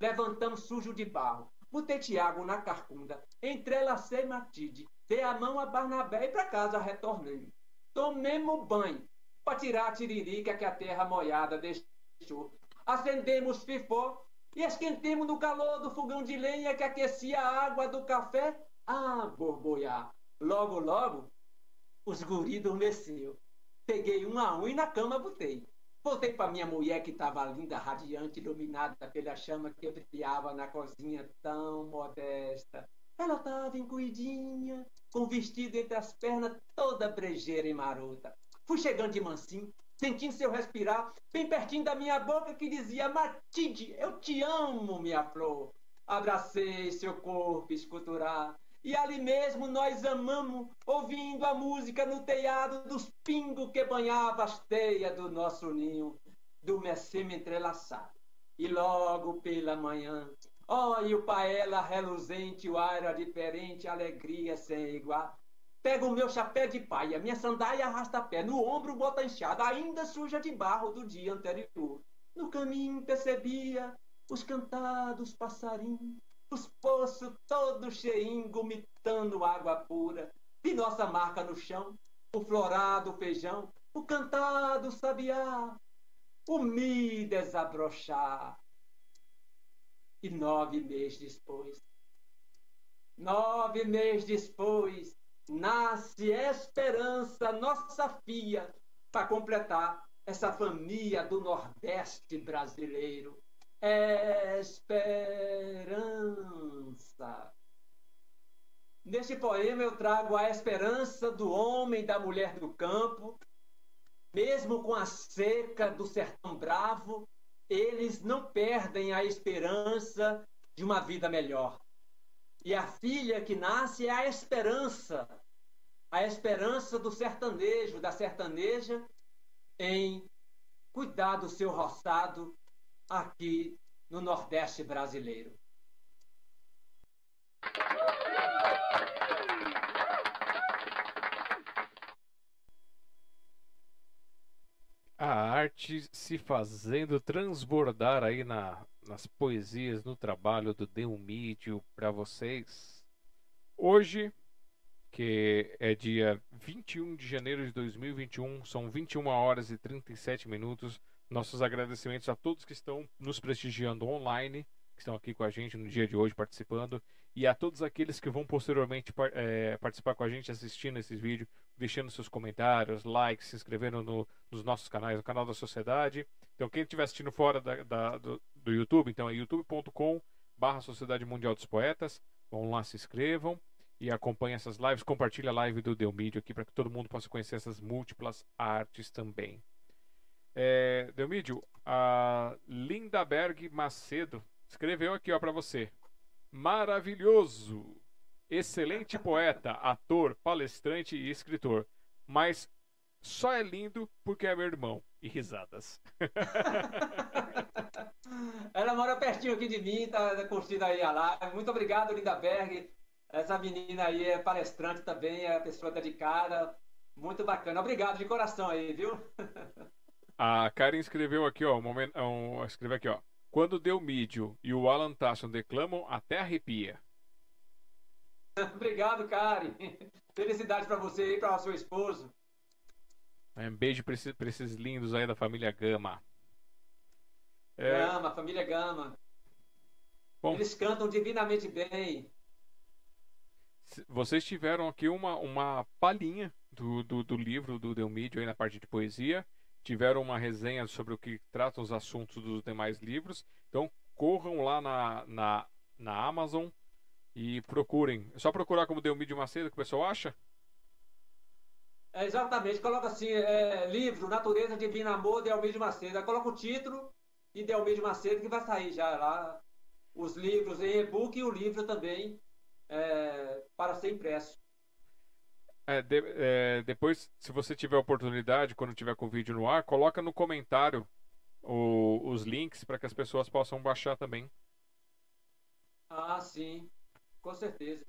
Levantamos sujo de barro, botei Tiago na carcunda, entrelacei Matilde, dei a mão a Barnabé e para casa retornei. Tomemos banho, para tirar a tiririca que a terra molhada deixou. Acendemos fifó e esquentemos no calor do fogão de lenha que aquecia a água do café. Ah, borboiar! Logo, logo, os guri adormeceu. Peguei um a um e na cama botei. Voltei para minha mulher que estava linda, radiante, iluminada pela chama que brilhava na cozinha tão modesta. Ela estava encolhidinha, com vestido entre as pernas toda brejeira e marota. Fui chegando de mansinho, sentindo seu respirar, bem pertinho da minha boca, que dizia: Matilde, eu te amo, minha flor. Abracei seu corpo esculturar. E ali mesmo nós amamos, ouvindo a música no telhado dos pingos que banhava as teias do nosso ninho, do mecema entrelaçado. E logo pela manhã, e o paela reluzente, o ar era diferente, alegria sem igual. Pega o meu chapéu de paia, minha sandália arrasta pé, no ombro bota enxada, ainda suja de barro do dia anterior. No caminho percebia os cantados passarinhos, os poços todos cheinhos, gomitando água pura, e nossa marca no chão, o florado feijão, o cantado sabiá, o mi desabrochar. E nove meses depois, nove meses depois, nasce esperança, nossa filha, para completar essa família do Nordeste brasileiro. Esperança. Neste poema eu trago a esperança do homem e da mulher do campo, mesmo com a seca do sertão bravo, eles não perdem a esperança de uma vida melhor. E a filha que nasce é a esperança, a esperança do sertanejo, da sertaneja, em cuidar do seu roçado aqui no Nordeste brasileiro. A arte se fazendo transbordar aí na, nas poesias, no trabalho do Deumídio para vocês. Hoje, que é dia 21 de janeiro de 2021, são 21 horas e 37 minutos. Nossos agradecimentos a todos que estão nos prestigiando online, que estão aqui com a gente no dia de hoje participando, e a todos aqueles que vão posteriormente é, participar com a gente assistindo esses vídeos, deixando seus comentários, likes, se inscrevendo no, nos nossos canais, no canal da Sociedade. Então, quem estiver assistindo fora da, da, do, do, YouTube, então é youtube.com barra Sociedade Mundial dos Poetas. Vão lá, se inscrevam e acompanhem essas lives. Compartilhe a live do Delmídio aqui para que todo mundo possa conhecer essas múltiplas artes também. É, Delmídio, a Linda Berg Macedo escreveu aqui ó para você. Maravilhoso! Excelente poeta, ator, palestrante e escritor. Mas só é lindo porque é meu irmão. E risadas. Ela mora pertinho aqui de mim, tá curtindo aí a live. Muito obrigado, Linda Berg. Essa menina aí é palestrante também, é pessoa dedicada. Muito bacana. Obrigado de coração aí, viu? A Karen escreveu aqui, ó, um momento, um, escreveu aqui, ó. Quando deu mídio e o Alan Tasson declamam, até arrepia. Obrigado, Karen. Felicidade para você e para o seu esposo. Um beijo para esses, esses, lindos aí da família Gama. É... Gama, família Gama. Bom, Eles cantam divinamente bem. Vocês tiveram aqui uma, uma palhinha do, do, do livro do Delmídio aí na parte de poesia. Tiveram uma resenha sobre o que tratam os assuntos dos demais livros. Então corram lá na, na, na Amazon e procurem. É só procurar como Delmídio Macedo que o pessoal acha? É, exatamente, coloca assim, é, livro Natureza Divina Amor de Almeida Macedo. Aí coloca o título e de Almeida Macedo que vai sair já lá os livros em e-book e o livro também é, para ser impresso. É, de, é, depois, se você tiver oportunidade, quando tiver com o vídeo no ar, coloca no comentário o, os links para que as pessoas possam baixar também. Ah, sim, com certeza.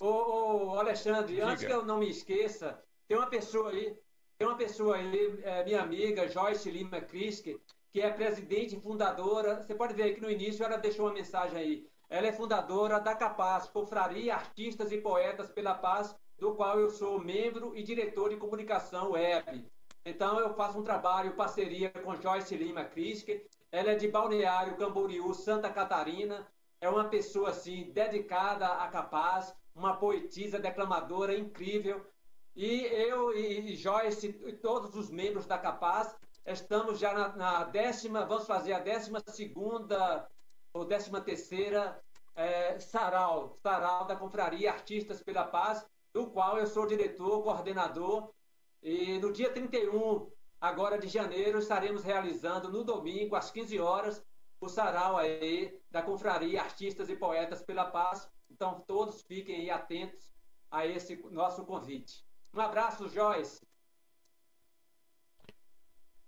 Ô, ô Alexandre, Diga. antes que eu não me esqueça, tem uma pessoa aí, tem uma pessoa aí, é, minha amiga Joyce Lima Kriske, que é presidente e fundadora. Você pode ver aí que no início ela deixou uma mensagem aí. Ela é fundadora da Capaz, Confraria Artistas e Poetas pela Paz, do qual eu sou membro e diretor de comunicação web. Então eu faço um trabalho parceria com Joyce Lima Kriske. Ela é de Balneário Camboriú, Santa Catarina. É uma pessoa assim dedicada à Capaz, uma poetisa, declamadora incrível. E eu e Joyce e todos os membros da Capaz Estamos já na, na décima, vamos fazer a décima segunda ou décima terceira é, sarau, sarau da Confraria Artistas pela Paz, do qual eu sou diretor, coordenador. E no dia 31 agora de janeiro estaremos realizando no domingo às 15 horas o sarau aí da Confraria Artistas e Poetas pela Paz. Então todos fiquem aí atentos a esse nosso convite. Um abraço, Joyce.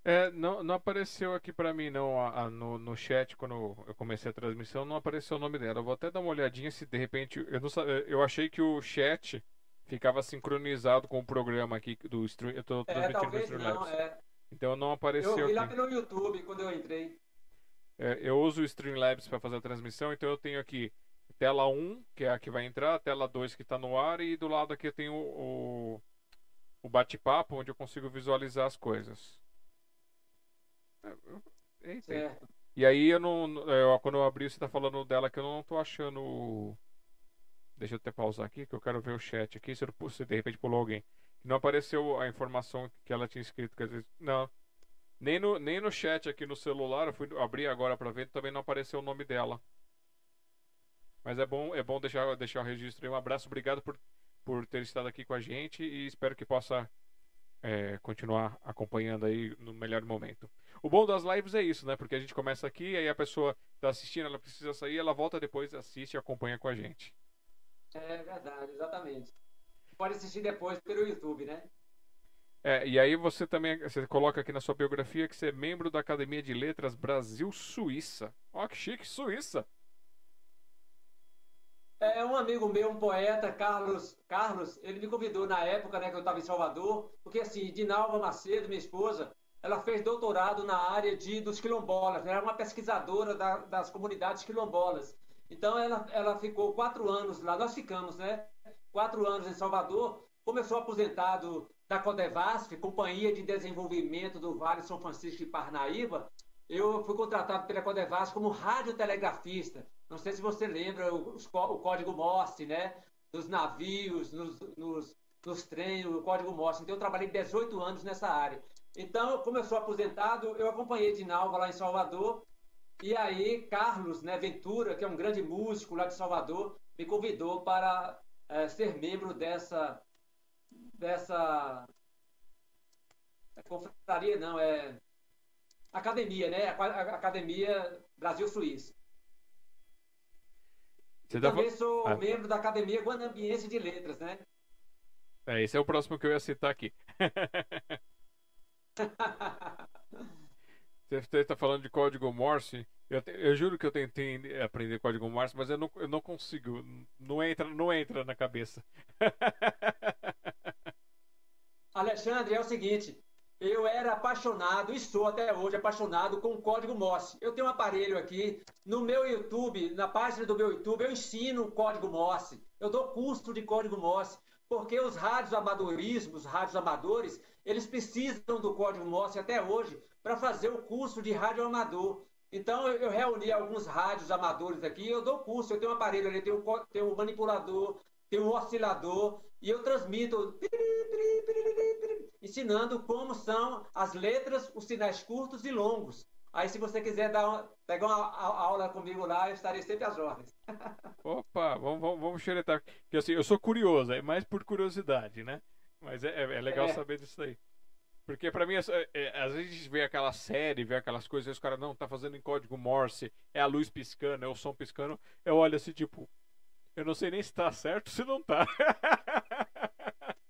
É, não, não apareceu aqui para mim não a, a, no, no chat quando eu comecei a transmissão, não apareceu o nome dela. Eu vou até dar uma olhadinha se de repente eu não eu achei que o chat ficava sincronizado com o programa aqui do stream, eu tô é, transmitindo é, não, é. Então não apareceu Eu vi lá pelo YouTube quando eu entrei. É, eu uso o Streamlabs para fazer a transmissão, então eu tenho aqui tela 1, que é a que vai entrar, tela 2 que está no ar e do lado aqui eu tenho o, o bate-papo onde eu consigo visualizar as coisas. Eita. E aí eu não. Eu, quando eu abri, você tá falando dela que eu não tô achando. Deixa eu até pausar aqui, que eu quero ver o chat aqui. Se, eu, se de repente pulou alguém. Não apareceu a informação que ela tinha escrito. Quer dizer, não. Nem no, nem no chat aqui no celular, eu fui abrir agora para ver, também não apareceu o nome dela. Mas é bom, é bom deixar, deixar o registro aí. Um abraço, obrigado por, por ter estado aqui com a gente e espero que possa é, continuar acompanhando aí no melhor momento. O bom das lives é isso, né? Porque a gente começa aqui, aí a pessoa está assistindo, ela precisa sair, ela volta depois, assiste e acompanha com a gente. É verdade, exatamente. Pode assistir depois pelo YouTube, né? É, e aí você também você coloca aqui na sua biografia que você é membro da Academia de Letras Brasil Suíça. Ó, que chique, Suíça! É um amigo meu, um poeta, Carlos, Carlos, ele me convidou na época, né, que eu estava em Salvador, porque assim, Dinalva Macedo, minha esposa, ela fez doutorado na área de dos quilombolas, ela era uma pesquisadora da, das comunidades quilombolas. Então ela, ela ficou quatro anos lá, nós ficamos, né? Quatro anos em Salvador, começou aposentado da Codevasf, Companhia de Desenvolvimento do Vale São Francisco de Parnaíba, eu fui contratado pela Codevasf como radiotelegrafista. Não sei se você lembra o, o código Morse, né? Dos navios, nos, nos, nos trens, o código Morse. Então, eu trabalhei 18 anos nessa área. Então, como eu sou aposentado, eu acompanhei Dinalva lá em Salvador. E aí, Carlos né, Ventura, que é um grande músico lá de Salvador, me convidou para é, ser membro dessa. dessa. É, confraria, não, é. Academia, né? Academia Brasil-Suíça. Você tá também sou ah. membro da Academia Guanambiense de Letras, né? É, esse é o próximo que eu ia citar aqui. Você está falando de código Morse. Eu, te, eu, juro que eu tentei aprender código Morse, mas eu não, eu não consigo. Não entra, não entra na cabeça. Alexandre, é o seguinte. Eu era apaixonado e sou até hoje apaixonado com o código Morse. Eu tenho um aparelho aqui no meu YouTube, na página do meu YouTube, eu ensino o código Morse. Eu dou curso de código Morse, porque os rádios amadorismos, rádios amadores, eles precisam do código Morse até hoje para fazer o curso de rádio amador. Então eu reuni alguns rádios amadores aqui, eu dou curso, eu tenho um aparelho ali, um, tenho um manipulador, tenho um oscilador e eu transmito ensinando como são as letras, os sinais curtos e longos. Aí, se você quiser dar uma, pegar uma, aula comigo lá, eu estarei sempre às ordens. Opa, vamos, vamos, vamos xeretar. Porque assim, eu sou curioso, é mais por curiosidade, né? Mas é, é, é legal é. saber disso aí. Porque pra mim, é, é, às vezes a gente vê aquela série, vê aquelas coisas, e os caras, não, tá fazendo em código Morse, é a luz piscando, é o som piscando. Eu olho assim, tipo, Eu não sei nem se tá certo se não tá.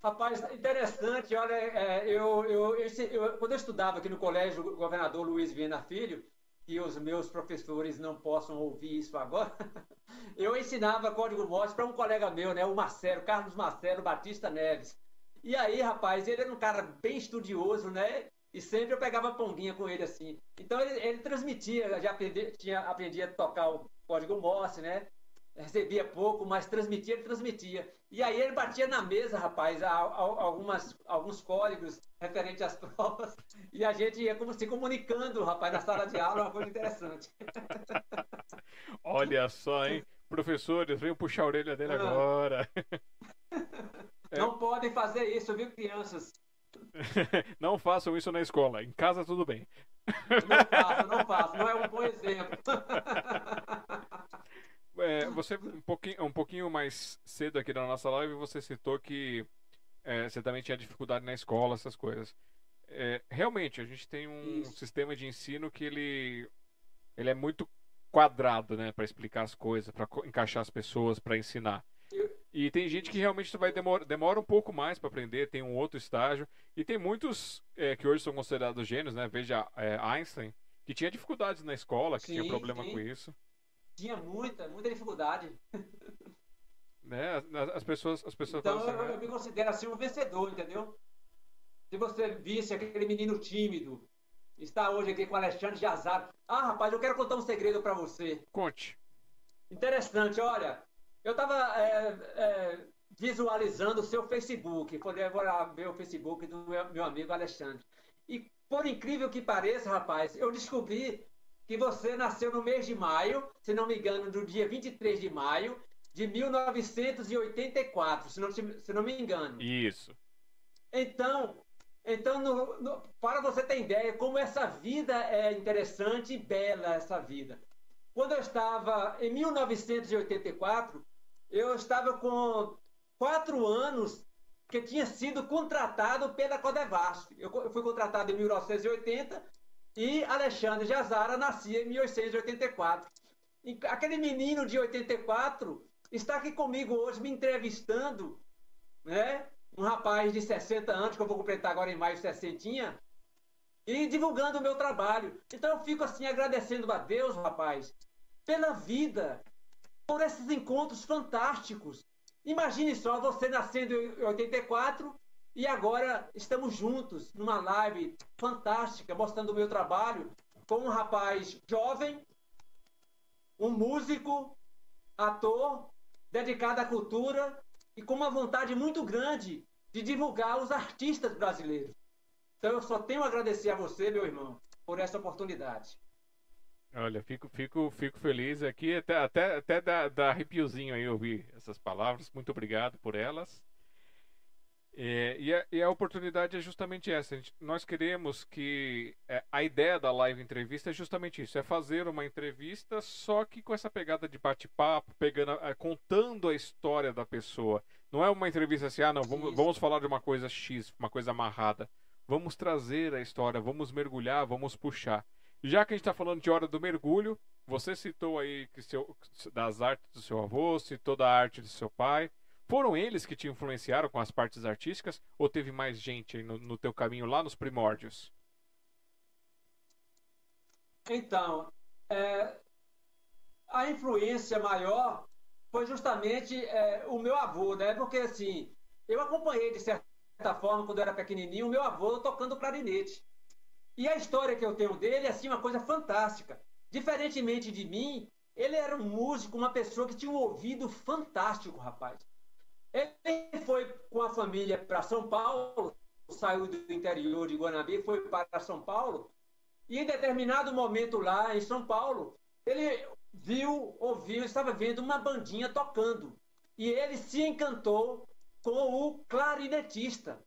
Rapaz, interessante, olha, é, eu, eu, eu, eu, quando eu estudava aqui no colégio governador Luiz Viana Filho, que os meus professores não possam ouvir isso agora, eu ensinava código Morse para um colega meu, né, o Marcelo, Carlos Marcelo Batista Neves. E aí, rapaz, ele era um cara bem estudioso, né? E sempre eu pegava ponguinha com ele assim. Então ele, ele transmitia, já aprendi, tinha, aprendia a tocar o código Morse, né? Recebia pouco, mas transmitia, ele transmitia. E aí ele batia na mesa, rapaz, a, a, algumas, alguns códigos referentes às provas. E a gente ia como se comunicando, rapaz, na sala de aula, uma coisa interessante. Olha só, hein? Professores, venham puxar a orelha dele ah. agora. Não é. podem fazer isso, viu, crianças? não façam isso na escola. Em casa, tudo bem. Não faço, não faço. Não é um bom exemplo. É, você, um pouquinho, um pouquinho mais cedo aqui na nossa live, você citou que é, você também tinha dificuldade na escola, essas coisas. É, realmente, a gente tem um Isso. sistema de ensino que ele, ele é muito quadrado, né, para explicar as coisas, para encaixar as pessoas, para ensinar. E tem gente que realmente vai demora, demora um pouco mais para aprender, tem um outro estágio. E tem muitos é, que hoje são considerados gênios, né? Veja é, Einstein, que tinha dificuldades na escola, que sim, tinha problema sim. com isso. Tinha muita, muita dificuldade. Né? As pessoas, as pessoas então assim, eu, eu, me considero assim um vencedor, entendeu? Se você visse aquele menino tímido, está hoje aqui com o Alexandre Jazar. Ah, rapaz, eu quero contar um segredo para você. Conte. Interessante, olha. Eu estava é, é, visualizando o seu Facebook. Agora ver o Facebook do meu, meu amigo Alexandre. E por incrível que pareça, rapaz, eu descobri que você nasceu no mês de maio, se não me engano, do dia 23 de maio de 1984, se não, se não me engano. Isso. Então, então no, no, para você ter ideia como essa vida é interessante e bela, essa vida. Quando eu estava em 1984, eu estava com quatro anos que tinha sido contratado pela Codevasf. Eu, eu fui contratado em 1980 e Alexandre Jazara nascia em 1884. E aquele menino de 84 está aqui comigo hoje me entrevistando, né? Um rapaz de 60 anos, que eu vou completar agora em maio 60, e divulgando o meu trabalho. Então eu fico assim agradecendo a Deus, rapaz, pela vida, por esses encontros fantásticos. Imagine só você nascendo em 84 e agora estamos juntos numa live fantástica, mostrando o meu trabalho com um rapaz jovem, um músico, ator, dedicado à cultura e com uma vontade muito grande de divulgar os artistas brasileiros. Então eu só tenho a agradecer a você, meu irmão, por essa oportunidade. Olha, fico, fico, fico feliz aqui, até, até, até dá, dá arrepiozinho aí ouvir essas palavras. Muito obrigado por elas. É, e, a, e, a, oportunidade é justamente essa. Gente, nós queremos que. É, a ideia da live entrevista é justamente isso: é fazer uma entrevista, só que com essa pegada de bate-papo, pegando, é, contando a história da pessoa. Não é uma entrevista assim, ah, não, vamos, vamos falar de uma coisa X, uma coisa amarrada. Vamos trazer a história, vamos mergulhar, vamos puxar. Já que a gente está falando de hora do mergulho, você citou aí que seu, das artes do seu avô, citou da arte do seu pai. Foram eles que te influenciaram com as partes artísticas ou teve mais gente no, no teu caminho lá nos primórdios? Então, é, a influência maior foi justamente é, o meu avô, né? Porque assim, eu acompanhei de certa forma quando eu era pequenininho o meu avô tocando clarinete. E a história que eu tenho dele é assim, uma coisa fantástica. Diferentemente de mim, ele era um músico, uma pessoa que tinha um ouvido fantástico, rapaz. Ele foi com a família para São Paulo, saiu do interior de Guanabí, foi para São Paulo, e em determinado momento lá em São Paulo, ele viu, ouviu, estava vendo uma bandinha tocando. E ele se encantou com o clarinetista.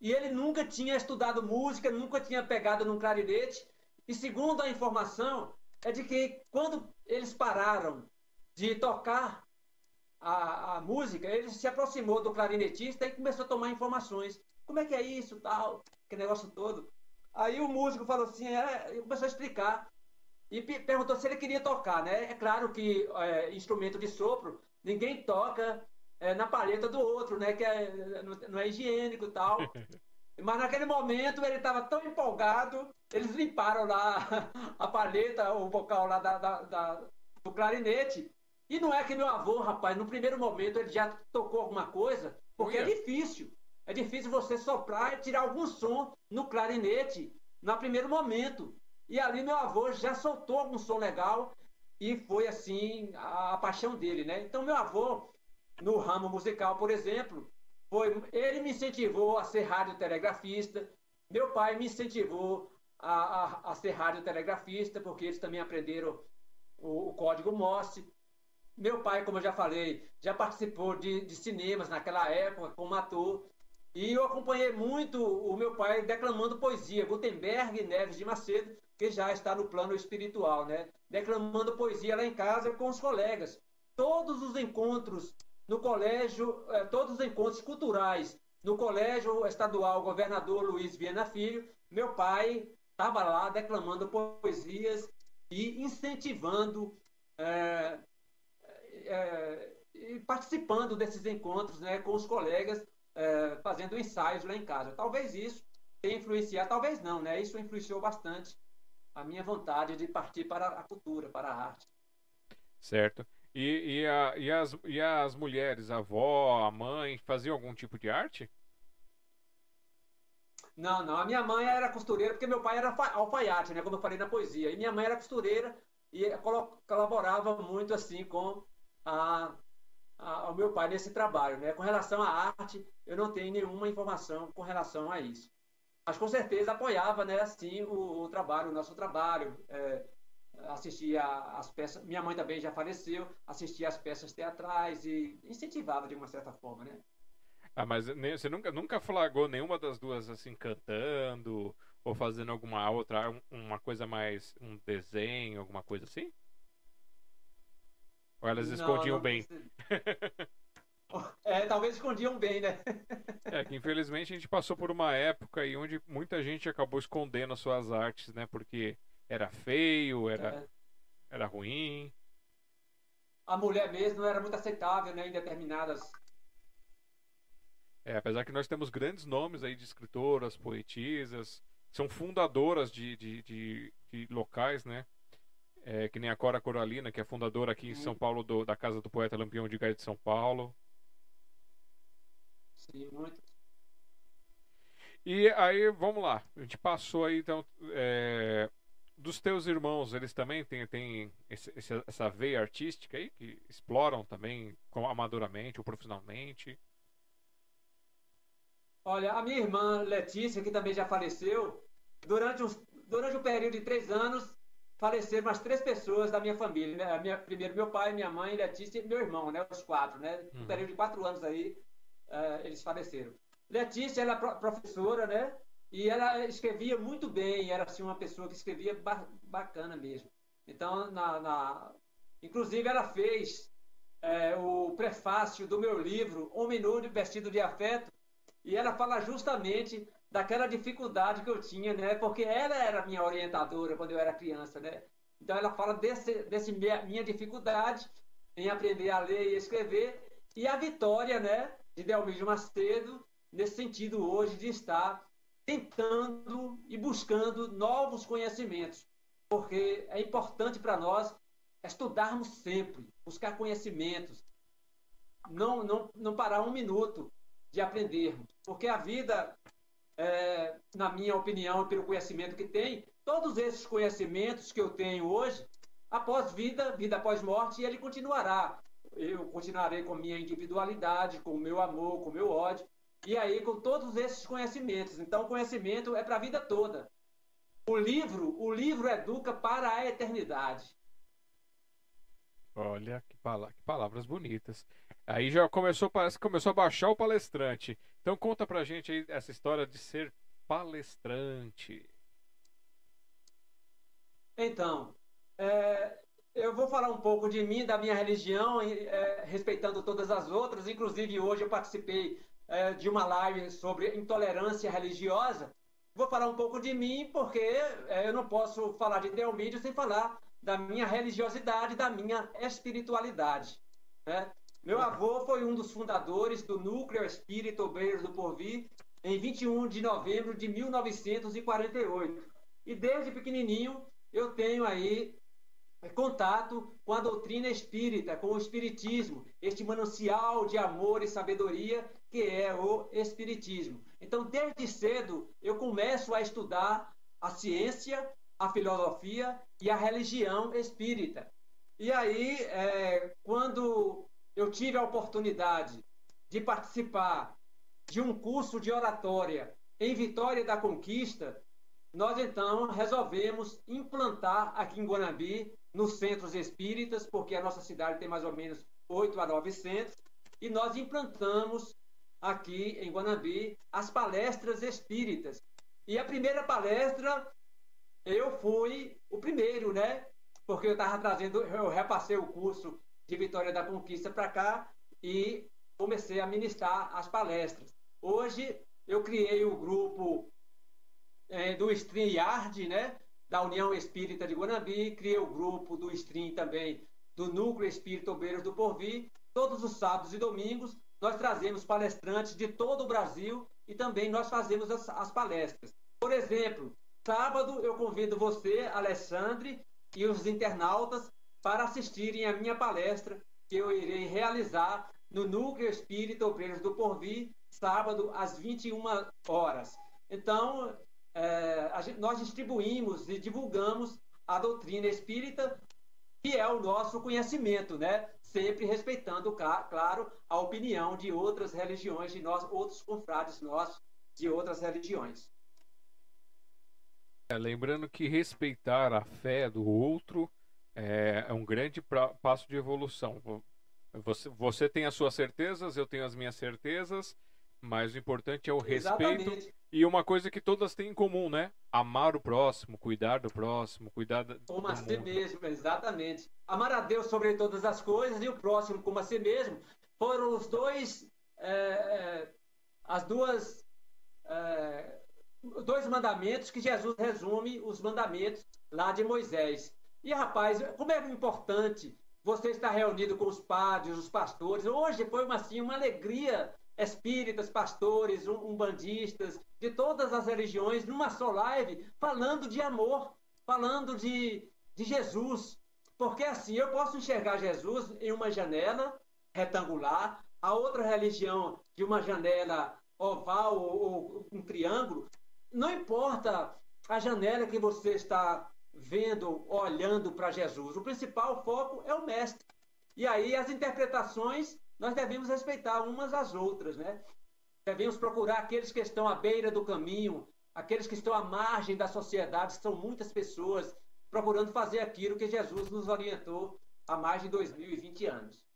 E ele nunca tinha estudado música, nunca tinha pegado num clarinete. E segundo a informação, é de que quando eles pararam de tocar a, a música, ele se aproximou do clarinetista e começou a tomar informações. Como é que é isso, tal, que negócio todo. Aí o músico falou assim, é, começou a explicar. E perguntou se ele queria tocar, né? É claro que é, instrumento de sopro ninguém toca é, na palheta do outro, né? Que é, não é higiênico e tal. Mas naquele momento ele estava tão empolgado, eles limparam lá a palheta, o vocal lá da, da, da, do clarinete. E não é que meu avô, rapaz, no primeiro momento ele já tocou alguma coisa, porque é difícil. É difícil você soprar e tirar algum som no clarinete no primeiro momento. E ali meu avô já soltou algum som legal e foi assim a, a paixão dele, né? Então meu avô, no ramo musical, por exemplo, foi, ele me incentivou a ser radiotelegrafista, meu pai me incentivou a, a, a ser radiotelegrafista, porque eles também aprenderam o, o, código Morse. Meu pai, como eu já falei, já participou de, de cinemas naquela época como ator. E eu acompanhei muito o meu pai declamando poesia, Gutenberg Neves de Macedo, que já está no plano espiritual, né? Declamando poesia lá em casa com os colegas. Todos os encontros no colégio, eh, todos os encontros culturais no Colégio Estadual Governador Luiz Viana Filho, meu pai estava lá declamando poesias e incentivando é, é, e participando desses encontros né, com os colegas, é, fazendo ensaios lá em casa. Talvez isso tenha influenciado, talvez não, né? Isso influenciou bastante a minha vontade de partir para a cultura, para a arte. Certo. E, e, a, e, as, e as mulheres, a avó, a mãe, faziam algum tipo de arte? Não, não. A minha mãe era costureira, porque meu pai era alfaiate, né? Como eu falei na poesia. E minha mãe era costureira e colaborava muito assim com a, a, ao meu pai nesse trabalho, né? Com relação à arte, eu não tenho nenhuma informação com relação a isso. Mas com certeza apoiava, né? Assim, o, o trabalho, o nosso trabalho. É, assistia as peças. Minha mãe também já faleceu, assistia as peças teatrais e incentivava de uma certa forma, né? Ah, mas você nunca, nunca flagrou nenhuma das duas assim cantando ou fazendo alguma outra, uma coisa mais um desenho, alguma coisa assim? Ou elas escondiam não, bem? É, talvez escondiam bem, né? é que infelizmente a gente passou por uma época aí onde muita gente acabou escondendo as suas artes, né? Porque era feio, era, é. era ruim. A mulher mesmo não era muito aceitável né, em determinadas. É, apesar que nós temos grandes nomes aí de escritoras, poetisas, são fundadoras de, de, de, de locais, né? É, que nem a Cora Coralina, que é fundadora aqui em São Paulo do, da Casa do Poeta Lampião de Gaia de São Paulo. Sim, muito. E aí, vamos lá. A gente passou aí, então, é, dos teus irmãos, eles também têm, têm esse, essa veia artística aí, que exploram também amadoramente ou profissionalmente? Olha, a minha irmã Letícia, que também já faleceu, durante, os, durante um período de três anos, faleceram umas três pessoas da minha família. Né? Minha, primeiro meu pai, minha mãe, Letícia e meu irmão, né? Os quatro, né? Uhum. Um período de quatro anos aí, uh, eles faleceram. Letícia, ela é professora, né? E ela escrevia muito bem, era assim, uma pessoa que escrevia ba bacana mesmo. Então, na, na... inclusive, ela fez é, o prefácio do meu livro, Homem Nude Vestido de Afeto, e ela fala justamente daquela dificuldade que eu tinha, né? Porque ela era minha orientadora quando eu era criança, né? Então, ela fala desse, desse minha, minha dificuldade em aprender a ler e escrever, e a vitória, né, de Delmídio Macedo, nesse sentido hoje de estar tentando e buscando novos conhecimentos, porque é importante para nós estudarmos sempre, buscar conhecimentos, não, não, não parar um minuto de aprendermos, porque a vida, é, na minha opinião, pelo conhecimento que tem, todos esses conhecimentos que eu tenho hoje, após vida, vida após morte, ele continuará. Eu continuarei com minha individualidade, com o meu amor, com o meu ódio, e aí, com todos esses conhecimentos. Então, o conhecimento é para a vida toda. O livro, o livro educa para a eternidade. Olha, que, pala que palavras bonitas. Aí já começou, parece que começou a baixar o palestrante. Então conta pra gente aí essa história de ser palestrante. Então, é, eu vou falar um pouco de mim, da minha religião, é, respeitando todas as outras. Inclusive, hoje eu participei é, de uma live sobre intolerância religiosa, vou falar um pouco de mim, porque é, eu não posso falar de Delmídio sem falar da minha religiosidade, da minha espiritualidade. Né? Meu avô foi um dos fundadores do Núcleo Espírita Obreiros do Porvir em 21 de novembro de 1948. E desde pequenininho eu tenho aí contato com a doutrina espírita, com o espiritismo, este manancial de amor e sabedoria que é o espiritismo. Então, desde cedo eu começo a estudar a ciência, a filosofia e a religião espírita. E aí, é, quando eu tive a oportunidade de participar de um curso de oratória em Vitória da Conquista, nós então resolvemos implantar aqui em Guanambi, nos centros espíritas, porque a nossa cidade tem mais ou menos 8 a 9 centros, e nós implantamos aqui em Guanambi as palestras espíritas. E a primeira palestra, eu fui o primeiro, né? Porque eu estava trazendo, eu repassei o curso de Vitória da Conquista para cá e comecei a ministrar as palestras. Hoje eu criei o grupo é, do Stream Yard, né? Da União Espírita de Guanambi, criei o grupo do Stream também do Núcleo Espírita Obreiros do Porvir. Todos os sábados e domingos nós trazemos palestrantes de todo o Brasil e também nós fazemos as, as palestras. Por exemplo, sábado eu convido você, Alexandre, e os internautas para assistirem a minha palestra que eu irei realizar no Núcleo Espírita Obreiros do Porvir, sábado às 21 horas. Então, é, gente, nós distribuímos e divulgamos a doutrina espírita, que é o nosso conhecimento, né? Sempre respeitando, claro, a opinião de outras religiões, de nós, outros confrades nossos de outras religiões. É, lembrando que respeitar a fé do outro é, é um grande pra, passo de evolução. Você, você tem as suas certezas, eu tenho as minhas certezas, mas o importante é o Exatamente. respeito e uma coisa que todas têm em comum, né? Amar o próximo, cuidar do próximo, cuidar da, como a si mesmo, exatamente. Amar a Deus sobre todas as coisas e o próximo como a si mesmo foram os dois, é, é, as duas, é, dois mandamentos que Jesus resume os mandamentos lá de Moisés. E rapaz, como é importante você estar reunido com os padres, os pastores. Hoje foi uma, assim, uma alegria espíritas, pastores, umbandistas, de todas as religiões, numa só live, falando de amor, falando de, de Jesus. Porque assim, eu posso enxergar Jesus em uma janela retangular, a outra religião de uma janela oval ou, ou um triângulo. Não importa a janela que você está vendo, olhando para Jesus. O principal foco é o mestre. E aí as interpretações nós devemos respeitar umas às outras, né? Devemos procurar aqueles que estão à beira do caminho, aqueles que estão à margem da sociedade, são muitas pessoas, procurando fazer aquilo que Jesus nos orientou há mais de 2020 anos.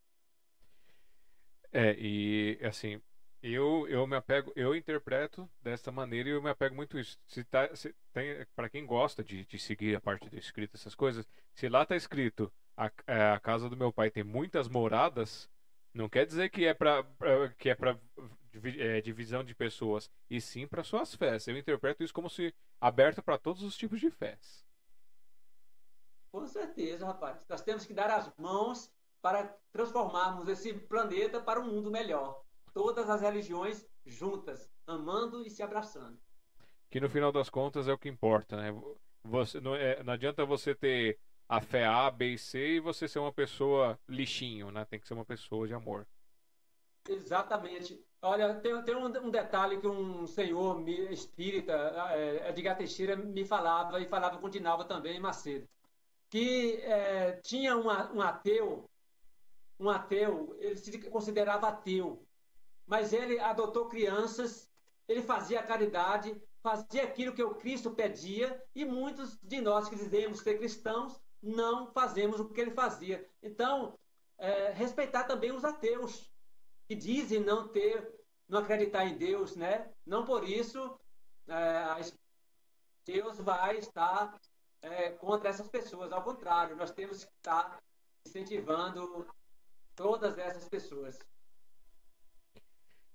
É, e assim, eu, eu me apego, eu interpreto dessa maneira e eu me apego muito isso. Se tá, se tem, para quem gosta de, de seguir a parte do escrito, essas coisas, se lá tá escrito a, é, a casa do meu pai tem muitas moradas, não quer dizer que é para que é para é, divisão de pessoas, e sim para suas fés. Eu interpreto isso como se aberto para todos os tipos de fés. Com certeza, rapaz. Nós temos que dar as mãos para transformarmos esse planeta para um mundo melhor. Todas as religiões juntas, amando e se abraçando. Que no final das contas é o que importa, né? Você, não, é, não adianta você ter a fé A, B e C e você ser uma pessoa lixinho, né? Tem que ser uma pessoa de amor. Exatamente. Olha, tem, tem um, um, detalhe que um senhor me, espírita, é, Edgar Teixeira, me falava, e falava com Dinalva também, Macedo, que é, tinha uma, um ateu, um ateu, ele se considerava ateu, mas ele adotou crianças, ele fazia caridade, fazia aquilo que o Cristo pedia, e muitos de nós que dizemos ser cristãos não fazemos o que ele fazia. Então, é, respeitar também os ateus, que dizem não ter, não acreditar em Deus, né? Não por isso é, Deus vai estar é, contra essas pessoas. Ao contrário, nós temos que estar incentivando todas essas pessoas.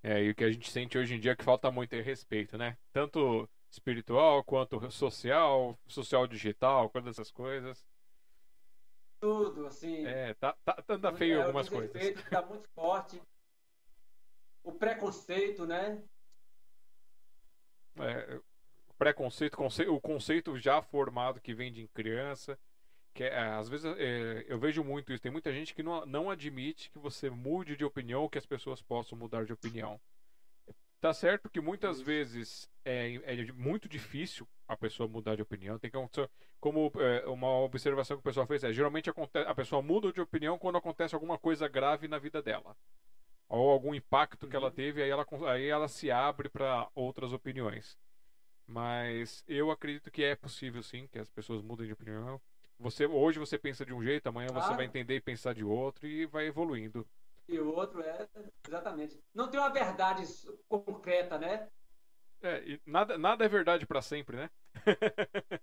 É, e o que a gente sente hoje em dia é que falta muito é respeito, né? Tanto espiritual quanto social, social digital, todas essas coisas. tudo, assim. É, tá, tá, tá feio é, algumas coisas. O desrespeito está muito forte. O preconceito, né? É, preconceito, o conceito já formado que vem de criança. Que é, às vezes é, eu vejo muito isso. Tem muita gente que não, não admite que você mude de opinião ou que as pessoas possam mudar de opinião. Tá certo que muitas vezes é, é muito difícil a pessoa mudar de opinião. Tem que como é, uma observação que o pessoal fez é geralmente acontece, a pessoa muda de opinião quando acontece alguma coisa grave na vida dela ou algum impacto que ela uhum. teve, aí ela, aí ela se abre para outras opiniões. Mas eu acredito que é possível sim que as pessoas mudem de opinião. Você hoje você pensa de um jeito, amanhã você vai entender e pensar de outro e vai evoluindo. E o outro é exatamente. Não tem uma verdade concreta, né? É, nada, nada é verdade para sempre, né?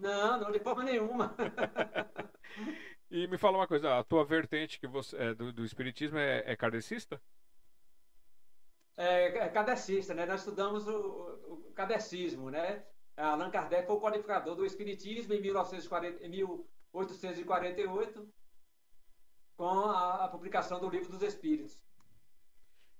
não, não de forma nenhuma. e me fala uma coisa, a tua vertente que você é, do, do espiritismo é, é kardecista? É, é kardecista, né? Nós estudamos o, o kardecismo, né? Allan Kardec foi o codificador do espiritismo em 1940, 1848 com a, a publicação do Livro dos Espíritos.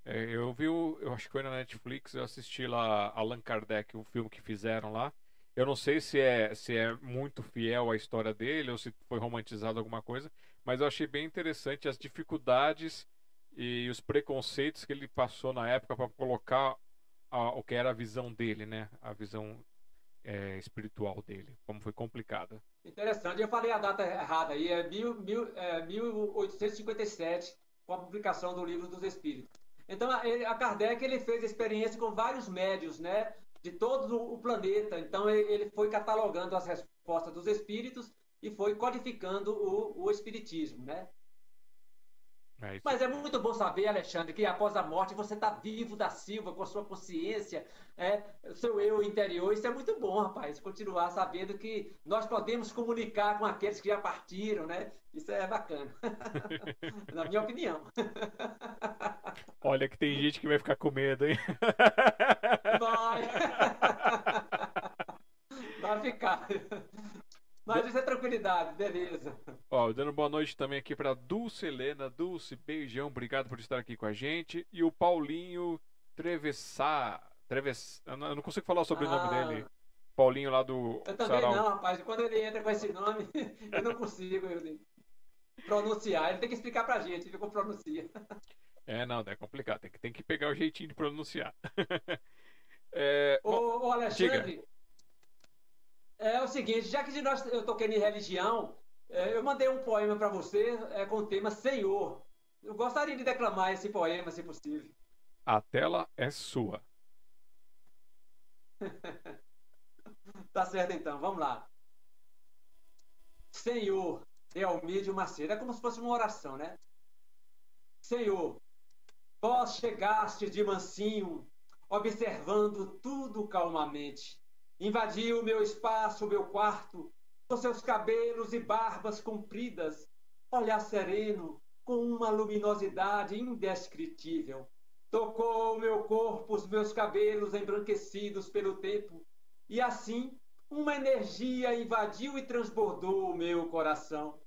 É, eu vi, o, eu acho que foi na Netflix, eu assisti lá Allan Kardec, o filme que fizeram lá. Eu não sei se é, se é muito fiel à história dele ou se foi romantizado alguma coisa, mas eu achei bem interessante as dificuldades e os preconceitos que ele passou na época para colocar a, o que era a visão dele, né? A visão é, espiritual dele, como foi complicada. Interessante, eu falei a data errada aí, é, mil, mil, é 1857, com a publicação do Livro dos Espíritos. Então, a, a Kardec ele fez experiência com vários médios, né, de todo o planeta. Então, ele, ele foi catalogando as respostas dos espíritos e foi codificando o, o espiritismo, né? É Mas é muito bom saber, Alexandre, que após a morte você está vivo da Silva, com a sua consciência, é, seu eu interior. Isso é muito bom, rapaz. Continuar sabendo que nós podemos comunicar com aqueles que já partiram, né? Isso é bacana. Na minha opinião. Olha que tem gente que vai ficar com medo, hein? Vai. Vai ficar. Mas isso é tranquilidade, beleza. Ó, dando boa noite também aqui para Dulce Helena. Dulce, beijão, obrigado por estar aqui com a gente. E o Paulinho Trevessar. Treves... Eu não consigo falar o sobrenome ah, dele. Paulinho lá do. Eu também Sarau. não, rapaz. Quando ele entra com esse nome, eu não consigo eu... pronunciar. Ele tem que explicar pra gente como pronuncia. É, não, é complicado. Tem que, tem que pegar o jeitinho de pronunciar. é, ô, ô, Alexandre. Diga. É o seguinte, já que nós, eu toquei em religião, é, eu mandei um poema para você é, com o tema Senhor. Eu gostaria de declamar esse poema, se possível. A tela é sua. tá certo então, vamos lá. Senhor, é Almídio Macedo. É como se fosse uma oração, né? Senhor, vós chegaste de mansinho, observando tudo calmamente Invadiu meu espaço, meu quarto, com seus cabelos e barbas compridas, olhar sereno, com uma luminosidade indescritível. Tocou o meu corpo, os meus cabelos embranquecidos pelo tempo, e assim uma energia invadiu e transbordou o meu coração.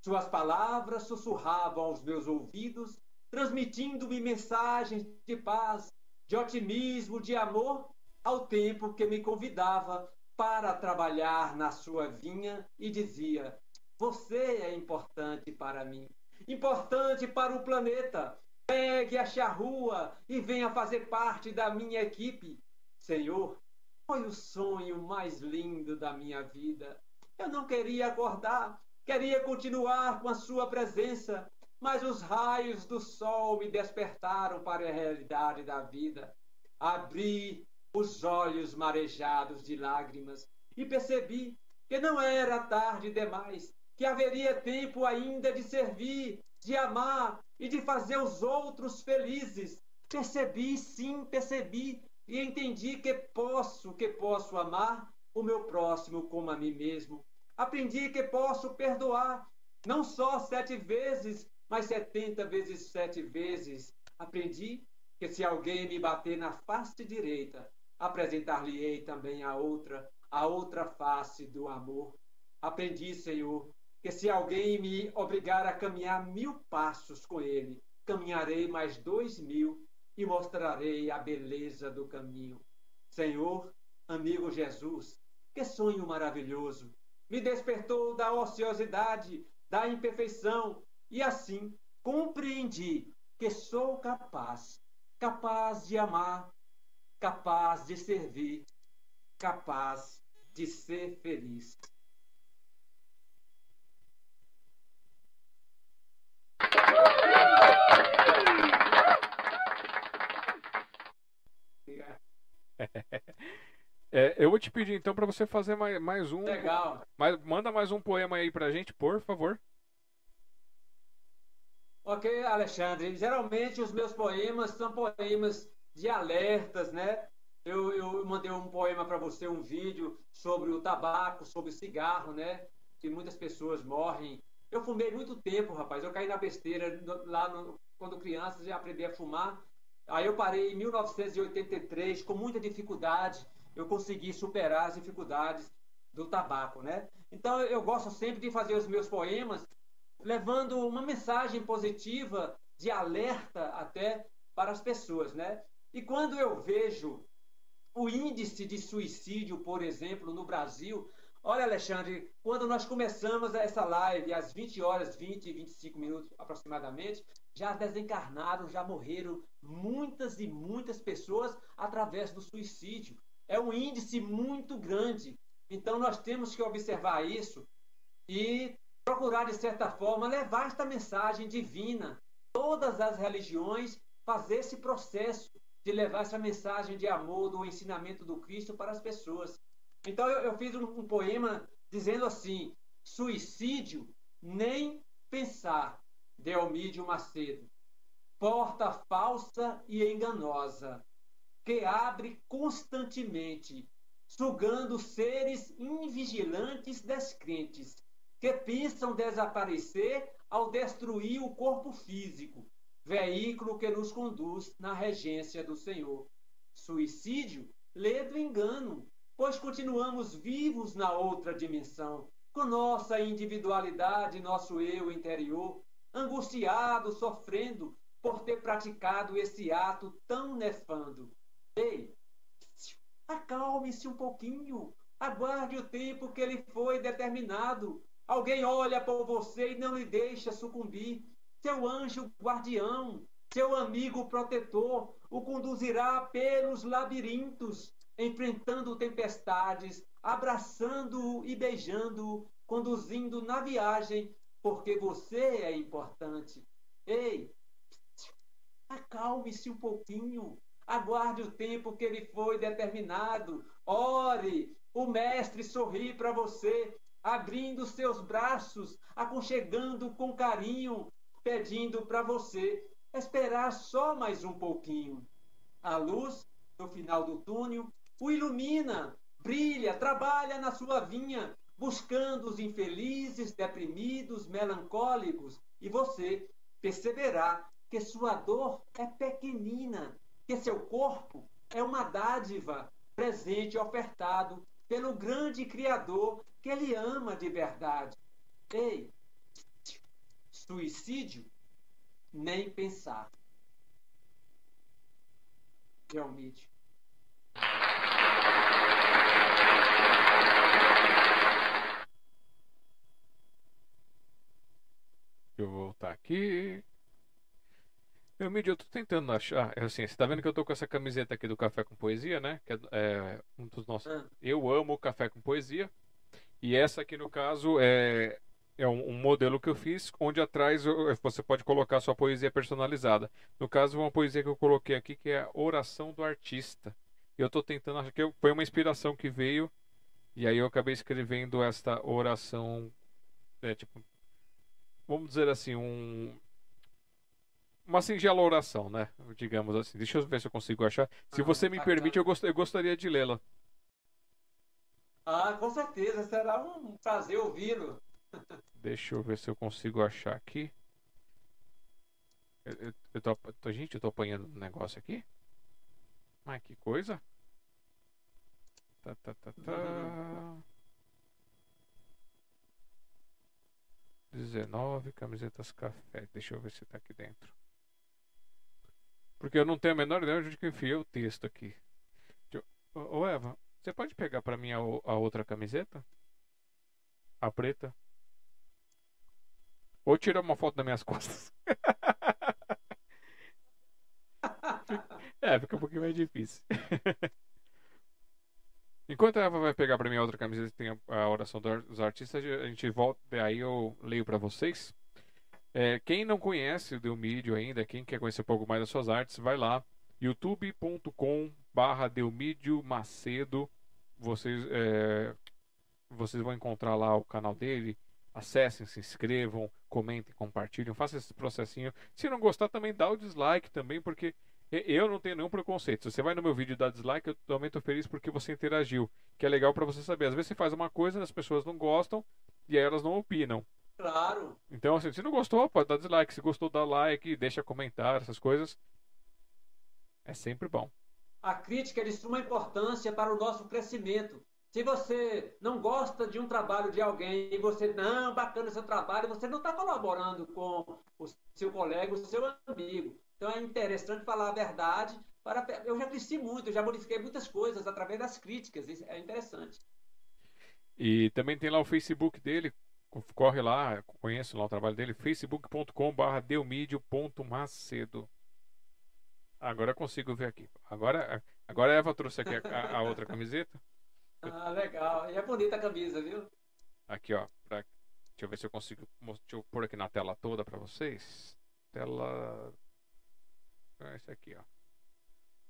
Suas palavras sussurravam aos meus ouvidos, transmitindo-me mensagens de paz, de otimismo, de amor ao tempo que me convidava para trabalhar na sua vinha e dizia: Você é importante para mim, importante para o planeta. Pegue a charrua e venha fazer parte da minha equipe. Senhor, foi o sonho mais lindo da minha vida. Eu não queria acordar, queria continuar com a sua presença, mas os raios do sol me despertaram para a realidade da vida. Abri os olhos marejados de lágrimas e percebi que não era tarde demais, que haveria tempo ainda de servir, de amar e de fazer os outros felizes. Percebi, sim, percebi e entendi que posso, que posso amar o meu próximo como a mim mesmo. Aprendi que posso perdoar, não só sete vezes, mas setenta vezes sete vezes. Aprendi que se alguém me bater na face direita, apresentar-lhe-ei também a outra, a outra face do amor. Aprendi, Senhor, que se alguém me obrigar a caminhar mil passos com ele, caminharei mais dois mil e mostrarei a beleza do caminho. Senhor, amigo Jesus, que sonho maravilhoso! Me despertou da ociosidade, da imperfeição, e assim compreendi que sou capaz, capaz de amar, capaz de servir, capaz de ser feliz. É, eu vou te pedir então para você fazer mais, mais um. Legal. Mais, manda mais um poema aí pra gente, por favor. Ok, Alexandre. Geralmente os meus poemas são poemas de alertas, né? Eu, eu mandei um poema para você, um vídeo sobre o tabaco, sobre o cigarro, né? Que muitas pessoas morrem. Eu fumei muito tempo, rapaz. Eu caí na besteira lá no, quando criança e aprendi a fumar. Aí eu parei em 1983 com muita dificuldade eu consegui superar as dificuldades do tabaco, né? Então eu gosto sempre de fazer os meus poemas levando uma mensagem positiva de alerta até para as pessoas, né? E quando eu vejo o índice de suicídio, por exemplo, no Brasil, olha, Alexandre, quando nós começamos essa live às 20 horas, 20 e 25 minutos aproximadamente, já desencarnaram, já morreram muitas e muitas pessoas através do suicídio é um índice muito grande. Então nós temos que observar isso e procurar, de certa forma, levar esta mensagem divina. Todas as religiões fazer esse processo de levar essa mensagem de amor, do ensinamento do Cristo para as pessoas. Então eu, eu fiz um, um poema dizendo assim: suicídio, nem pensar, Delmídio Macedo. Porta falsa e enganosa, que abre constantemente, sugando seres invigilantes descrentes, que pensam desaparecer ao destruir o corpo físico, veículo que nos conduz na regência do Senhor. Suicídio, ledo engano, pois continuamos vivos na outra dimensão, com nossa individualidade, nosso eu interior, angustiado, sofrendo por ter praticado esse ato tão nefando. Ei, acalme-se um pouquinho. Aguarde o tempo que lhe foi determinado. Alguém olha por você e não lhe deixa sucumbir. Seu anjo guardião, seu amigo protetor, o conduzirá pelos labirintos, enfrentando tempestades, abraçando-o e beijando-o, conduzindo na viagem, porque você é importante. Ei, acalme-se um pouquinho. Aguarde o tempo que lhe foi determinado. Ore, o Mestre sorri para você, abrindo seus braços, aconchegando com carinho, pedindo para você esperar só mais um pouquinho. A luz, no final do túnel, o ilumina, brilha, trabalha na sua vinha, buscando os infelizes, deprimidos, melancólicos, e você perceberá que sua dor é pequenina que seu corpo é uma dádiva presente ofertado pelo grande Criador que ele ama de verdade. Ei, suicídio? Nem pensar. Realmente. Deixa eu voltar aqui. Meu mídia, eu tô tentando achar. É assim, você tá vendo que eu tô com essa camiseta aqui do Café com Poesia, né? Que é, é um dos nossos. Ah. Eu amo Café com Poesia. E essa aqui, no caso, é, é um, um modelo que eu fiz, onde atrás você pode colocar sua poesia personalizada. No caso, uma poesia que eu coloquei aqui, que é a Oração do Artista. Eu tô tentando achar que foi uma inspiração que veio. E aí eu acabei escrevendo esta oração. É, tipo, vamos dizer assim, um uma singela oração, né? Digamos assim. Deixa eu ver se eu consigo achar. Se ah, você me permite, eu, gost... eu gostaria de lê-la. Ah, com certeza. Será um prazer ouvi-lo. Deixa eu ver se eu consigo achar aqui. Eu, eu, eu tô, tô, gente, eu tô apanhando um negócio aqui. Ai, que coisa. Tá, tá, tá, tá. Uhum. 19 camisetas café. Deixa eu ver se tá aqui dentro. Porque eu não tenho a menor ideia de onde que eu enfiei o texto aqui. Eu- Ô Eva, você pode pegar pra mim a, a outra camiseta? A preta? Ou tirar uma foto das minhas costas. É, fica um pouquinho mais difícil. Enquanto a Eva vai pegar pra mim a outra camiseta que tem a, oração dos artistas, a gente volta, aí eu leio pra vocês. É, quem não conhece o Delmídio ainda, quem quer conhecer um pouco mais das suas artes, vai lá, youtube.com barra Delmídio Macedo. Vocês, é, vocês vão encontrar lá o canal dele. Acessem, se inscrevam, comentem, compartilhem, façam esse processinho. Se não gostar, também dá o dislike também, porque Eu não tenho nenhum preconceito. Se você vai no meu vídeo e dá dislike, eu também tô feliz porque você interagiu. Que é legal pra você saber. Às vezes você faz uma coisa, as pessoas não gostam e aí elas não opinam. Claro. Então, assim, se não gostou, pode dar dislike. Se gostou, dá like, deixa comentário, essas coisas. É sempre bom. A crítica é de suma importância para o nosso crescimento. Se você não gosta de um trabalho de alguém e você, não, bacana seu trabalho, você não está colaborando com o seu colega, o seu amigo. Então é interessante falar a verdade. Para... Eu já cresci muito, eu já modifiquei muitas coisas através das críticas. Isso é interessante. E também tem lá o Facebook dele. Corre lá, conheço lá o trabalho dele. facebook.com.br delmídio.macedo. Agora eu consigo ver aqui. Agora, agora a Eva trouxe aqui a, a outra camiseta. Ah, legal. E é bonita a camisa, viu? Aqui, ó. pra- Deixa eu ver se eu consigo. Deixa eu pôr aqui na tela toda pra vocês. Tela. É esse aqui, ó.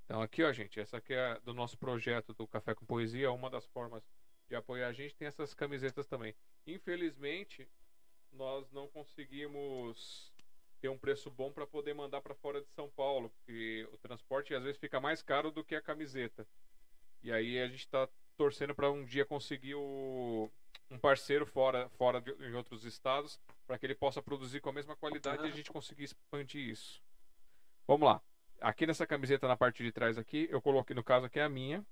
Então, aqui, ó, gente. Essa aqui é do nosso projeto do Café com Poesia. Uma das formas de apoiar a gente tem essas camisetas também. Infelizmente, nós não conseguimos ter um preço bom para poder mandar para fora de São Paulo, porque o transporte às vezes fica mais caro do que a camiseta. E aí a gente está torcendo para um dia conseguir o, um parceiro fora, fora de, em outros estados, para que ele possa produzir com a mesma qualidade e a gente conseguir expandir isso. Vamos lá. Aqui nessa camiseta na parte de trás aqui, eu coloquei, no caso aqui é a minha,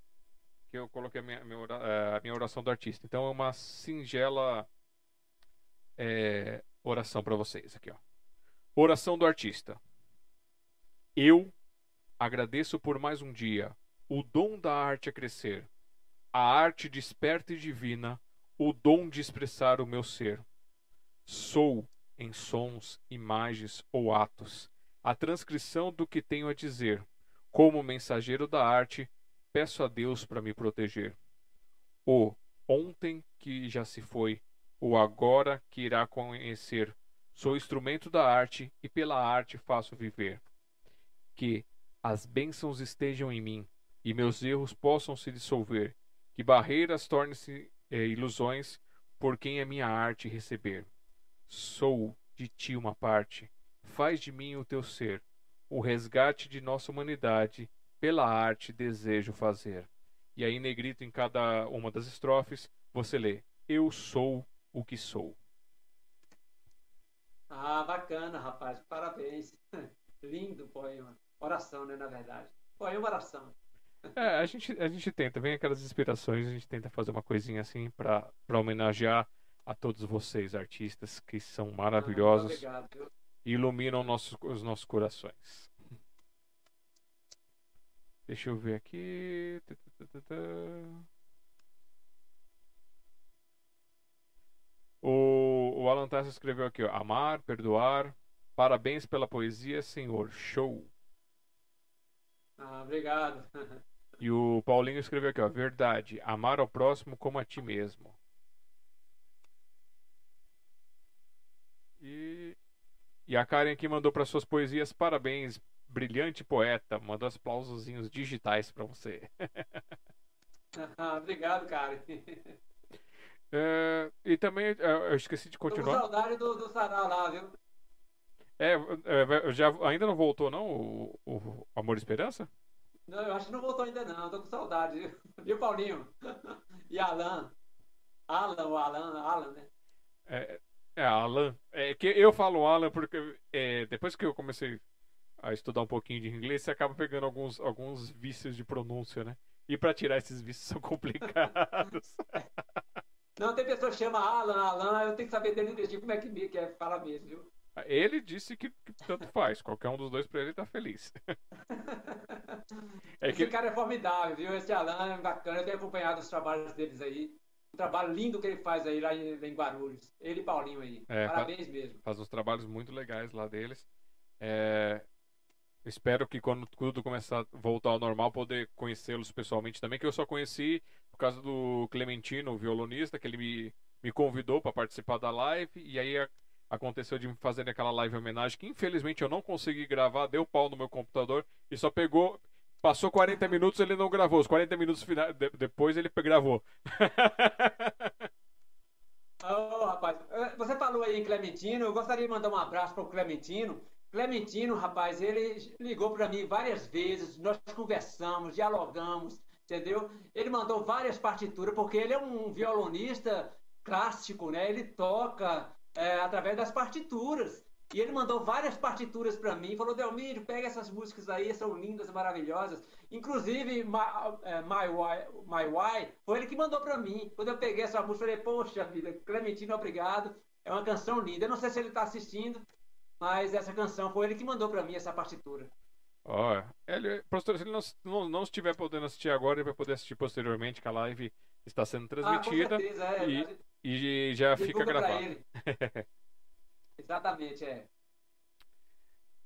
que eu coloquei a minha, eh, a minha oração do artista. Então é uma singela eh, oração para vocês aqui, ó. Oração do artista. Eu agradeço por mais um dia, o dom da arte a crescer, a arte desperta e divina, o dom de expressar o meu ser. Sou, em sons, imagens ou atos, a transcrição do que tenho a dizer. Como mensageiro da arte, peço a Deus para me proteger. O ontem que já se foi, o agora que irá conhecer. Sou instrumento da arte e pela arte faço viver. Que as bênçãos estejam em mim e meus erros possam se dissolver. Que barreiras tornem-se eh, ilusões por quem a minha arte receber. Sou de ti uma parte, faz de mim o teu ser, o resgate de nossa humanidade, pela arte desejo fazer. E aí, negrito, em cada uma das estrofes, você lê: Eu sou o que sou. Ah, bacana, rapaz. Parabéns. Lindo poema. Oração, né, na verdade. Poema oração. É, a gente, a gente tenta, vem aquelas inspirações, a gente tenta fazer uma coisinha assim para homenagear a todos vocês, artistas, que são Ah, maravilhosos obrigado, viu? e iluminam nossos, os nossos corações. Deixa eu ver aqui. Tá, tá, tá, tá, tá. O, o Alan Tassi escreveu aqui, ó, amar, perdoar. Parabéns pela poesia, senhor. Show. Ah, obrigado. E o Paulinho escreveu aqui, ó, verdade. Amar ao próximo como a ti mesmo. E, e a Karen aqui mandou para suas poesias parabéns, brilhante poeta. Mandou os aplausozinhos digitais para você. Ah, obrigado, cara. É, e também é, eu esqueci de Tô com continuar. saudade do, do sarau lá, viu? É, é, já ainda não voltou não o, o Amor e Esperança? Não, eu acho que não voltou ainda não. Tô com saudade, viu? Paulinho? E Alan? Alan, o Alan, Alan, né? É, é Alan. É que eu falo Alan porque é, depois que eu comecei a estudar um pouquinho de inglês, você acaba pegando alguns, alguns vícios de pronúncia, né? E para tirar esses vícios são complicados. Não, tem pessoa que chama Alan, Alan, eu tenho que saber dele direitinho como é que, que é, fala mesmo, viu? Ele disse que, que, tanto faz, qualquer um dos dois pra ele tá feliz. é Esse que... cara é formidável, viu? Esse Alan é bacana, eu tenho acompanhado os trabalhos deles aí. Um trabalho lindo que ele faz aí lá em, em Guarulhos. Ele e Paulinho aí. É, Parabéns faz, mesmo. Faz uns trabalhos muito legais lá deles. É, espero que quando tudo começar a voltar ao normal, poder conhecê-los pessoalmente também, que eu só conheci por causa do Clementino, o violonista, que ele me, me convidou para participar da live, e aí aconteceu de me fazer aquela live homenagem que infelizmente eu não consegui gravar, deu pau no meu computador e só pegou. Passou 40 minutos, ele não gravou. Os 40 minutos final, de, depois ele gravou. oh, rapaz, eh, você falou aí em Clementino, eu gostaria de mandar um abraço para o Clementino. Clementino, rapaz, ele ligou para mim várias vezes, nós conversamos, dialogamos, entendeu? Ele mandou várias partituras, porque ele é um violonista clássico, né? Ele toca é, através das partituras. E ele mandou várias partituras para mim, falou, Delmírio, pega essas músicas aí, são lindas, maravilhosas. Inclusive, My, é, My, Why, My Why, foi ele que mandou para mim. Quando eu peguei essa música, falei, poxa vida, Clementino, obrigado. É uma canção linda. Eu não sei se ele está assistindo, mas essa canção foi ele que mandou para mim, essa partitura. Ó, oh, ele, professor, se ele não, não, não, estiver podendo assistir agora, ele vai poder assistir posteriormente, que a live está sendo transmitida. Ah, com certeza, é, e, e já fica gravado. Exatamente, é.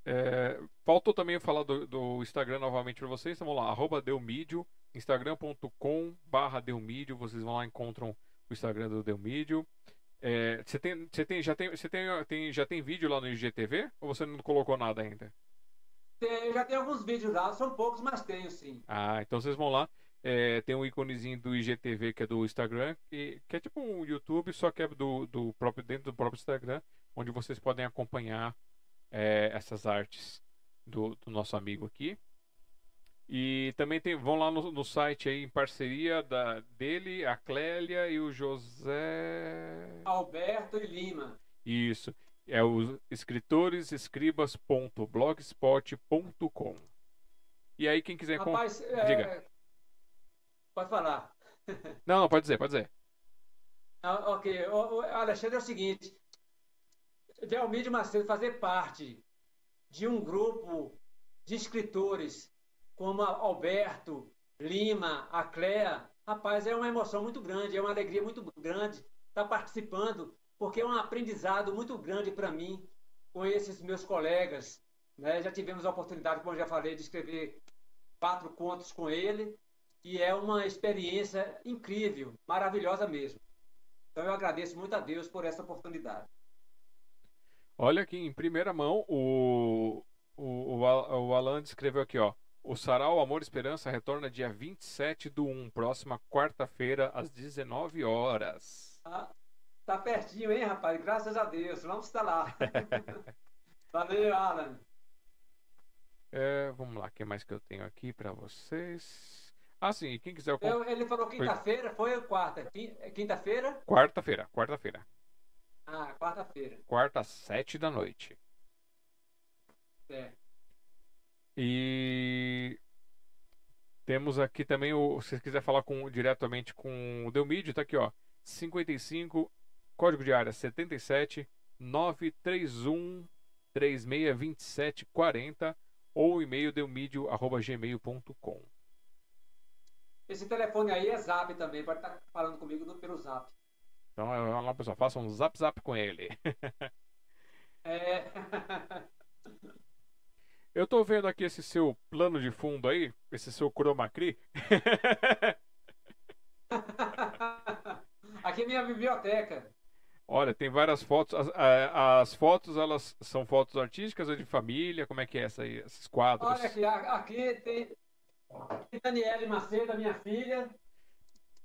é. Faltou também falar do, do Instagram novamente para vocês. Então vamos lá, arroba Delmídio, instagram.com barra Delmídio. Vocês vão lá encontram o Instagram do Delmídio. É, você tem, você tem, já tem, você tem, tem, já tem vídeo lá no IGTV ou você não colocou nada ainda? Tem, já tem alguns vídeos lá, são poucos, mas tenho sim. Ah, então vocês vão lá. É, tem um íconezinho do IGTV que é do Instagram, que, que é tipo um YouTube, só que é do, do próprio, dentro do próprio Instagram, onde vocês podem acompanhar é, essas artes do, do, nosso amigo aqui. E também tem, vão lá no, no site aí em parceria da, dele, a Clélia e o José. Alberto e Lima. Isso. É os escritoresescribas.blogspot.com. E aí, quem quiser. Rapaz, é, Diga. Pode falar. Não, não, pode dizer, pode dizer. Ah, ok. O, o, Alexandre, é o seguinte. Delmídio Macedo fazer parte de um grupo de escritores como Alberto, Lima, a Cléa, rapaz, é uma emoção muito grande, é uma alegria muito grande estar participando, porque é um aprendizado muito grande para mim com esses meus colegas. Né? Já tivemos a oportunidade, como eu já falei, de escrever quatro contos com ele e é uma experiência incrível, maravilhosa mesmo. Então eu agradeço muito a Deus por essa oportunidade. Olha aqui em primeira mão, o, o, o, Alan escreveu aqui, ó. O Sarau Amor e Esperança retorna dia 27 do 1, próxima quarta-feira, às 19 horas. Ah, tá pertinho, hein, rapaz? Graças a Deus. Vamos estar lá. Valeu, Alan. É, vamos lá, o que mais que eu tenho aqui para vocês? Ah, sim, quem quiser. Eu, ele falou quinta-feira, foi ou quarta? Quinta-feira? Quarta-feira, quarta-feira. Ah, quarta-feira. Quarta, sete da noite. É. E temos aqui também o. Se você quiser falar com, diretamente com o Delmídio, tá aqui, ó. 55, código de área 77 931 3627 40 ou e-mail delmídio.gmail.com. Esse telefone aí é zap também, pode estar falando comigo pelo zap. Então, vamos lá, pessoal, faça um zap zap com ele. é. Eu tô vendo aqui esse seu plano de fundo aí, esse seu chroma key. aqui é minha biblioteca. Olha, tem várias fotos. As, as, fotos, elas são fotos artísticas ou de família? Como é que é essa aí, esses quadros? Olha aqui, aqui tem, Daniele Macedo, minha filha.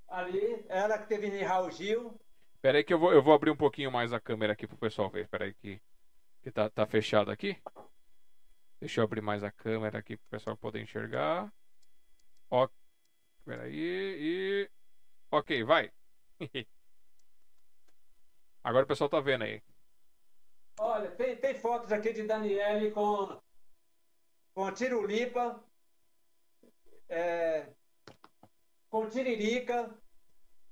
Ali, ela que teve em Raul Gil. Espera aí que eu vou, eu vou abrir um pouquinho mais a câmera aqui pro pessoal ver. Espera aí que, que tá, tá fechado aqui. Deixa eu abrir mais a câmera aqui pro pessoal poder enxergar. Ó, espera aí e... Ok, vai. Agora o pessoal tá vendo aí. Olha, tem, tem fotos aqui de Daniele com, com Tirulipa, é, com Tiririca,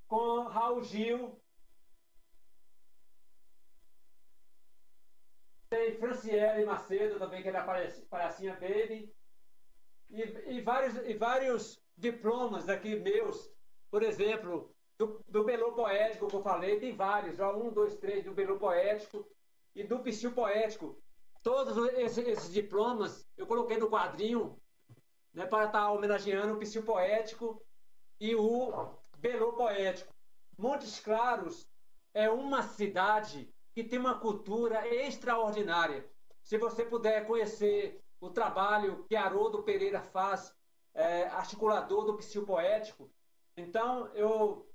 com Raul Gil, tem Franciele Macedo também, que é aparece palhacinha baby, e, e, vários, e vários diplomas aqui meus, por exemplo, do, do Belo Poético, que eu falei, tem vários, ó, um, dois, três do Belo Poético e do Psiu Poético. Todos esses, esses diplomas eu coloquei no quadrinho né, para estar homenageando o Psil Poético e o Belo Poético. Montes Claros é uma cidade que tem uma cultura extraordinária. Se você puder conhecer o trabalho que Haroldo Pereira faz, é, articulador do psil poético, então eu,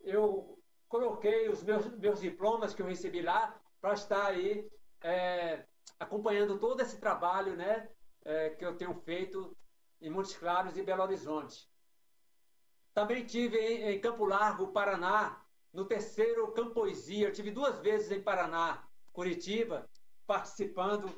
eu coloquei os meus, meus diplomas que eu recebi lá para estar aí é, acompanhando todo esse trabalho né, é, que eu tenho feito em Montes Claros e Belo Horizonte. Também tive em, em Campo Largo, Paraná, no terceiro Campoesia. Eu tive duas vezes em Paraná, Curitiba, participando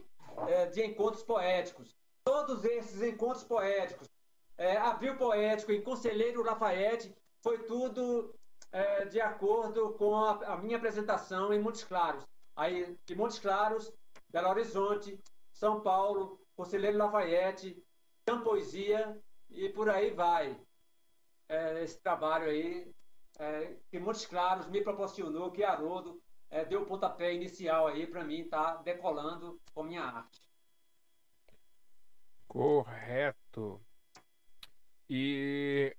é, de encontros poéticos. Todos esses encontros poéticos, é, Abril Poético e Conselheiro Lafayette, foi tudo é, de acordo com a, a, minha apresentação em Montes Claros. Aí, de Montes Claros, Belo Horizonte, São Paulo, Conselheiro Lafayette, Campoesia e por aí vai. É, esse trabalho aí é, que Montes Claros me proporcionou, que Haroldo é, deu o pontapé inicial aí para mim estar tá decolando com minha arte. Correto. E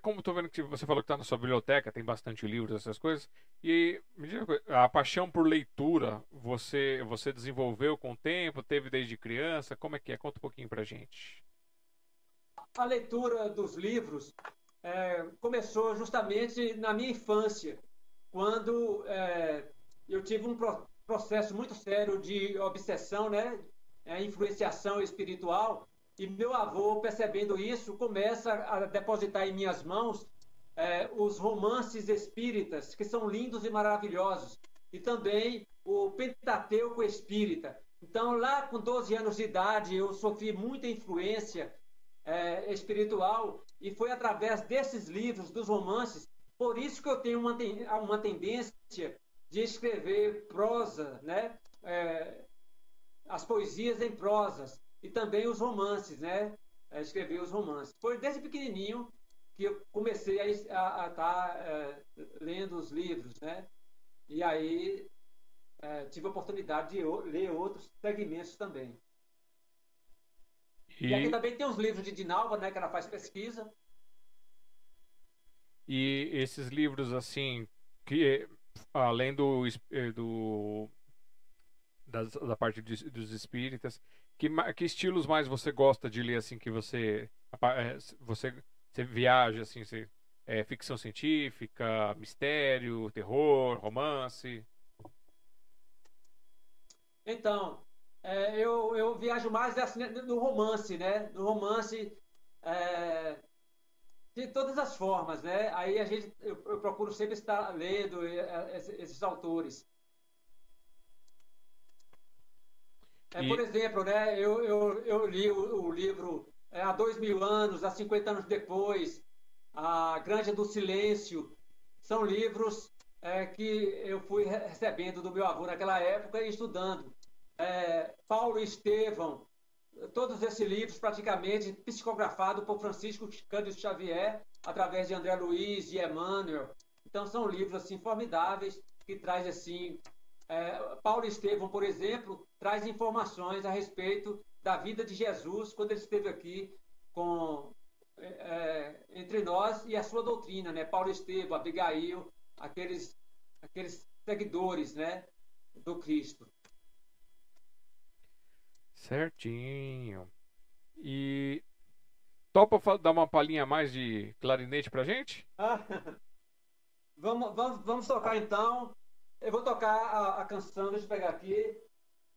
como estou vendo que você falou que está na sua biblioteca, tem bastante livros, essas coisas. E me diga a paixão por leitura, você você desenvolveu com o tempo, teve desde criança? Como é que é? Conta um pouquinho pra gente. A leitura dos livros é, começou justamente na minha infância, quando é, eu tive um pro, processo muito sério de obsessão, né, é, influenciação espiritual, e meu avô, percebendo isso, começa a depositar em minhas mãos é, os romances espíritas, que são lindos e maravilhosos, e também o Pentateuco espírita. Então, lá com 12 anos de idade, eu sofri muita influência é, espiritual e foi através desses livros, dos romances, por isso que eu tenho uma, uma tendência de escrever prosa, né? É, as poesias em prosas e também os romances, né? É, escrever os romances. Foi desde pequenininho que eu comecei a estar tá, é, lendo os livros, né? E aí é, tive a oportunidade de ler outros segmentos também. E... e aqui também tem os livros de Dinalva, né, que ela faz pesquisa. E esses livros, assim, que além do, eh, do das, da parte dos espíritas, que, que estilos mais você gosta de ler, assim, que você eh, você, você viaja, assim, você, é, ficção científica, mistério, terror, romance? Então, é, eu, eu viajo mais assim, no romance, né? No romance é, de todas as formas, né? Aí a gente, eu, eu procuro sempre estar lendo é, esses autores. É, e... Por exemplo, né? Eu, eu, eu li o, o livro é, há dois mil anos, há 50 anos depois, A Granja do Silêncio. São livros é, que eu fui recebendo do meu avô naquela época e estudando é, Paulo Estevão, todos esses livros praticamente psicografados por Francisco Cândido Xavier, através de André Luiz e Emmanuel. Então são livros assim formidáveis que traz assim é, Paulo Estevão, por exemplo, traz informações a respeito da vida de Jesus quando ele esteve aqui com é, é entre nós e a sua doutrina, né? Paulo Estevão, Abigail, aqueles aqueles seguidores, né, do Cristo. Certinho. E topa dar uma palhinha mais de clarinete pra gente? Ah, vamos, vamos, vamos tocar então. Eu vou tocar a, a, canção, deixa eu pegar aqui.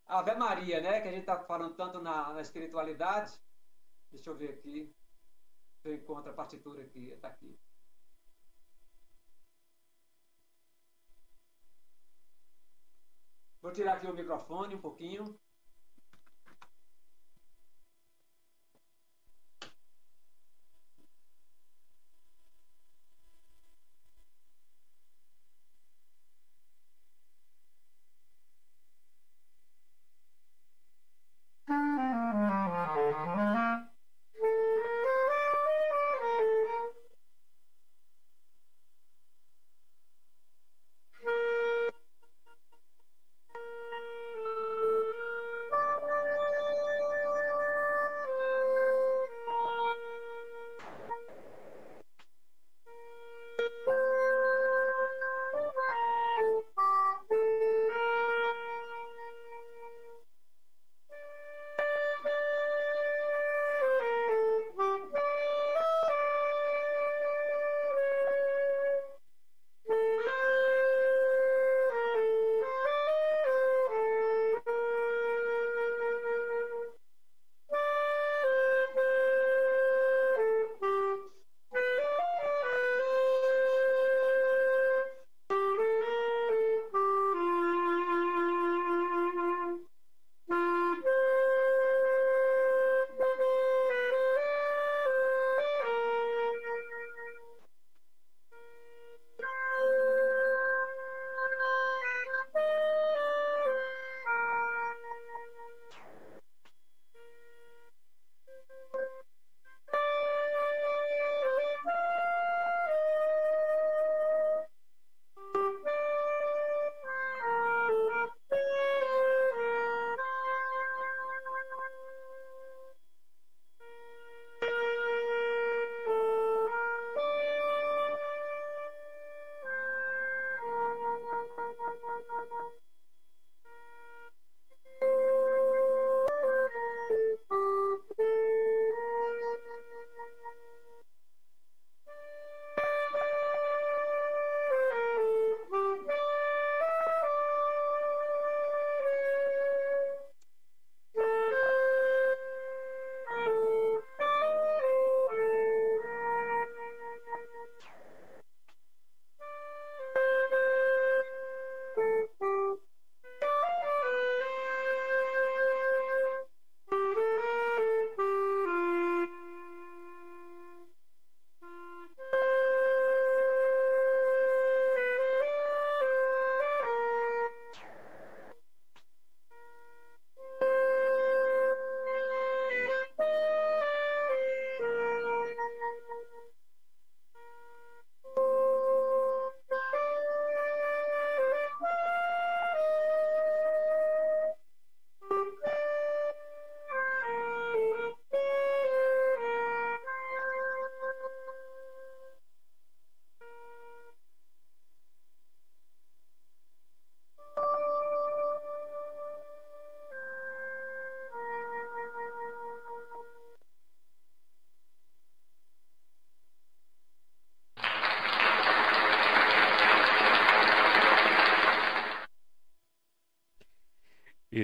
Ave Maria, né? Que a gente tá falando tanto na, na espiritualidade. Deixa eu ver aqui. Se eu encontro a partitura aqui. Tá aqui. Vou tirar aqui o microfone um pouquinho.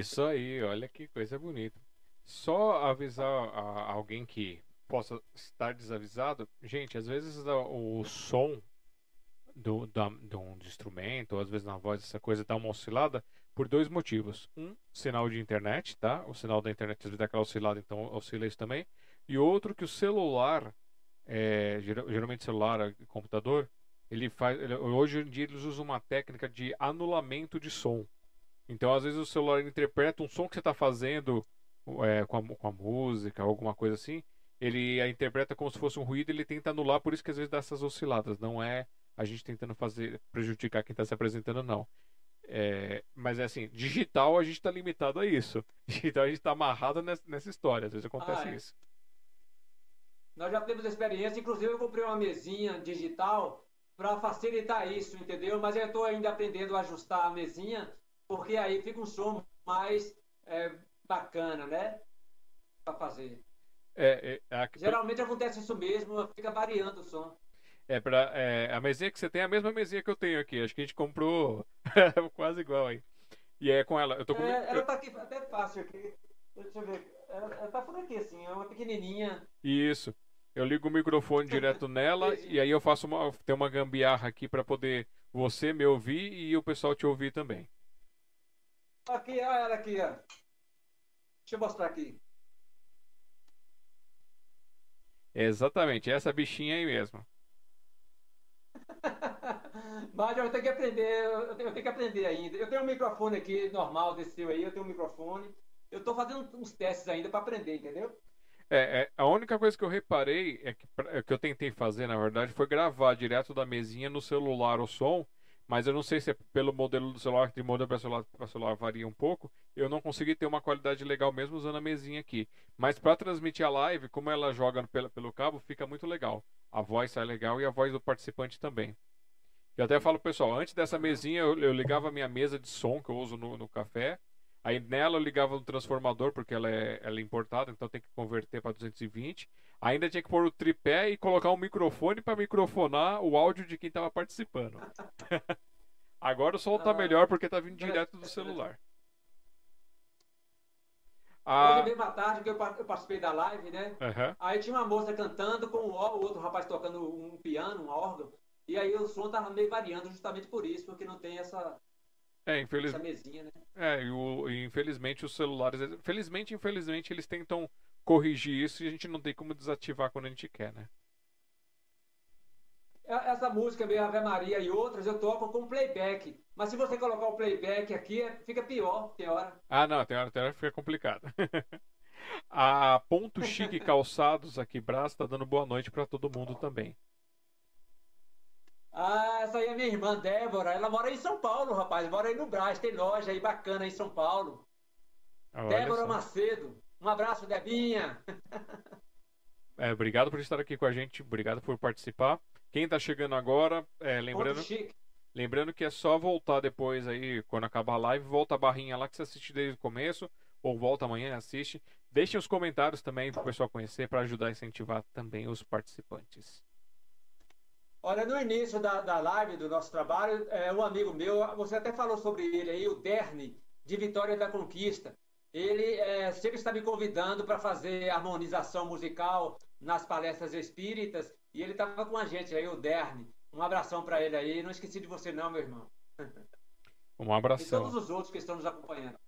Isso aí, olha que coisa bonita. Só avisar a alguém que possa estar desavisado, gente, às vezes o som do, da, de um instrumento, ou às vezes na voz, essa coisa dá uma oscilada por dois motivos. Um, sinal de internet, tá? O sinal da internet às vezes dá aquela oscilada, então oscila isso também. E outro que o celular, é, geralmente celular, computador, ele faz. Ele, hoje em dia eles usam uma técnica de anulamento de som. Então, às vezes, o celular interpreta um som que você está fazendo é, com, a, com, a, música, alguma coisa assim. Ele a interpreta como se fosse um ruído ele tenta anular, por isso que às vezes dá essas osciladas. Não é a gente tentando fazer prejudicar quem está se apresentando, não. É, mas é assim, digital a gente está limitado a isso. Digital a gente está amarrado nessa, nessa, história. Às vezes acontece ah, é. isso. Nós já temos experiência, inclusive eu comprei uma mesinha digital para facilitar isso, entendeu? Mas eu estou ainda aprendendo a ajustar a mesinha porque aí fica um som mais é, bacana, né? Para fazer. É, é, a... Geralmente acontece isso mesmo, fica variando o som. É, pra, é, a mesinha que você tem é a mesma mesinha que eu tenho aqui. Acho que a gente comprou quase igual aí. E é com ela. Eu tô com... é, ela tá aqui, até fácil aqui. Deixa eu ver. Ela, ela tá por aqui assim, é uma pequenininha. Isso. Eu ligo o microfone direto nela e aí eu faço uma, tem uma gambiarra aqui para poder você me ouvir e o pessoal te ouvir também. Aqui, olha ela aqui, ó. Deixa eu mostrar aqui. Exatamente, essa bichinha aí mesmo. Mas eu tenho que aprender, eu tenho, que aprender ainda. Eu tenho um microfone aqui normal desse seu aí, eu tenho um microfone. Eu estou fazendo uns testes ainda para aprender, entendeu? É, é, a única coisa que eu reparei é que, é que eu tentei fazer, na verdade, foi gravar direto da mesinha no celular o som mas eu não sei se é pelo modelo do celular, de modelo para celular, celular varia um pouco. Eu não consegui ter uma qualidade legal mesmo usando a mesinha aqui. Mas para transmitir a live, como ela joga pelo, pelo cabo, fica muito legal. A voz sai legal e a voz do participante também. Eu até falo, pessoal, antes dessa mesinha eu, eu ligava a minha mesa de som que eu uso no, no café. Aí nela eu ligava no transformador, porque ela é, ela é importada, então tem que converter para 220. Ainda tinha que pôr o tripé e colocar um microfone para microfonar o áudio de quem estava participando. Agora o som tá ah, melhor porque tá vindo direto do celular. Ah, Hoje mesmo à tarde que eu participei da live, né? Uhum. Aí tinha uma moça cantando com o outro rapaz tocando um piano, um órgão. E aí o som tava meio variando justamente por isso, porque não tem essa, é, infeliz... mesinha, né? É, o, infelizmente os celulares. Felizmente, infelizmente, eles tentam corrigir isso e a gente não tem como desativar quando a gente quer, né? É, essa música meio Ave Maria e outras eu toco com playback. Mas se você colocar o playback aqui, é, fica pior, tem hora. Ah, não, tem hora, tem hora fica complicado. a Ponto Chique Calçados aqui, Brás, tá dando boa noite para todo mundo também. Ah, essa aí é minha irmã Débora. Ela mora em São Paulo, rapaz. Mora aí no Brás, tem loja aí bacana em São Paulo. Olha Débora só. Macedo. Um abraço, Debinha. É, obrigado por estar aqui com a gente, obrigado por participar. Quem está chegando agora, é, lembrando, lembrando que é só voltar depois aí, quando acabar a live, volta a barrinha lá que você assiste desde o começo, ou volta amanhã e assiste. Deixem os comentários também para o pessoal conhecer, para ajudar a incentivar também os participantes. Olha, no início da, da live do nosso trabalho, é, um amigo meu, você até falou sobre ele aí, o Derne, de Vitória da Conquista ele é, sempre está me convidando para fazer harmonização musical nas palestras espíritas e ele estava com a gente aí, o Derne. Um abração para ele aí. Não esqueci de você, não, meu irmão. Um abração. E todos os outros que estão nos acompanhando.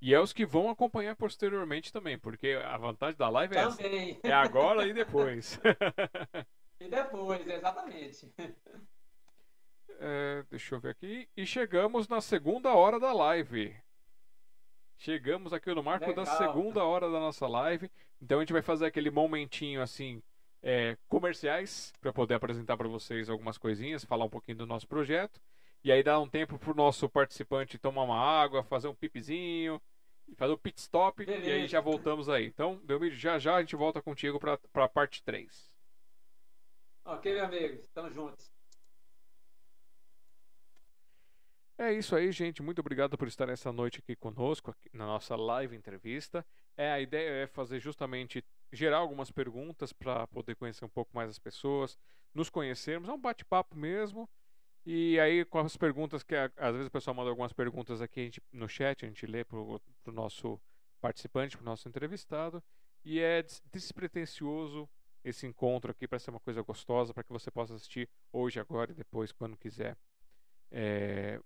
E é os que vão acompanhar posteriormente também, porque a vantagem da live é também. essa. É agora e depois. e depois, exatamente. É, deixa eu ver aqui. E chegamos na segunda hora da live. Chegamos aqui no marco Legal. da segunda hora da nossa live. Então a gente vai fazer aquele momentinho assim, é, comerciais, para poder apresentar para vocês algumas coisinhas, falar um pouquinho do nosso projeto. E aí dá um tempo para o nosso participante tomar uma água, fazer um pipizinho, fazer um pit stop Beleza. e aí já voltamos aí. Então, Delmiro, já já a gente volta contigo para a parte 3. Ok, meu amigo, estamos juntos. É isso aí, gente. Muito obrigado por estar essa noite aqui conosco, aqui na nossa live entrevista. É, a ideia é fazer justamente gerar algumas perguntas para poder conhecer um pouco mais as pessoas, nos conhecermos. É um bate-papo mesmo. E aí, com as perguntas que às vezes o pessoal manda algumas perguntas aqui gente, no chat, a gente lê para o nosso participante, para o nosso entrevistado. E é despretensioso esse encontro aqui para ser uma coisa gostosa, para que você possa assistir hoje, agora e depois, quando quiser. É,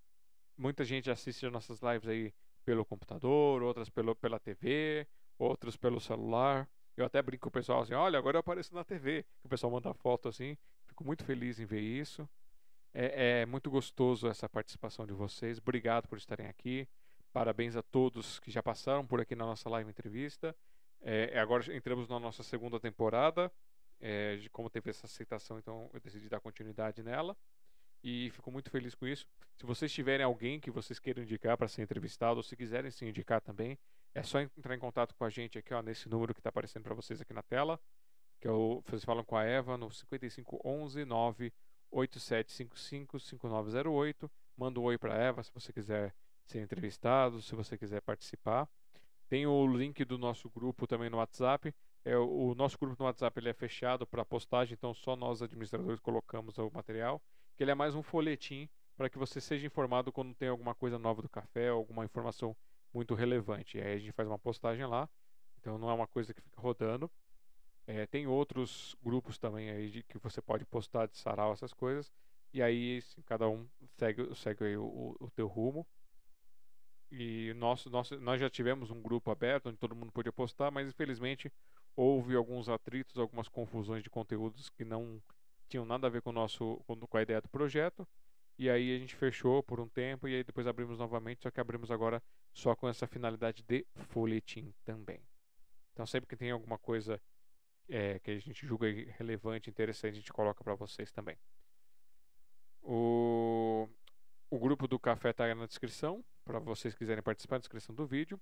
muita gente assiste as nossas lives aí pelo computador, outras pelo, pela TV, outros pelo celular. Eu até brinco com o pessoal assim, olha, agora eu apareço na TV. O pessoal manda foto assim. Fico muito feliz em ver isso. É, é, muito gostoso essa participação de vocês. Obrigado por estarem aqui. Parabéns a todos que já passaram por aqui na nossa live entrevista. É, agora entramos na nossa segunda temporada. É, de como teve essa aceitação, então eu decidi dar continuidade nela. E fico muito feliz com isso. Se vocês tiverem alguém que vocês queiram indicar para ser entrevistado, ou se quiserem se indicar também, é só entrar em contato com a gente aqui, ó, nesse número que está aparecendo para vocês aqui na tela. Que é o, vocês falam com a Eva no 5511 98755 5908. Manda um oi para a Eva se você quiser ser entrevistado, se você quiser participar. Tem o link do nosso grupo também no WhatsApp. É, o nosso grupo no WhatsApp ele é fechado para postagem, então só nós administradores colocamos o material. Que ele é mais um folhetim para que você seja informado quando tem alguma coisa nova do café, alguma informação muito relevante. Aí a gente faz uma postagem lá, então não é uma coisa que fica rodando. É, tem outros grupos também aí de, que você pode postar de sarau, essas coisas. E aí cada um segue, segue o, o teu rumo. E nosso, nosso, nós já tivemos um grupo aberto onde todo mundo podia postar, mas infelizmente houve alguns atritos, algumas confusões de conteúdos que não tinham nada a ver com, nosso, com a ideia do projeto. E aí a gente fechou por um tempo e aí depois abrimos novamente, só que abrimos agora só com essa finalidade de folhetim também. Então sempre que tem alguma coisa é, que a gente julga relevante, interessante, a gente coloca para vocês também. O, o grupo do café está na descrição, para vocês quiserem participar da descrição do vídeo.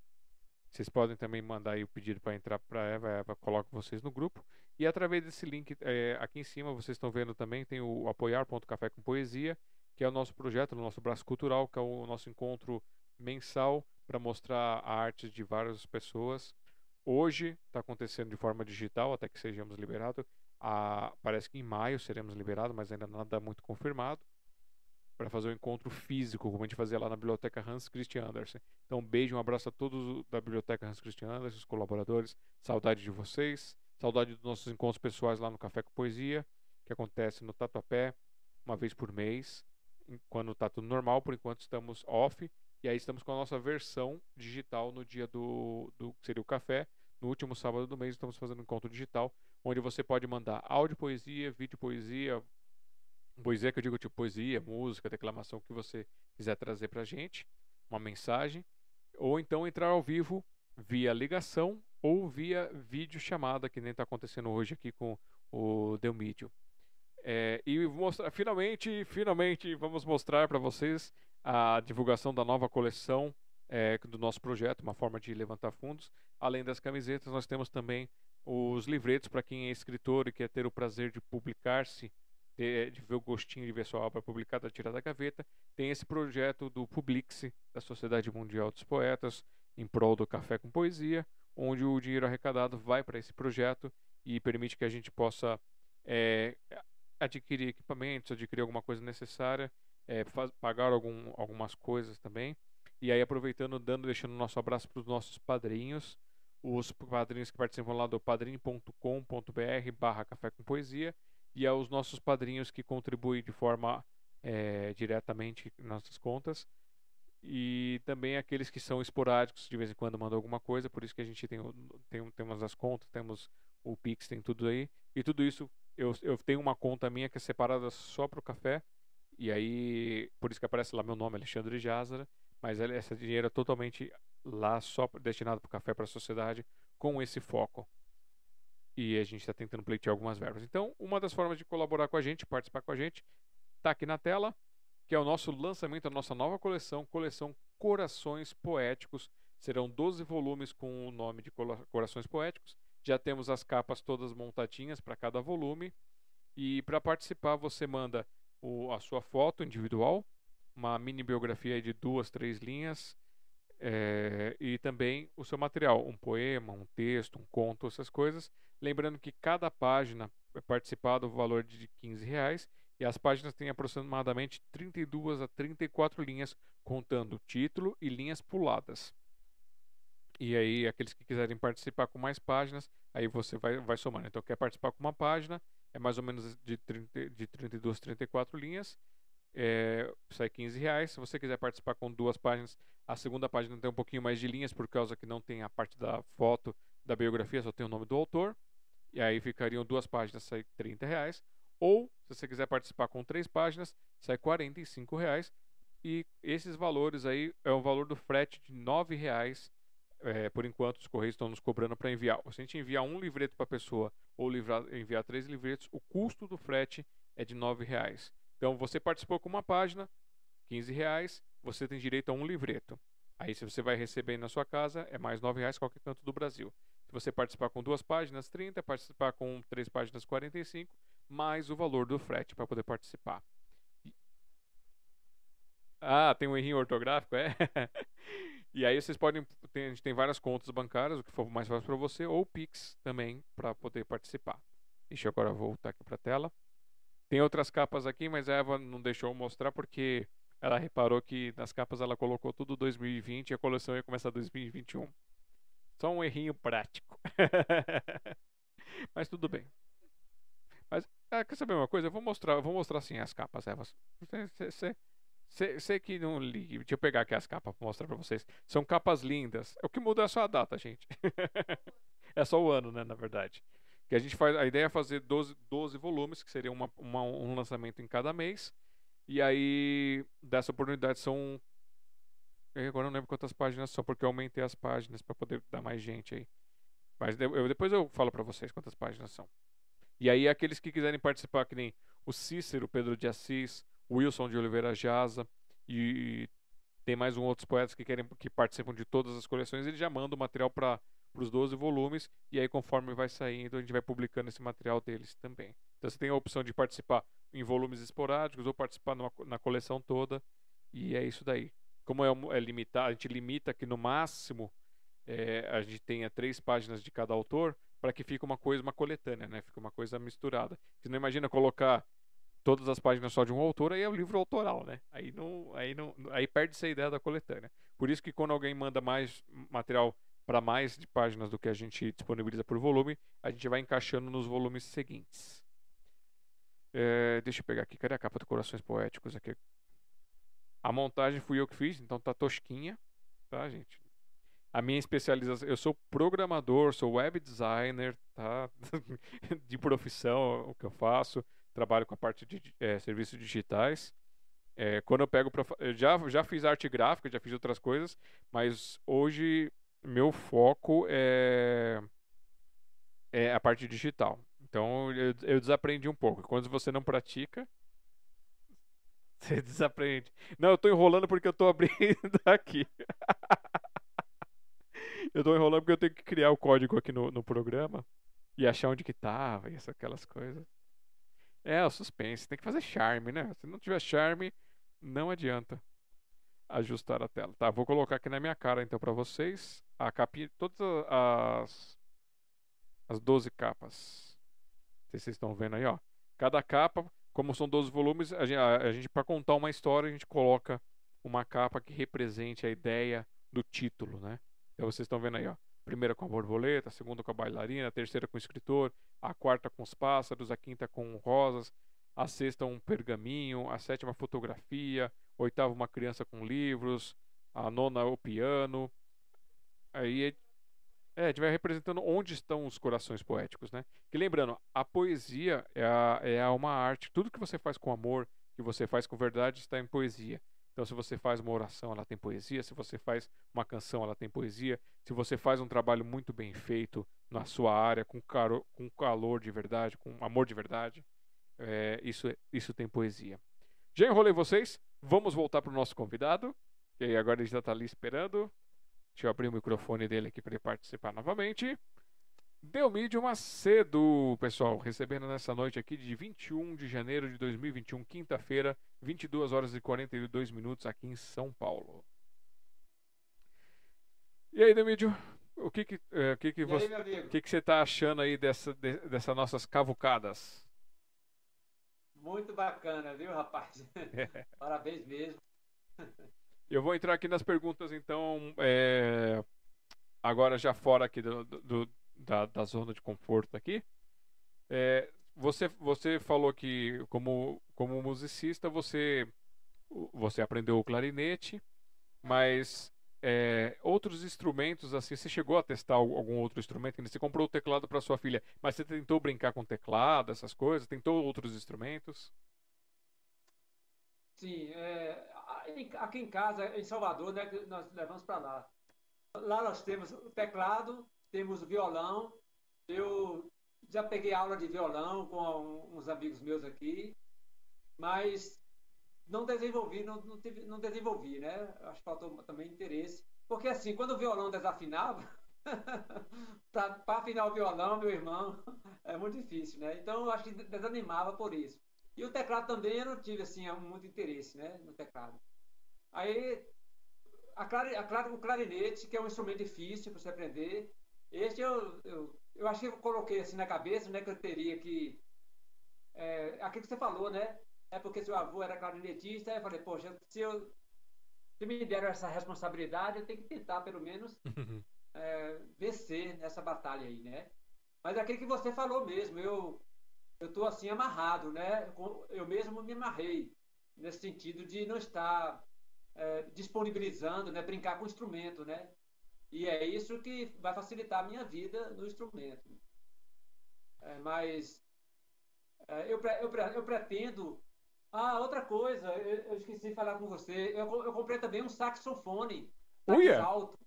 Vocês podem também mandar aí o pedido para entrar para a Eva, a Eva coloca vocês no grupo. E através desse link é, aqui em cima, vocês estão vendo também, tem o apoiar.café com poesia, que é o nosso projeto, o nosso braço cultural, que é o nosso encontro mensal para mostrar a arte de várias pessoas Hoje está acontecendo de forma digital até que sejamos liberados. A, parece que em maio seremos liberados, mas ainda nada muito confirmado. Para fazer o um encontro físico, como a gente fazia lá na biblioteca Hans Christian Andersen. Então, um beijo, um abraço a todos da biblioteca Hans Christian Andersen, os colaboradores. Saudade de vocês. Saudade dos nossos encontros pessoais lá no Café com Poesia, que acontece no Tatuapé, uma vez por mês. Quando está tudo normal, por enquanto estamos off. E aí estamos com a nossa versão digital no dia do, do que seria o café. No último sábado do mês estamos fazendo um encontro digital, onde você pode mandar áudio poesia, vídeo poesia, poesia que eu digo tipo poesia, música, declamação que você quiser trazer pra gente, uma mensagem, ou então entrar ao vivo via ligação ou via vídeo chamada, que nem está acontecendo hoje aqui com o Delmídio. É, e mostrar, finalmente, finalmente vamos mostrar para vocês a divulgação da nova coleção é, do nosso projeto, uma forma de levantar fundos. Além das camisetas, nós temos também os livretos para quem é escritor e quer ter o prazer de publicar-se, de, de, ver o gostinho de ver sua obra publicada, tirar da gaveta. Tem esse projeto do Publix, da Sociedade Mundial dos Poetas, em prol do Café com Poesia, onde o dinheiro arrecadado vai para esse projeto e permite que a gente possa é, adquirir equipamentos, adquirir alguma coisa necessária é, faz, pagar algum, algumas coisas também. E aí, aproveitando, dando, deixando nosso abraço para os nossos padrinhos, os padrinhos que participam lá do padrim.com.br barra café com poesia e aos nossos padrinhos que contribuem de forma é, diretamente em nossas contas. E também aqueles que são esporádicos, de vez em quando mandam alguma coisa, por isso que a gente tem, tem temos as contas, temos o Pix, tem tudo aí, e tudo isso eu, eu tenho uma conta minha que é separada só para o café, e aí, por isso que aparece lá meu nome, Alexandre Jazara, mas esse dinheiro é totalmente lá só destinado para o café para a sociedade, com esse foco. E a gente está tentando pleitear algumas verbas. Então, uma das formas de colaborar com a gente, participar com a gente, está aqui na tela, que é o nosso lançamento da nossa nova coleção, coleção Corações Poéticos. Serão 12 volumes com o nome de Corações Poéticos. Já temos as capas todas montadinhas para cada volume. E para participar, você manda o, a sua foto individual, uma mini biografia de duas, três linhas é, e também o seu material, um poema, um texto, um conto, essas coisas. Lembrando que cada página é participado o valor de 15 reais e as páginas têm aproximadamente 32 a 34 linhas, contando título e linhas puladas. E aí, aqueles que quiserem participar com mais páginas, aí você vai, vai somando. Então, quer participar com uma página, é mais ou menos de, 30, de 32 a 34 linhas, é, sai 15 reais. Se você quiser participar com duas páginas, a segunda página tem um pouquinho mais de linhas, por causa que não tem a parte da foto da biografia, só tem o nome do autor. E aí ficariam duas páginas, sai 30 reais. Ou, se você quiser participar com três páginas, sai 45 reais. E esses valores aí é o valor do frete de 9 reais. É, por enquanto, os Correios estão nos cobrando para enviar. Se a gente enviar um livreto para a pessoa ou livrar, enviar três livretos, o custo do frete é de 9 reais. Então, você participou com uma página, 15 reais, você tem direito a um livreto. Aí, se você vai receber na sua casa, é mais 9 reais qualquer canto do Brasil. Se você participar com duas páginas, 30, participar com três páginas, 45, mais o valor do frete para poder participar. Ah, tem um errinho ortográfico, é? e aí vocês podem, tem, a gente tem várias contas bancárias, o que for mais fácil para você, ou Pix também para poder participar. Deixa eu agora voltar aqui para a tela. Tem outras capas aqui, mas a Eva não deixou mostrar porque ela reparou que nas capas ela colocou tudo 2020 e a coleção ia começar 2021. Só um errinho prático. Mas tudo bem. Mas ah, quer saber uma coisa? Eu vou mostrar, vou mostrar assim as capas, Eva. Sei que não ligue. Deixa eu pegar aqui as capas para mostrar para vocês. São capas lindas. O que muda é só a data, gente. é só o ano, né, na verdade. Que a gente faz, a ideia é fazer 12, 12 volumes, que seria uma, uma, um lançamento em cada mês. E aí, dessa oportunidade são eu agora não lembro quantas páginas são, porque eu aumentei as páginas para poder dar mais gente aí. Mas eu, depois eu falo para vocês quantas páginas são. E aí, aqueles que quiserem participar, que nem o Cícero, Pedro de Assis, Wilson de Oliveira Jaza e tem mais um outros poetas que querem que participam de todas as coleções, ele já manda o material para os 12 volumes e aí conforme vai saindo, a gente vai publicando esse material deles também. Então você tem a opção de participar em volumes esporádicos ou participar numa, na coleção toda e é isso daí como é, é limitado, a gente limita que no máximo é, a gente tenha três páginas de cada autor para que fique uma coisa, uma coletânea, né? Fica uma coisa misturada. Você não imagina colocar todas as páginas só de um autor, aí é o livro autoral, né? Aí não, aí não, aí perde-se a ideia da coletânea. Por isso que quando alguém manda mais material para mais de páginas do que a gente disponibiliza por volume, a gente vai encaixando nos volumes seguintes. É, deixa eu pegar aqui, cadê a capa do Corações Poéticos aqui? A montagem fui eu que fiz, então tá tosquinha, tá, gente? A minha especialização, eu sou programador, sou web designer, tá? de profissão, o que eu faço, trabalho com a parte de é, serviços digitais. É, quando eu pego para, já já fiz arte gráfica, já fiz outras coisas, mas hoje meu foco é é a parte digital. Então eu, eu desaprendi um pouco. Quando você não pratica, você desaprende. Não, eu tô enrolando porque eu tô abrindo aqui. eu tô enrolando porque eu tenho que criar o código aqui no, no programa e achar onde que tava e aquelas coisas. É, o suspense. Tem que fazer charme, né? Se não tiver charme, não adianta ajustar a tela. Tá, vou colocar aqui na minha cara então para vocês a capinha, todas as as 12 capas. Se vocês estão vendo aí, ó. Cada capa como são 12 volumes, a gente, a, a gente para contar uma história, a gente coloca uma capa que represente a ideia do título, né? Então vocês estão vendo aí, ó. Primeira com a borboleta, a segunda com a bailarina, a terceira com o escritor, a quarta com os pássaros, a quinta com rosas, a sexta um pergaminho, a sétima fotografia, a oitava uma criança com livros, a nona o piano. Aí é, vai representando onde estão os corações poéticos, né? Que lembrando, a poesia é, a, é uma arte. Tudo que você faz com amor, que você faz com verdade, está em poesia. Então, se você faz uma oração, ela tem poesia. Se você faz uma canção, ela tem poesia. Se você faz um trabalho muito bem feito na sua área, com, caro, com calor de verdade, com amor de verdade, é, isso, isso tem poesia. Já enrolei vocês. Vamos voltar para o nosso convidado. E agora ele já está ali esperando. Deixa eu abrir o microfone dele aqui para ele participar novamente. Delmídio Macedo, pessoal, recebendo nessa noite aqui de 21 de janeiro de 2021, quinta-feira, 22 horas e 42 minutos aqui em São Paulo. E aí, Delmídio, o que que, é, o que, que você, o que que você está achando aí dessa, de, dessas nossas cavucadas? Muito bacana, viu, rapaz? É. Parabéns mesmo. Eu vou entrar aqui nas perguntas, então, é... agora já fora aqui do, do da, da, zona de conforto aqui. É... Você, você falou que como, como musicista você, você aprendeu o clarinete, mas é, outros instrumentos, assim, você chegou a testar algum outro instrumento? Você comprou o teclado para sua filha, mas você tentou brincar com teclado, essas coisas? Tentou outros instrumentos? Sim, é, aqui em casa, em Salvador, né, nós levamos para lá. Lá nós temos o teclado, temos o violão. Eu já peguei aula de violão com uns amigos meus aqui, mas não desenvolvi, não, não, não desenvolvi, né? Acho que faltou também interesse. Porque assim, quando o violão desafinava, para afinar o violão, meu irmão, é muito difícil, né? Então eu acho que desanimava por isso. E o teclado também eu não tive assim muito interesse, né, no teclado. Aí a clari, a clari, o clarinete, que é um instrumento difícil para você aprender, este eu, eu, eu acho que eu coloquei assim na cabeça, né, que eu teria que é, aquilo que você falou, né? é porque seu avô era clarinetista, aí eu falei, poxa, se, eu, se me deram essa responsabilidade, eu tenho que tentar, pelo menos, é, vencer nessa batalha aí, né? Mas é aquilo que você falou mesmo, eu eu estou assim amarrado, né? Eu mesmo me amarrei nesse sentido de não estar é, disponibilizando, né? Brincar com o instrumento, né? E é isso que vai facilitar a minha vida no instrumento. É, mas é, eu, eu, eu pretendo ah, outra coisa, eu, eu esqueci de falar com você. Eu, eu comprei também um saxofone. Uia. alto.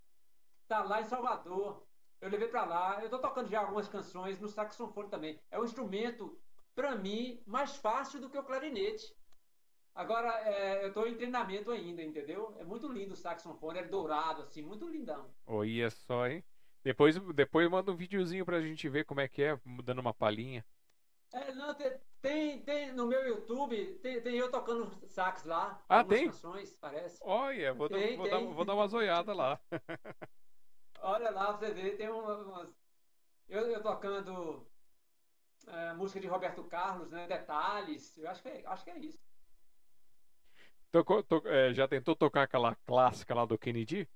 Tá lá em Salvador. Eu levei para lá. Eu tô tocando já algumas canções no saxofone também. É um instrumento, para mim, mais fácil do que o clarinete. Agora, é, eu tô em treinamento ainda, entendeu? É muito lindo o saxofone, é dourado, assim, muito lindão. Olha só, hein? Depois, depois manda um videozinho pra gente ver como é que é, dando uma palhinha. É, não, tem, tem no meu YouTube, tem, tem eu tocando sax lá. Ah, tem? canções, parece. Olha, vou, tem, dar, vou, Dar, vou dar uma zoiada lá. Olha lá, você vê, tem umas. Eu, eu tocando é, música de Roberto Carlos, né? Detalhes. Eu acho que é, acho que é isso. Tocou, to, é, já tentou tocar aquela clássica lá do Kennedy?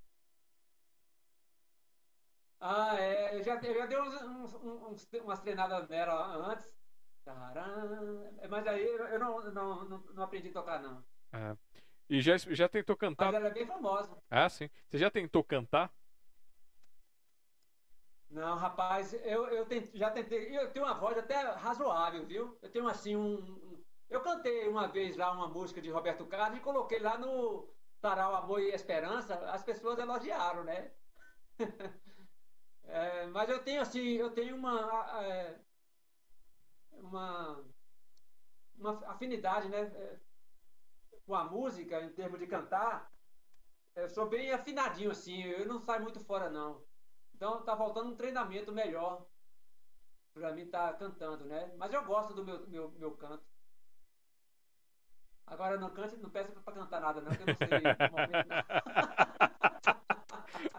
Ah, é. Já, já dei uns, uns, uns, umas treinadas nela antes. Mas aí eu não, não, não, não aprendi a tocar, não. É. E já, já tentou cantar? Mas ela é bem famosa. Ah, sim. Você já tentou cantar? Não, rapaz, eu, eu tente, já tentei. Eu tenho uma voz até razoável, viu? Eu tenho assim um. Eu cantei uma vez lá uma música de Roberto Carlos e coloquei lá no Taral Amor e Esperança. As pessoas elogiaram, né? é, mas eu tenho assim, eu tenho uma. É, uma, uma afinidade né, é, com a música, em termos de cantar. Eu sou bem afinadinho assim, eu não saio muito fora não. Então tá faltando um treinamento melhor para mim estar tá cantando, né? Mas eu gosto do meu, meu, meu canto. Agora não cante, não peça para cantar nada não, que eu não sei.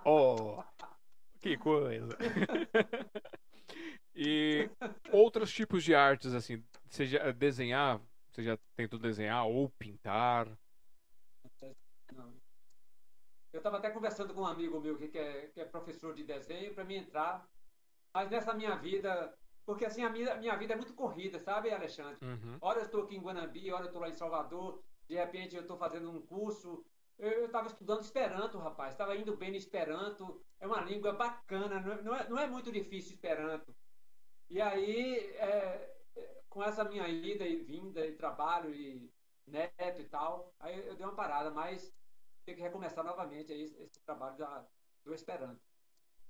oh, que coisa. E outros tipos de artes, assim, seja desenhar, você já tentou desenhar ou pintar? Não. Eu estava até conversando com um amigo meu que é, que é professor de desenho para mim entrar, mas nessa minha vida, porque assim a minha, minha vida é muito corrida, sabe, Alexandre? Uhum. Hora eu estou aqui em Guanambi, hora eu estou lá em Salvador, de repente eu estou fazendo um curso. Eu estava estudando Esperanto, rapaz, estava indo bem no Esperanto, é uma língua bacana, não é, não é, não é muito difícil Esperanto. E aí, é, com essa minha ida e vinda e trabalho e neto e tal, aí eu dei uma parada, mas tem que recomeçar novamente aí esse trabalho da, do Esperanto.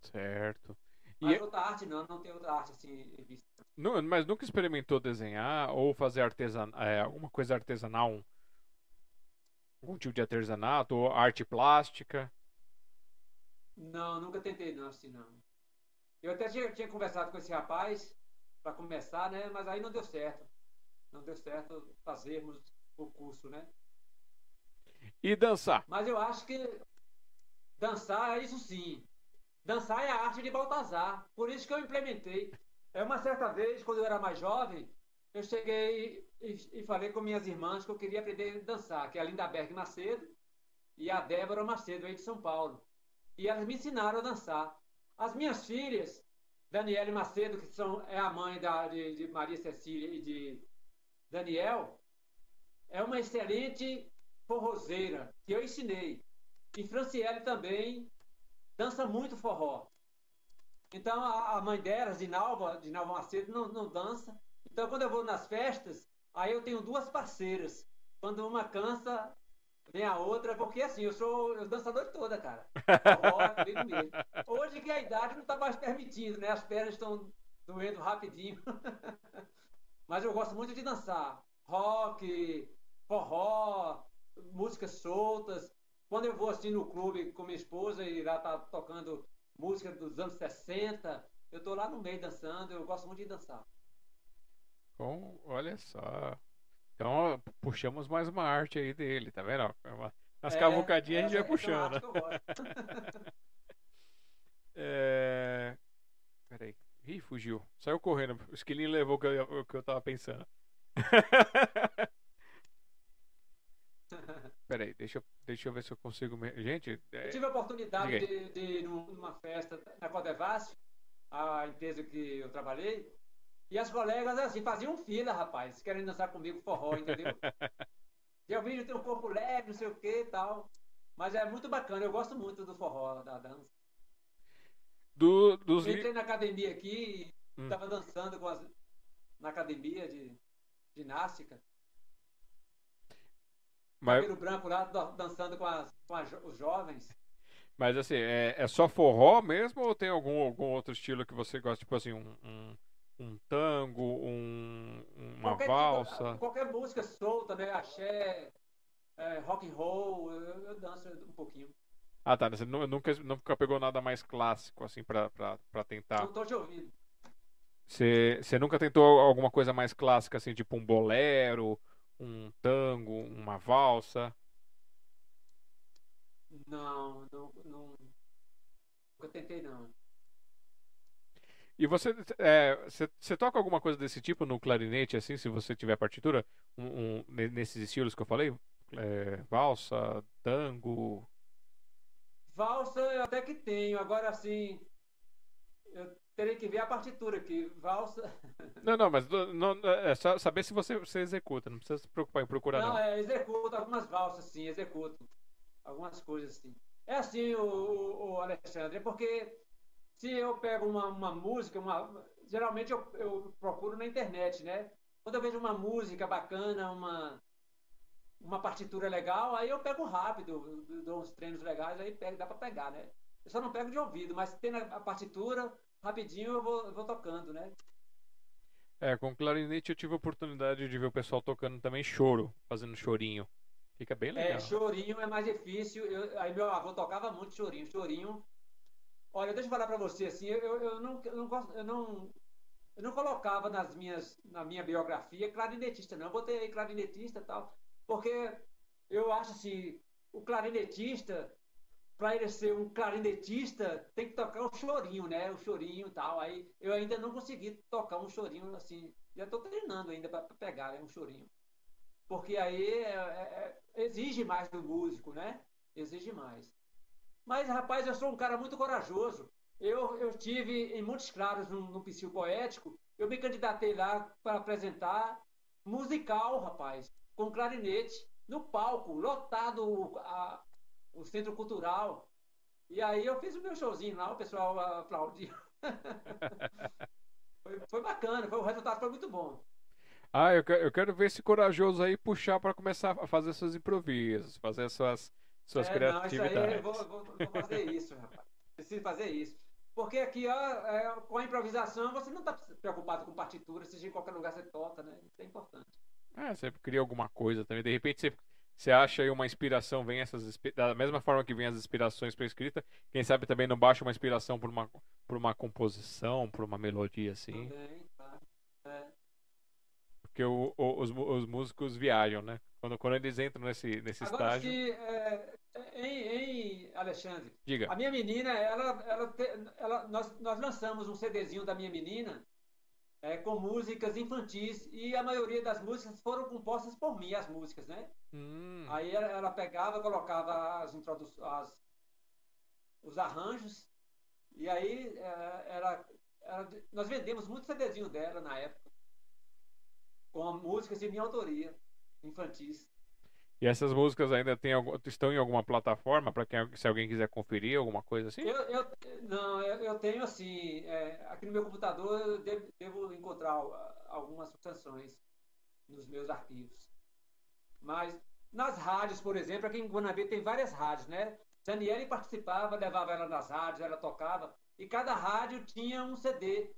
Certo. Mas e outra arte não, não tem outra arte assim vista. Não, mas nunca experimentou desenhar ou fazer artesan, é, alguma coisa artesanal? Algum tipo de artesanato ou arte plástica? Não, nunca tentei não, assim não. Eu até tinha, tinha conversado com esse rapaz para começar, né? Mas aí não deu certo. Não deu certo fazermos o curso, né? E dançar? Mas eu acho que dançar é isso sim. Dançar é a arte de Baltazar. Por isso que eu implementei. É uma certa vez, quando eu era mais jovem, eu cheguei e, e, falei com minhas irmãs que eu queria aprender a dançar, que é a Linda Berg Macedo e a Débora Macedo, aí de São Paulo. E elas me ensinaram a dançar. As minhas filhas, Daniele Macedo, que são, é a mãe da, de, de Maria Cecília e de Daniel, é uma excelente forrozeira que eu ensinei. E Franciele também dança muito forró. Então a, a mãe delas, de Nalva, de Nalva Macedo, não, não dança. Então quando eu vou nas festas, aí eu tenho duas parceiras. Quando uma cansa, vem a outra, porque assim, eu sou noite toda, cara. Forró, é mesmo. Hoje que a idade não está mais permitindo, né? As pernas estão doendo rapidinho. Mas eu gosto muito de dançar. Rock, forró, músicas soltas. Quando eu vou assim no clube com minha esposa e lá tá tocando música dos anos 60, eu tô lá no meio dançando, eu gosto muito de dançar. Olha só. Então, puxamos mais uma arte aí dele, tá vendo? Nas é, cavucadinhas a gente vai puxando. é... Peraí. Ih, fugiu. Saiu correndo. O esquilinho levou o que eu, o que eu tava pensando. Peraí, deixa, eu, deixa eu ver se eu consigo. Me... Gente. É... Eu tive a oportunidade de, de ir numa festa na Codevasf, a empresa que eu trabalhei, e as colegas assim faziam fila, rapaz, querendo dançar comigo forró, entendeu? eu vi tem um corpo leve, não sei o que e tal. Mas é muito bacana, eu gosto muito do forró, da dança. Do, dos... Eu entrei na academia aqui estava hum. dançando com as, na academia de ginástica. Mas... Cabelo branco lá, dançando com, as, com as, os jovens. Mas assim, é, é, só forró mesmo ou tem algum, algum outro estilo que você gosta? Tipo assim, um, um, um tango, um, uma qualquer valsa? Tipo, qualquer música solta, né? Axé, é, rock and roll, eu, eu, danço um pouquinho. Ah, tá. Você nunca, nunca pegou nada mais clássico, assim, pra, pra, pra tentar? Não tô te ouvindo. Você, você nunca tentou alguma coisa mais clássica, assim, tipo um bolero, um tango, uma valsa? Não, não, não nunca tentei não. E você, é, você, você, toca alguma coisa desse tipo no clarinete, assim, se você tiver partitura? Um, um, nesses estilos que eu falei? É, valsa, tango? Valsa eu até que tenho, agora assim, eu Terei que ver a partitura aqui. Valsa. Não, não, mas não, é só saber se você, você executa, não precisa se preocupar em procurar. Não, não. é, executo algumas valsas, sim, executo. Algumas coisas assim. É assim, o, o Alexandre, é porque se eu pego uma, uma música, uma, geralmente eu, eu procuro na internet, né? Quando eu vejo uma música bacana, uma, uma partitura legal, aí eu pego rápido, dou uns treinos legais, aí pego, dá para pegar, né? Eu só não pego de ouvido, mas tendo a partitura, rapidinho eu vou, eu vou tocando, né? É, com clarinete eu tive a oportunidade de ver o pessoal tocando também choro, fazendo chorinho. Fica bem legal. É, chorinho é mais difícil. Eu, aí meu avô tocava muito chorinho. Chorinho. Olha, deixa eu falar pra você assim, eu, eu, não, eu não gosto, eu não, eu não colocava nas minhas, na minha biografia clarinetista, não. Eu botei aí clarinetista e tal, porque eu acho assim, o clarinetista, para ele ser um clarinetista, tem que tocar um chorinho, né? O chorinho e tal. Aí eu ainda não consegui tocar um chorinho assim. Já estou treinando ainda para pegar né? um chorinho. Porque aí é, é, é, exige mais do músico, né? Exige mais. Mas, rapaz, eu sou um cara muito corajoso. Eu, eu tive em Montes Claros, no, no Psil Poético, eu me candidatei lá para apresentar musical, rapaz, com clarinete, no palco, lotado a, o centro cultural. E aí eu fiz o meu showzinho lá, o pessoal aplaudiu. foi, foi, bacana, foi, o resultado foi muito bom. Ah, eu, eu quero ver esse corajoso aí puxar para começar a fazer seus improvisos, fazer suas, suas é, criatividades. Não, isso aí eu vou, vou, vou fazer isso, rapaz. Preciso fazer isso. Porque aqui, ó, é, com a improvisação, você não está preocupado com partitura, seja em qualquer lugar você toca, né? Isso é importante. É, você cria alguma coisa também. De repente você você acha aí uma inspiração, vem essas da mesma forma que vem as inspirações para escrita, quem sabe também não baixa uma inspiração por uma por uma composição, por uma melodia assim. Também, tá. É. Porque o, o, os, os músicos viajam, né? Quando, quando eles entram nesse, nesse Agora, estágio. Se, é, em, em, Alexandre, Diga. a minha menina, ela, ela, ela, nós, nós lançamos um CDzinho da minha menina é, com músicas infantis e a maioria das músicas foram compostas por mim, as músicas, né? Hum. Aí ela, ela pegava, colocava as introduções, os arranjos e aí é, era, era, nós vendemos muito CDzinho dela na época com músicas de minha autoria, infantis. E essas músicas ainda tem, estão em alguma plataforma para quem se alguém quiser conferir alguma coisa assim? Eu, eu não, eu, eu, tenho assim, é, aqui no meu computador eu devo, devo, encontrar algumas canções nos meus arquivos. Mas nas rádios, por exemplo, aqui em Guanabê tem várias rádios, né? Daniele participava, levava ela nas rádios, ela tocava, e cada rádio tinha um CD.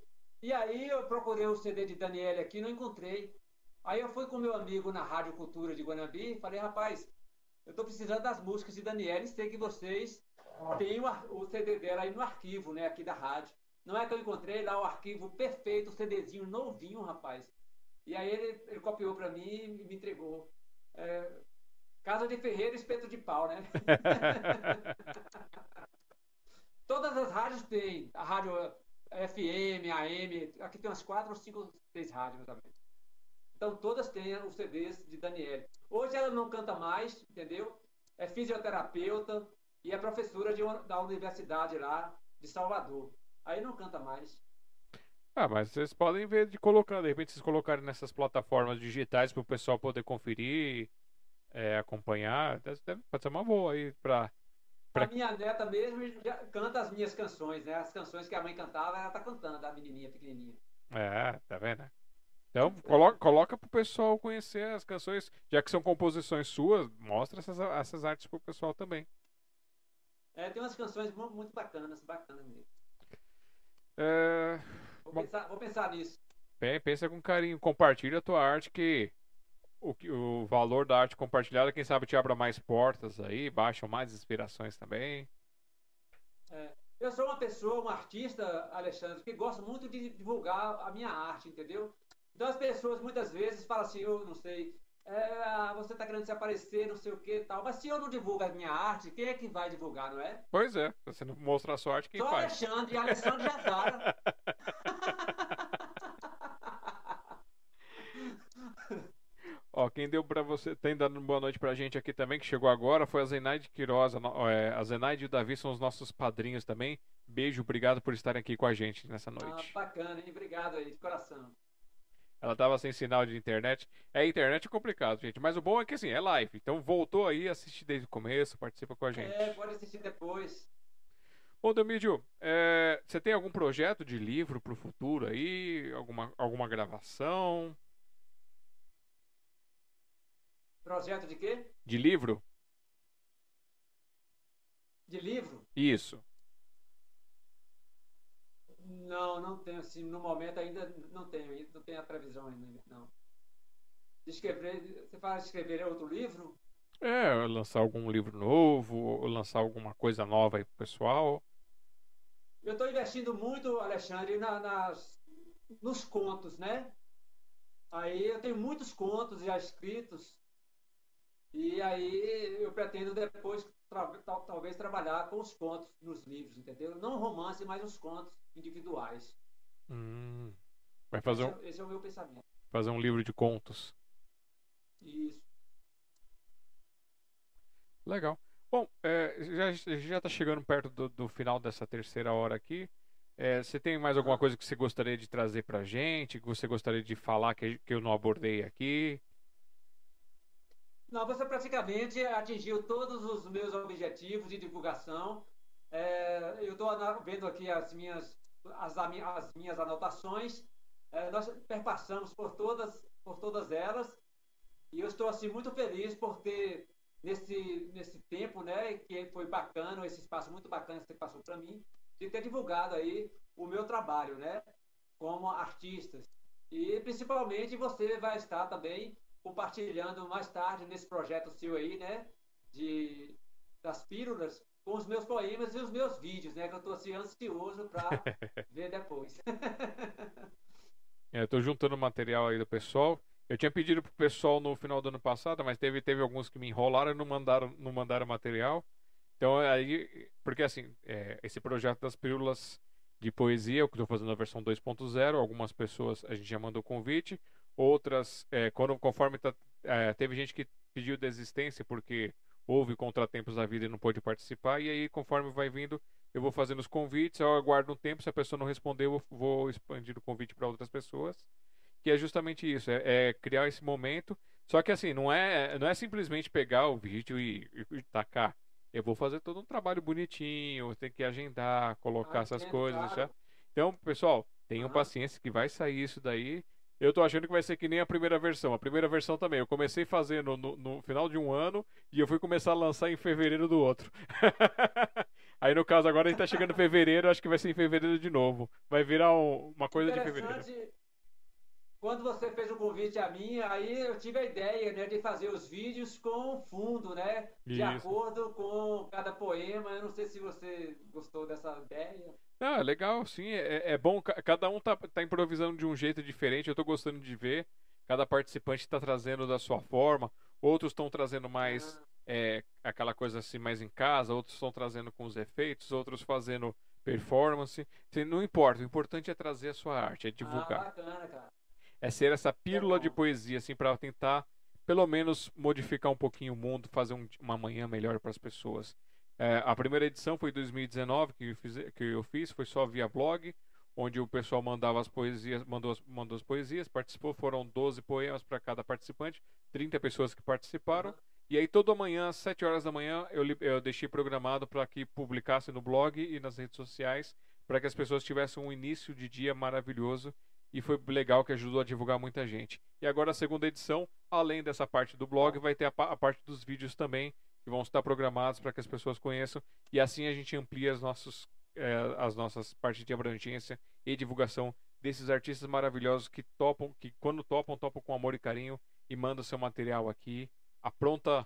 E aí eu procurei o CD de Daniele aqui, não encontrei. Aí eu fui com meu amigo na Rádio Cultura de Guanambi e falei, rapaz, eu estou precisando das músicas de Daniela e sei que vocês têm o, CD dela aí no arquivo, né, aqui da rádio. Não é que eu encontrei lá o arquivo perfeito, o CDzinho novinho, rapaz. E aí ele, ele copiou para mim e me entregou. É, Casa de Ferreira, espeto de pau, né? Todas as rádios têm. A rádio FM, AM, aqui tem umas quatro ou cinco, seis rádios também. Então todas têm os CDs de Daniele. Hoje ela não canta mais, entendeu? É fisioterapeuta e é professora de da universidade lá de Salvador. Aí não canta mais. Ah, mas vocês podem ver de colocar, de repente vocês colocarem nessas plataformas digitais para o pessoal poder conferir, é, acompanhar. Pode ser uma boa aí para Pra... A minha neta mesmo já canta as minhas canções, né? As canções que a mãe cantava, ela tá cantando, a menininha pequenininha. É, tá vendo? Então, coloca, coloca pro pessoal conhecer as canções, já que são composições suas, mostra essas, essas artes pro pessoal também. É, tem umas canções muito bacanas, bacanas mesmo. É... Vou, pensar, vou pensar nisso. Bem, pensa com carinho, compartilha a tua arte que o, o valor da arte compartilhada, quem sabe te abra mais portas aí, baixam mais inspirações também. É. Eu sou uma pessoa, um artista, Alexandre, que gosta muito de divulgar a minha arte, entendeu? Então as pessoas muitas vezes falam assim, eu não sei, é, você está querendo se aparecer, não sei o que tal. Mas se eu não divulgo a minha arte, quem é que vai divulgar, não é? Pois é, se você não mostra a sua arte, quem Só faz? Alexandre, e Alexandre já Ó, quem deu para você, tem dando boa noite pra gente aqui também, que chegou agora, foi a Zenaide Quiroz. A, é, a Zenaide e o Davi são os nossos padrinhos também. Beijo, obrigado por estarem aqui com a gente nessa noite. Ah, bacana, hein? Obrigado aí, de coração. Ela tava sem sinal de internet. É, internet é complicado, gente. Mas o bom é que assim, é live. Então voltou aí, assiste desde o começo, participa com a gente. É, pode assistir depois. Ô, Domídio, é, você tem algum projeto de livro pro futuro aí? Alguma, alguma gravação? Projeto de quê? De livro? De livro? Isso. Não, não tenho, assim, no momento ainda não tenho, não tenho a previsão ainda, não. De escrever, você fala de escrever outro livro? É, lançar algum livro novo, ou lançar alguma coisa nova aí pro pessoal. Eu estou investindo muito, Alexandre, na, nas, nos contos, né? Aí eu tenho muitos contos já escritos, e aí eu pretendo depois talvez trabalhar com os contos nos livros, entendeu? Não romance, mas os contos individuais. Hum. Vai fazer esse, um... É, esse é o meu pensamento. Fazer um livro de contos. Isso. Legal. Bom, é, já já está chegando perto do, do, final dessa terceira hora aqui. É, você tem mais alguma coisa que você gostaria de trazer para gente? Que você gostaria de falar que, que eu não abordei aqui? Não, você praticamente atingiu todos os meus objetivos de divulgação. É, eu estou vendo aqui as minhas, as, as minhas anotações. É, nós perpassamos por todas, por todas elas. E eu estou assim muito feliz por ter nesse nesse tempo, né, que foi bacana, esse espaço muito bacana que você passou para mim, de ter divulgado aí o meu trabalho, né, como artistas. E principalmente você vai estar também compartilhando mais tarde nesse projeto seu aí, né? De, das pílulas, com os meus poemas e os meus vídeos, né? Que eu estou assim ansioso para ver depois. é, eu tô juntando material aí do pessoal. Eu tinha pedido pro pessoal no final do ano passado, mas teve, teve alguns que me enrolaram e não mandaram, não mandaram material. Então aí, porque assim, é, esse projeto das pílulas de poesia, eu estou fazendo a versão 2.0. Algumas pessoas a gente já mandou convite, outras, é, quando, conforme tá, é, teve gente que pediu desistência porque houve contratempos na vida e não pôde participar, e aí conforme vai vindo, eu vou fazendo os convites, eu aguardo um tempo, se a pessoa não responder, eu vou expandir o convite para outras pessoas, que é justamente isso, é, é, criar esse momento, só que assim, não é, não é simplesmente pegar o vídeo e, e, e tacar, eu vou fazer todo um trabalho bonitinho, tem que agendar, colocar ah, essas coisas, claro. Então, pessoal, tenham uhum. paciência que vai sair isso daí, eu tô achando que vai ser que nem a primeira versão. A primeira versão também. Eu comecei fazendo no, no final de um ano e eu fui começar a lançar em fevereiro do outro. Aí no caso agora a gente tá chegando em fevereiro, acho que vai ser em fevereiro de novo. Vai virar um, uma coisa de fevereiro. Quando você fez o convite a mim, aí eu tive a ideia né, de fazer os vídeos com fundo, né? De Isso. acordo com cada poema. Eu não sei se você gostou dessa ideia. Ah, legal, sim. É, é bom, cada um tá, tá improvisando de um jeito diferente. Eu tô gostando de ver. Cada participante está trazendo da sua forma. Outros estão trazendo mais é, aquela coisa assim mais em casa. Outros estão trazendo com os efeitos. Outros fazendo performance. Não importa. O importante é trazer a sua arte, é divulgar. Ah, bacana, cara. É ser essa pílula é de poesia, assim, para tentar, pelo menos, modificar um pouquinho o mundo, fazer um, uma manhã melhor para as pessoas. É, a primeira edição foi em 2019 que eu, fiz, que eu fiz, foi só via blog, onde o pessoal mandava as poesias, mandou as, mandou as poesias, participou, foram 12 poemas para cada participante, 30 pessoas que participaram. E aí toda manhã, às 7 horas da manhã, eu, eu deixei programado para que publicasse no blog e nas redes sociais, para que as pessoas tivessem um início de dia maravilhoso e foi legal que ajudou a divulgar muita gente. E agora a segunda edição, além dessa parte do blog, vai ter a, a parte dos vídeos também, que vão estar programados para que as pessoas conheçam e assim a gente amplia as, nossos, é, as nossas partes de abrangência e divulgação desses artistas maravilhosos que topam, que quando topam, topam com amor e carinho e mandam seu material aqui, a pronta,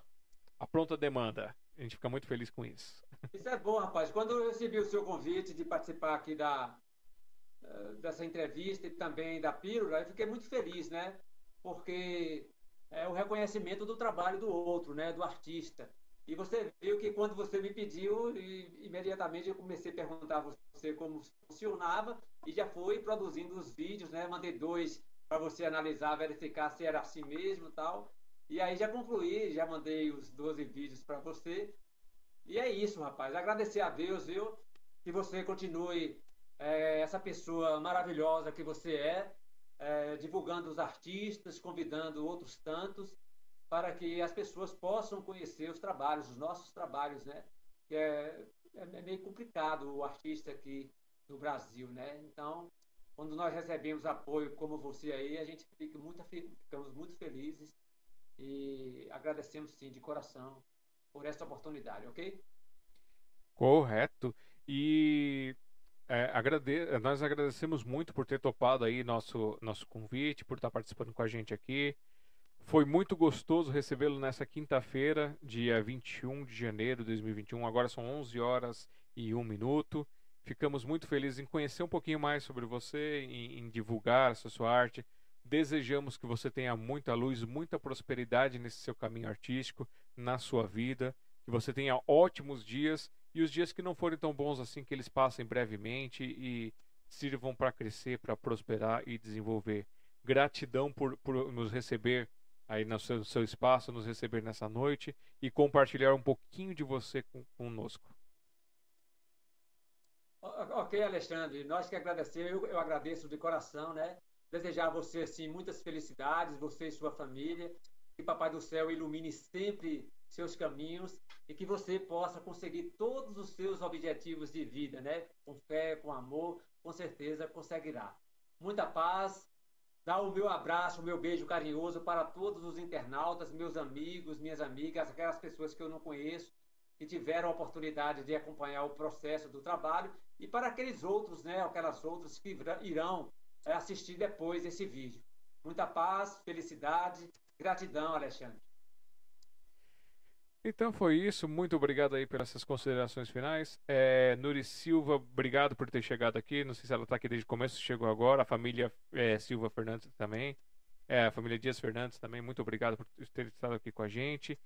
a pronta demanda. A gente fica muito feliz com isso. Isso é bom, rapaz. Quando eu recebi o seu convite de participar aqui da, eh, dessa entrevista e também da Pílula, eu fiquei muito feliz, né? Porque é o reconhecimento do trabalho do outro, né? Do artista. E você viu que quando você me pediu, imediatamente eu comecei a perguntar a você como funcionava e já fui produzindo os vídeos, né? Mandei dois para você analisar, verificar se era assim mesmo e tal. E aí já concluí, já mandei os 12 vídeos para você. E é isso, rapaz. Agradecer a Deus, viu? Que você continue é, essa pessoa maravilhosa que você é, é, divulgando os artistas, convidando outros tantos para que as pessoas possam conhecer os trabalhos, os nossos trabalhos, né? Que é, é, é meio complicado o artista aqui no Brasil, né? Então, quando nós recebemos apoio como você aí, a gente fica muito, ficamos muito felizes e agradecemos sim de coração por essa oportunidade, ok? Correto. E é, agrade... nós agradecemos muito por ter topado aí nosso, nosso convite, por estar participando com a gente aqui. Foi muito gostoso recebê-lo nessa quinta-feira, dia 21 de janeiro de 2021. Agora são 11 horas e 1 minuto. Ficamos muito felizes em conhecer um pouquinho mais sobre você, em, em divulgar essa sua arte. Desejamos que você tenha muita luz, muita prosperidade nesse seu caminho artístico, na sua vida, que você tenha ótimos dias e os dias que não forem tão bons assim, que eles passem brevemente e sirvam para crescer, para prosperar e desenvolver. Gratidão por, por nos receber aí no seu, seu, espaço, nos receber nessa noite e compartilhar um pouquinho de você com, conosco. Ok, Alexandre, nós que agradecemos, eu, eu agradeço de coração, né? Desejar a você, assim, muitas felicidades, você e sua família, que Papai do Céu ilumine sempre seus caminhos e que você possa conseguir todos os seus objetivos de vida, né? Com fé, com amor, com certeza conseguirá. Muita paz, Dá o meu abraço, o meu beijo carinhoso para todos os internautas, meus amigos, minhas amigas, aquelas pessoas que eu não conheço, que tiveram a oportunidade de acompanhar o processo do trabalho, e para aqueles outros, né, aquelas outras que irão é, assistir depois esse vídeo. Muita paz, felicidade, gratidão, Alexandre. Então foi isso. Muito obrigado aí pelas suas considerações finais. É, Nuri Silva, obrigado por ter chegado aqui. Não sei se ela está aqui desde o começo, chegou agora. A família é, Silva Fernandes também. É, a família Dias Fernandes também. Muito obrigado por ter estado aqui com a gente.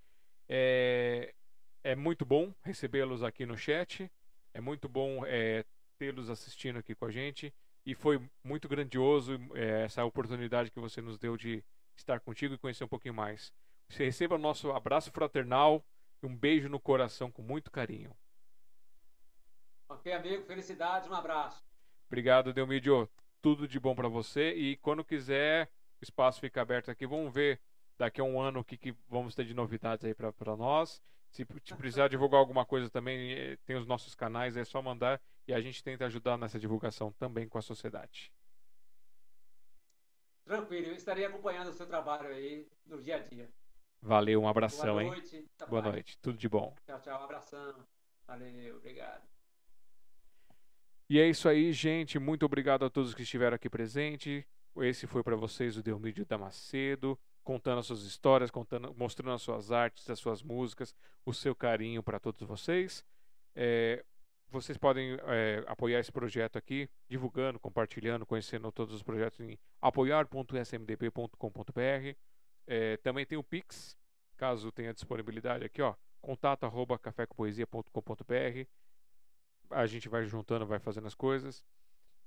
É, é muito bom recebê-los aqui no chat. É muito bom é, tê-los assistindo aqui com a gente. E foi muito grandioso é, essa oportunidade que você nos deu de estar contigo e conhecer um pouquinho mais. Você receba o nosso abraço fraternal e um beijo no coração com muito carinho. Ok, amigo. Felicidades. Um abraço. Obrigado, Delmídio. Tudo de bom para você. E quando quiser, o espaço fica aberto aqui. Vamos ver daqui a um ano o que, que vamos ter de novidades aí para nós. Se precisar divulgar alguma coisa também, eh, tem os nossos canais, é só mandar e a gente tenta ajudar nessa divulgação também com a sociedade. Tranquilo, eu estarei acompanhando o seu trabalho aí no dia a dia. Valeu, um abração, Boa hein? noite. Tá Boa noite, tudo de bom. Tchau, tchau. Um abração. Valeu, obrigado. E é isso aí, gente. Muito obrigado a todos que estiveram aqui presentes. Esse foi para vocês o Delmídio Damascedo, contando as suas histórias, contando, mostrando as suas artes, as suas músicas, o seu carinho para todos vocês. É, vocês podem é, apoiar esse projeto aqui, divulgando, compartilhando, conhecendo todos os projetos em apoiar.smdp.com.br. É, também tem o Pix, caso tenha disponibilidade aqui, ó, contato arroba cafécompoesia.com.br. A gente vai juntando, vai fazendo as coisas.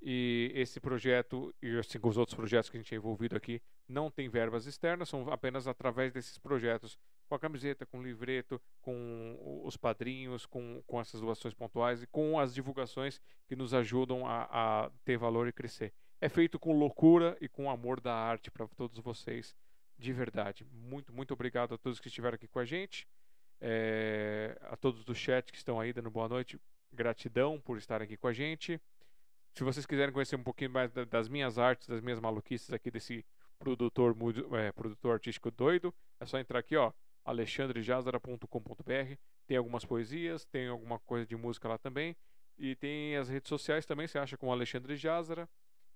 E esse projeto, e assim os outros projetos que a gente é envolvido aqui, não tem verbas externas, são apenas através desses projetos, com a camiseta, com o livreto, com os padrinhos, com, com essas doações pontuais e com as divulgações que nos ajudam a, a ter valor e crescer. É feito com loucura e com amor da arte para todos vocês, de verdade. Muito, muito obrigado a todos que estiveram aqui com a gente, é, a todos do chat que estão aí dando boa noite. Gratidão por estar aqui com a gente. Se vocês quiserem conhecer um pouquinho mais das minhas artes, das minhas maluquices aqui desse produtor, é, produtor artístico doido, é só entrar aqui, ó, alexandrejazara.com.br. Tem algumas poesias, tem alguma coisa de música lá também. E tem as redes sociais também, você acha com Alexandre Jazara.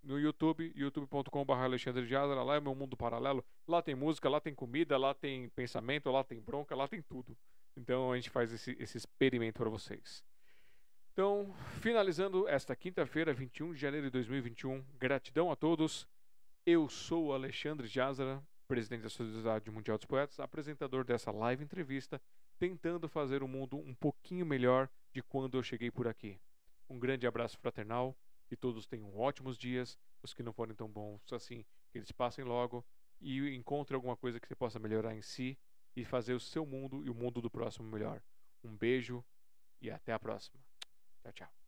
No YouTube, youtube.com.br Alexandre Jazara, lá é meu mundo paralelo. Lá tem música, lá tem comida, lá tem pensamento, lá tem bronca, lá tem tudo. Então a gente faz esse, esse experimento para vocês. Então, finalizando esta quinta-feira, 21 de janeiro de 2021, gratidão a todos. Eu sou Alexandre Jazara, presidente da Sociedade Mundial dos Poetas, apresentador dessa live entrevista, tentando fazer o mundo um pouquinho melhor de quando eu cheguei por aqui. Um grande abraço fraternal, que todos tenham ótimos dias, os que não forem tão bons assim, que eles passem logo e encontre alguma coisa que você possa melhorar em si e fazer o seu mundo e o mundo do próximo melhor. Um beijo e até a próxima. Tchau, tchau.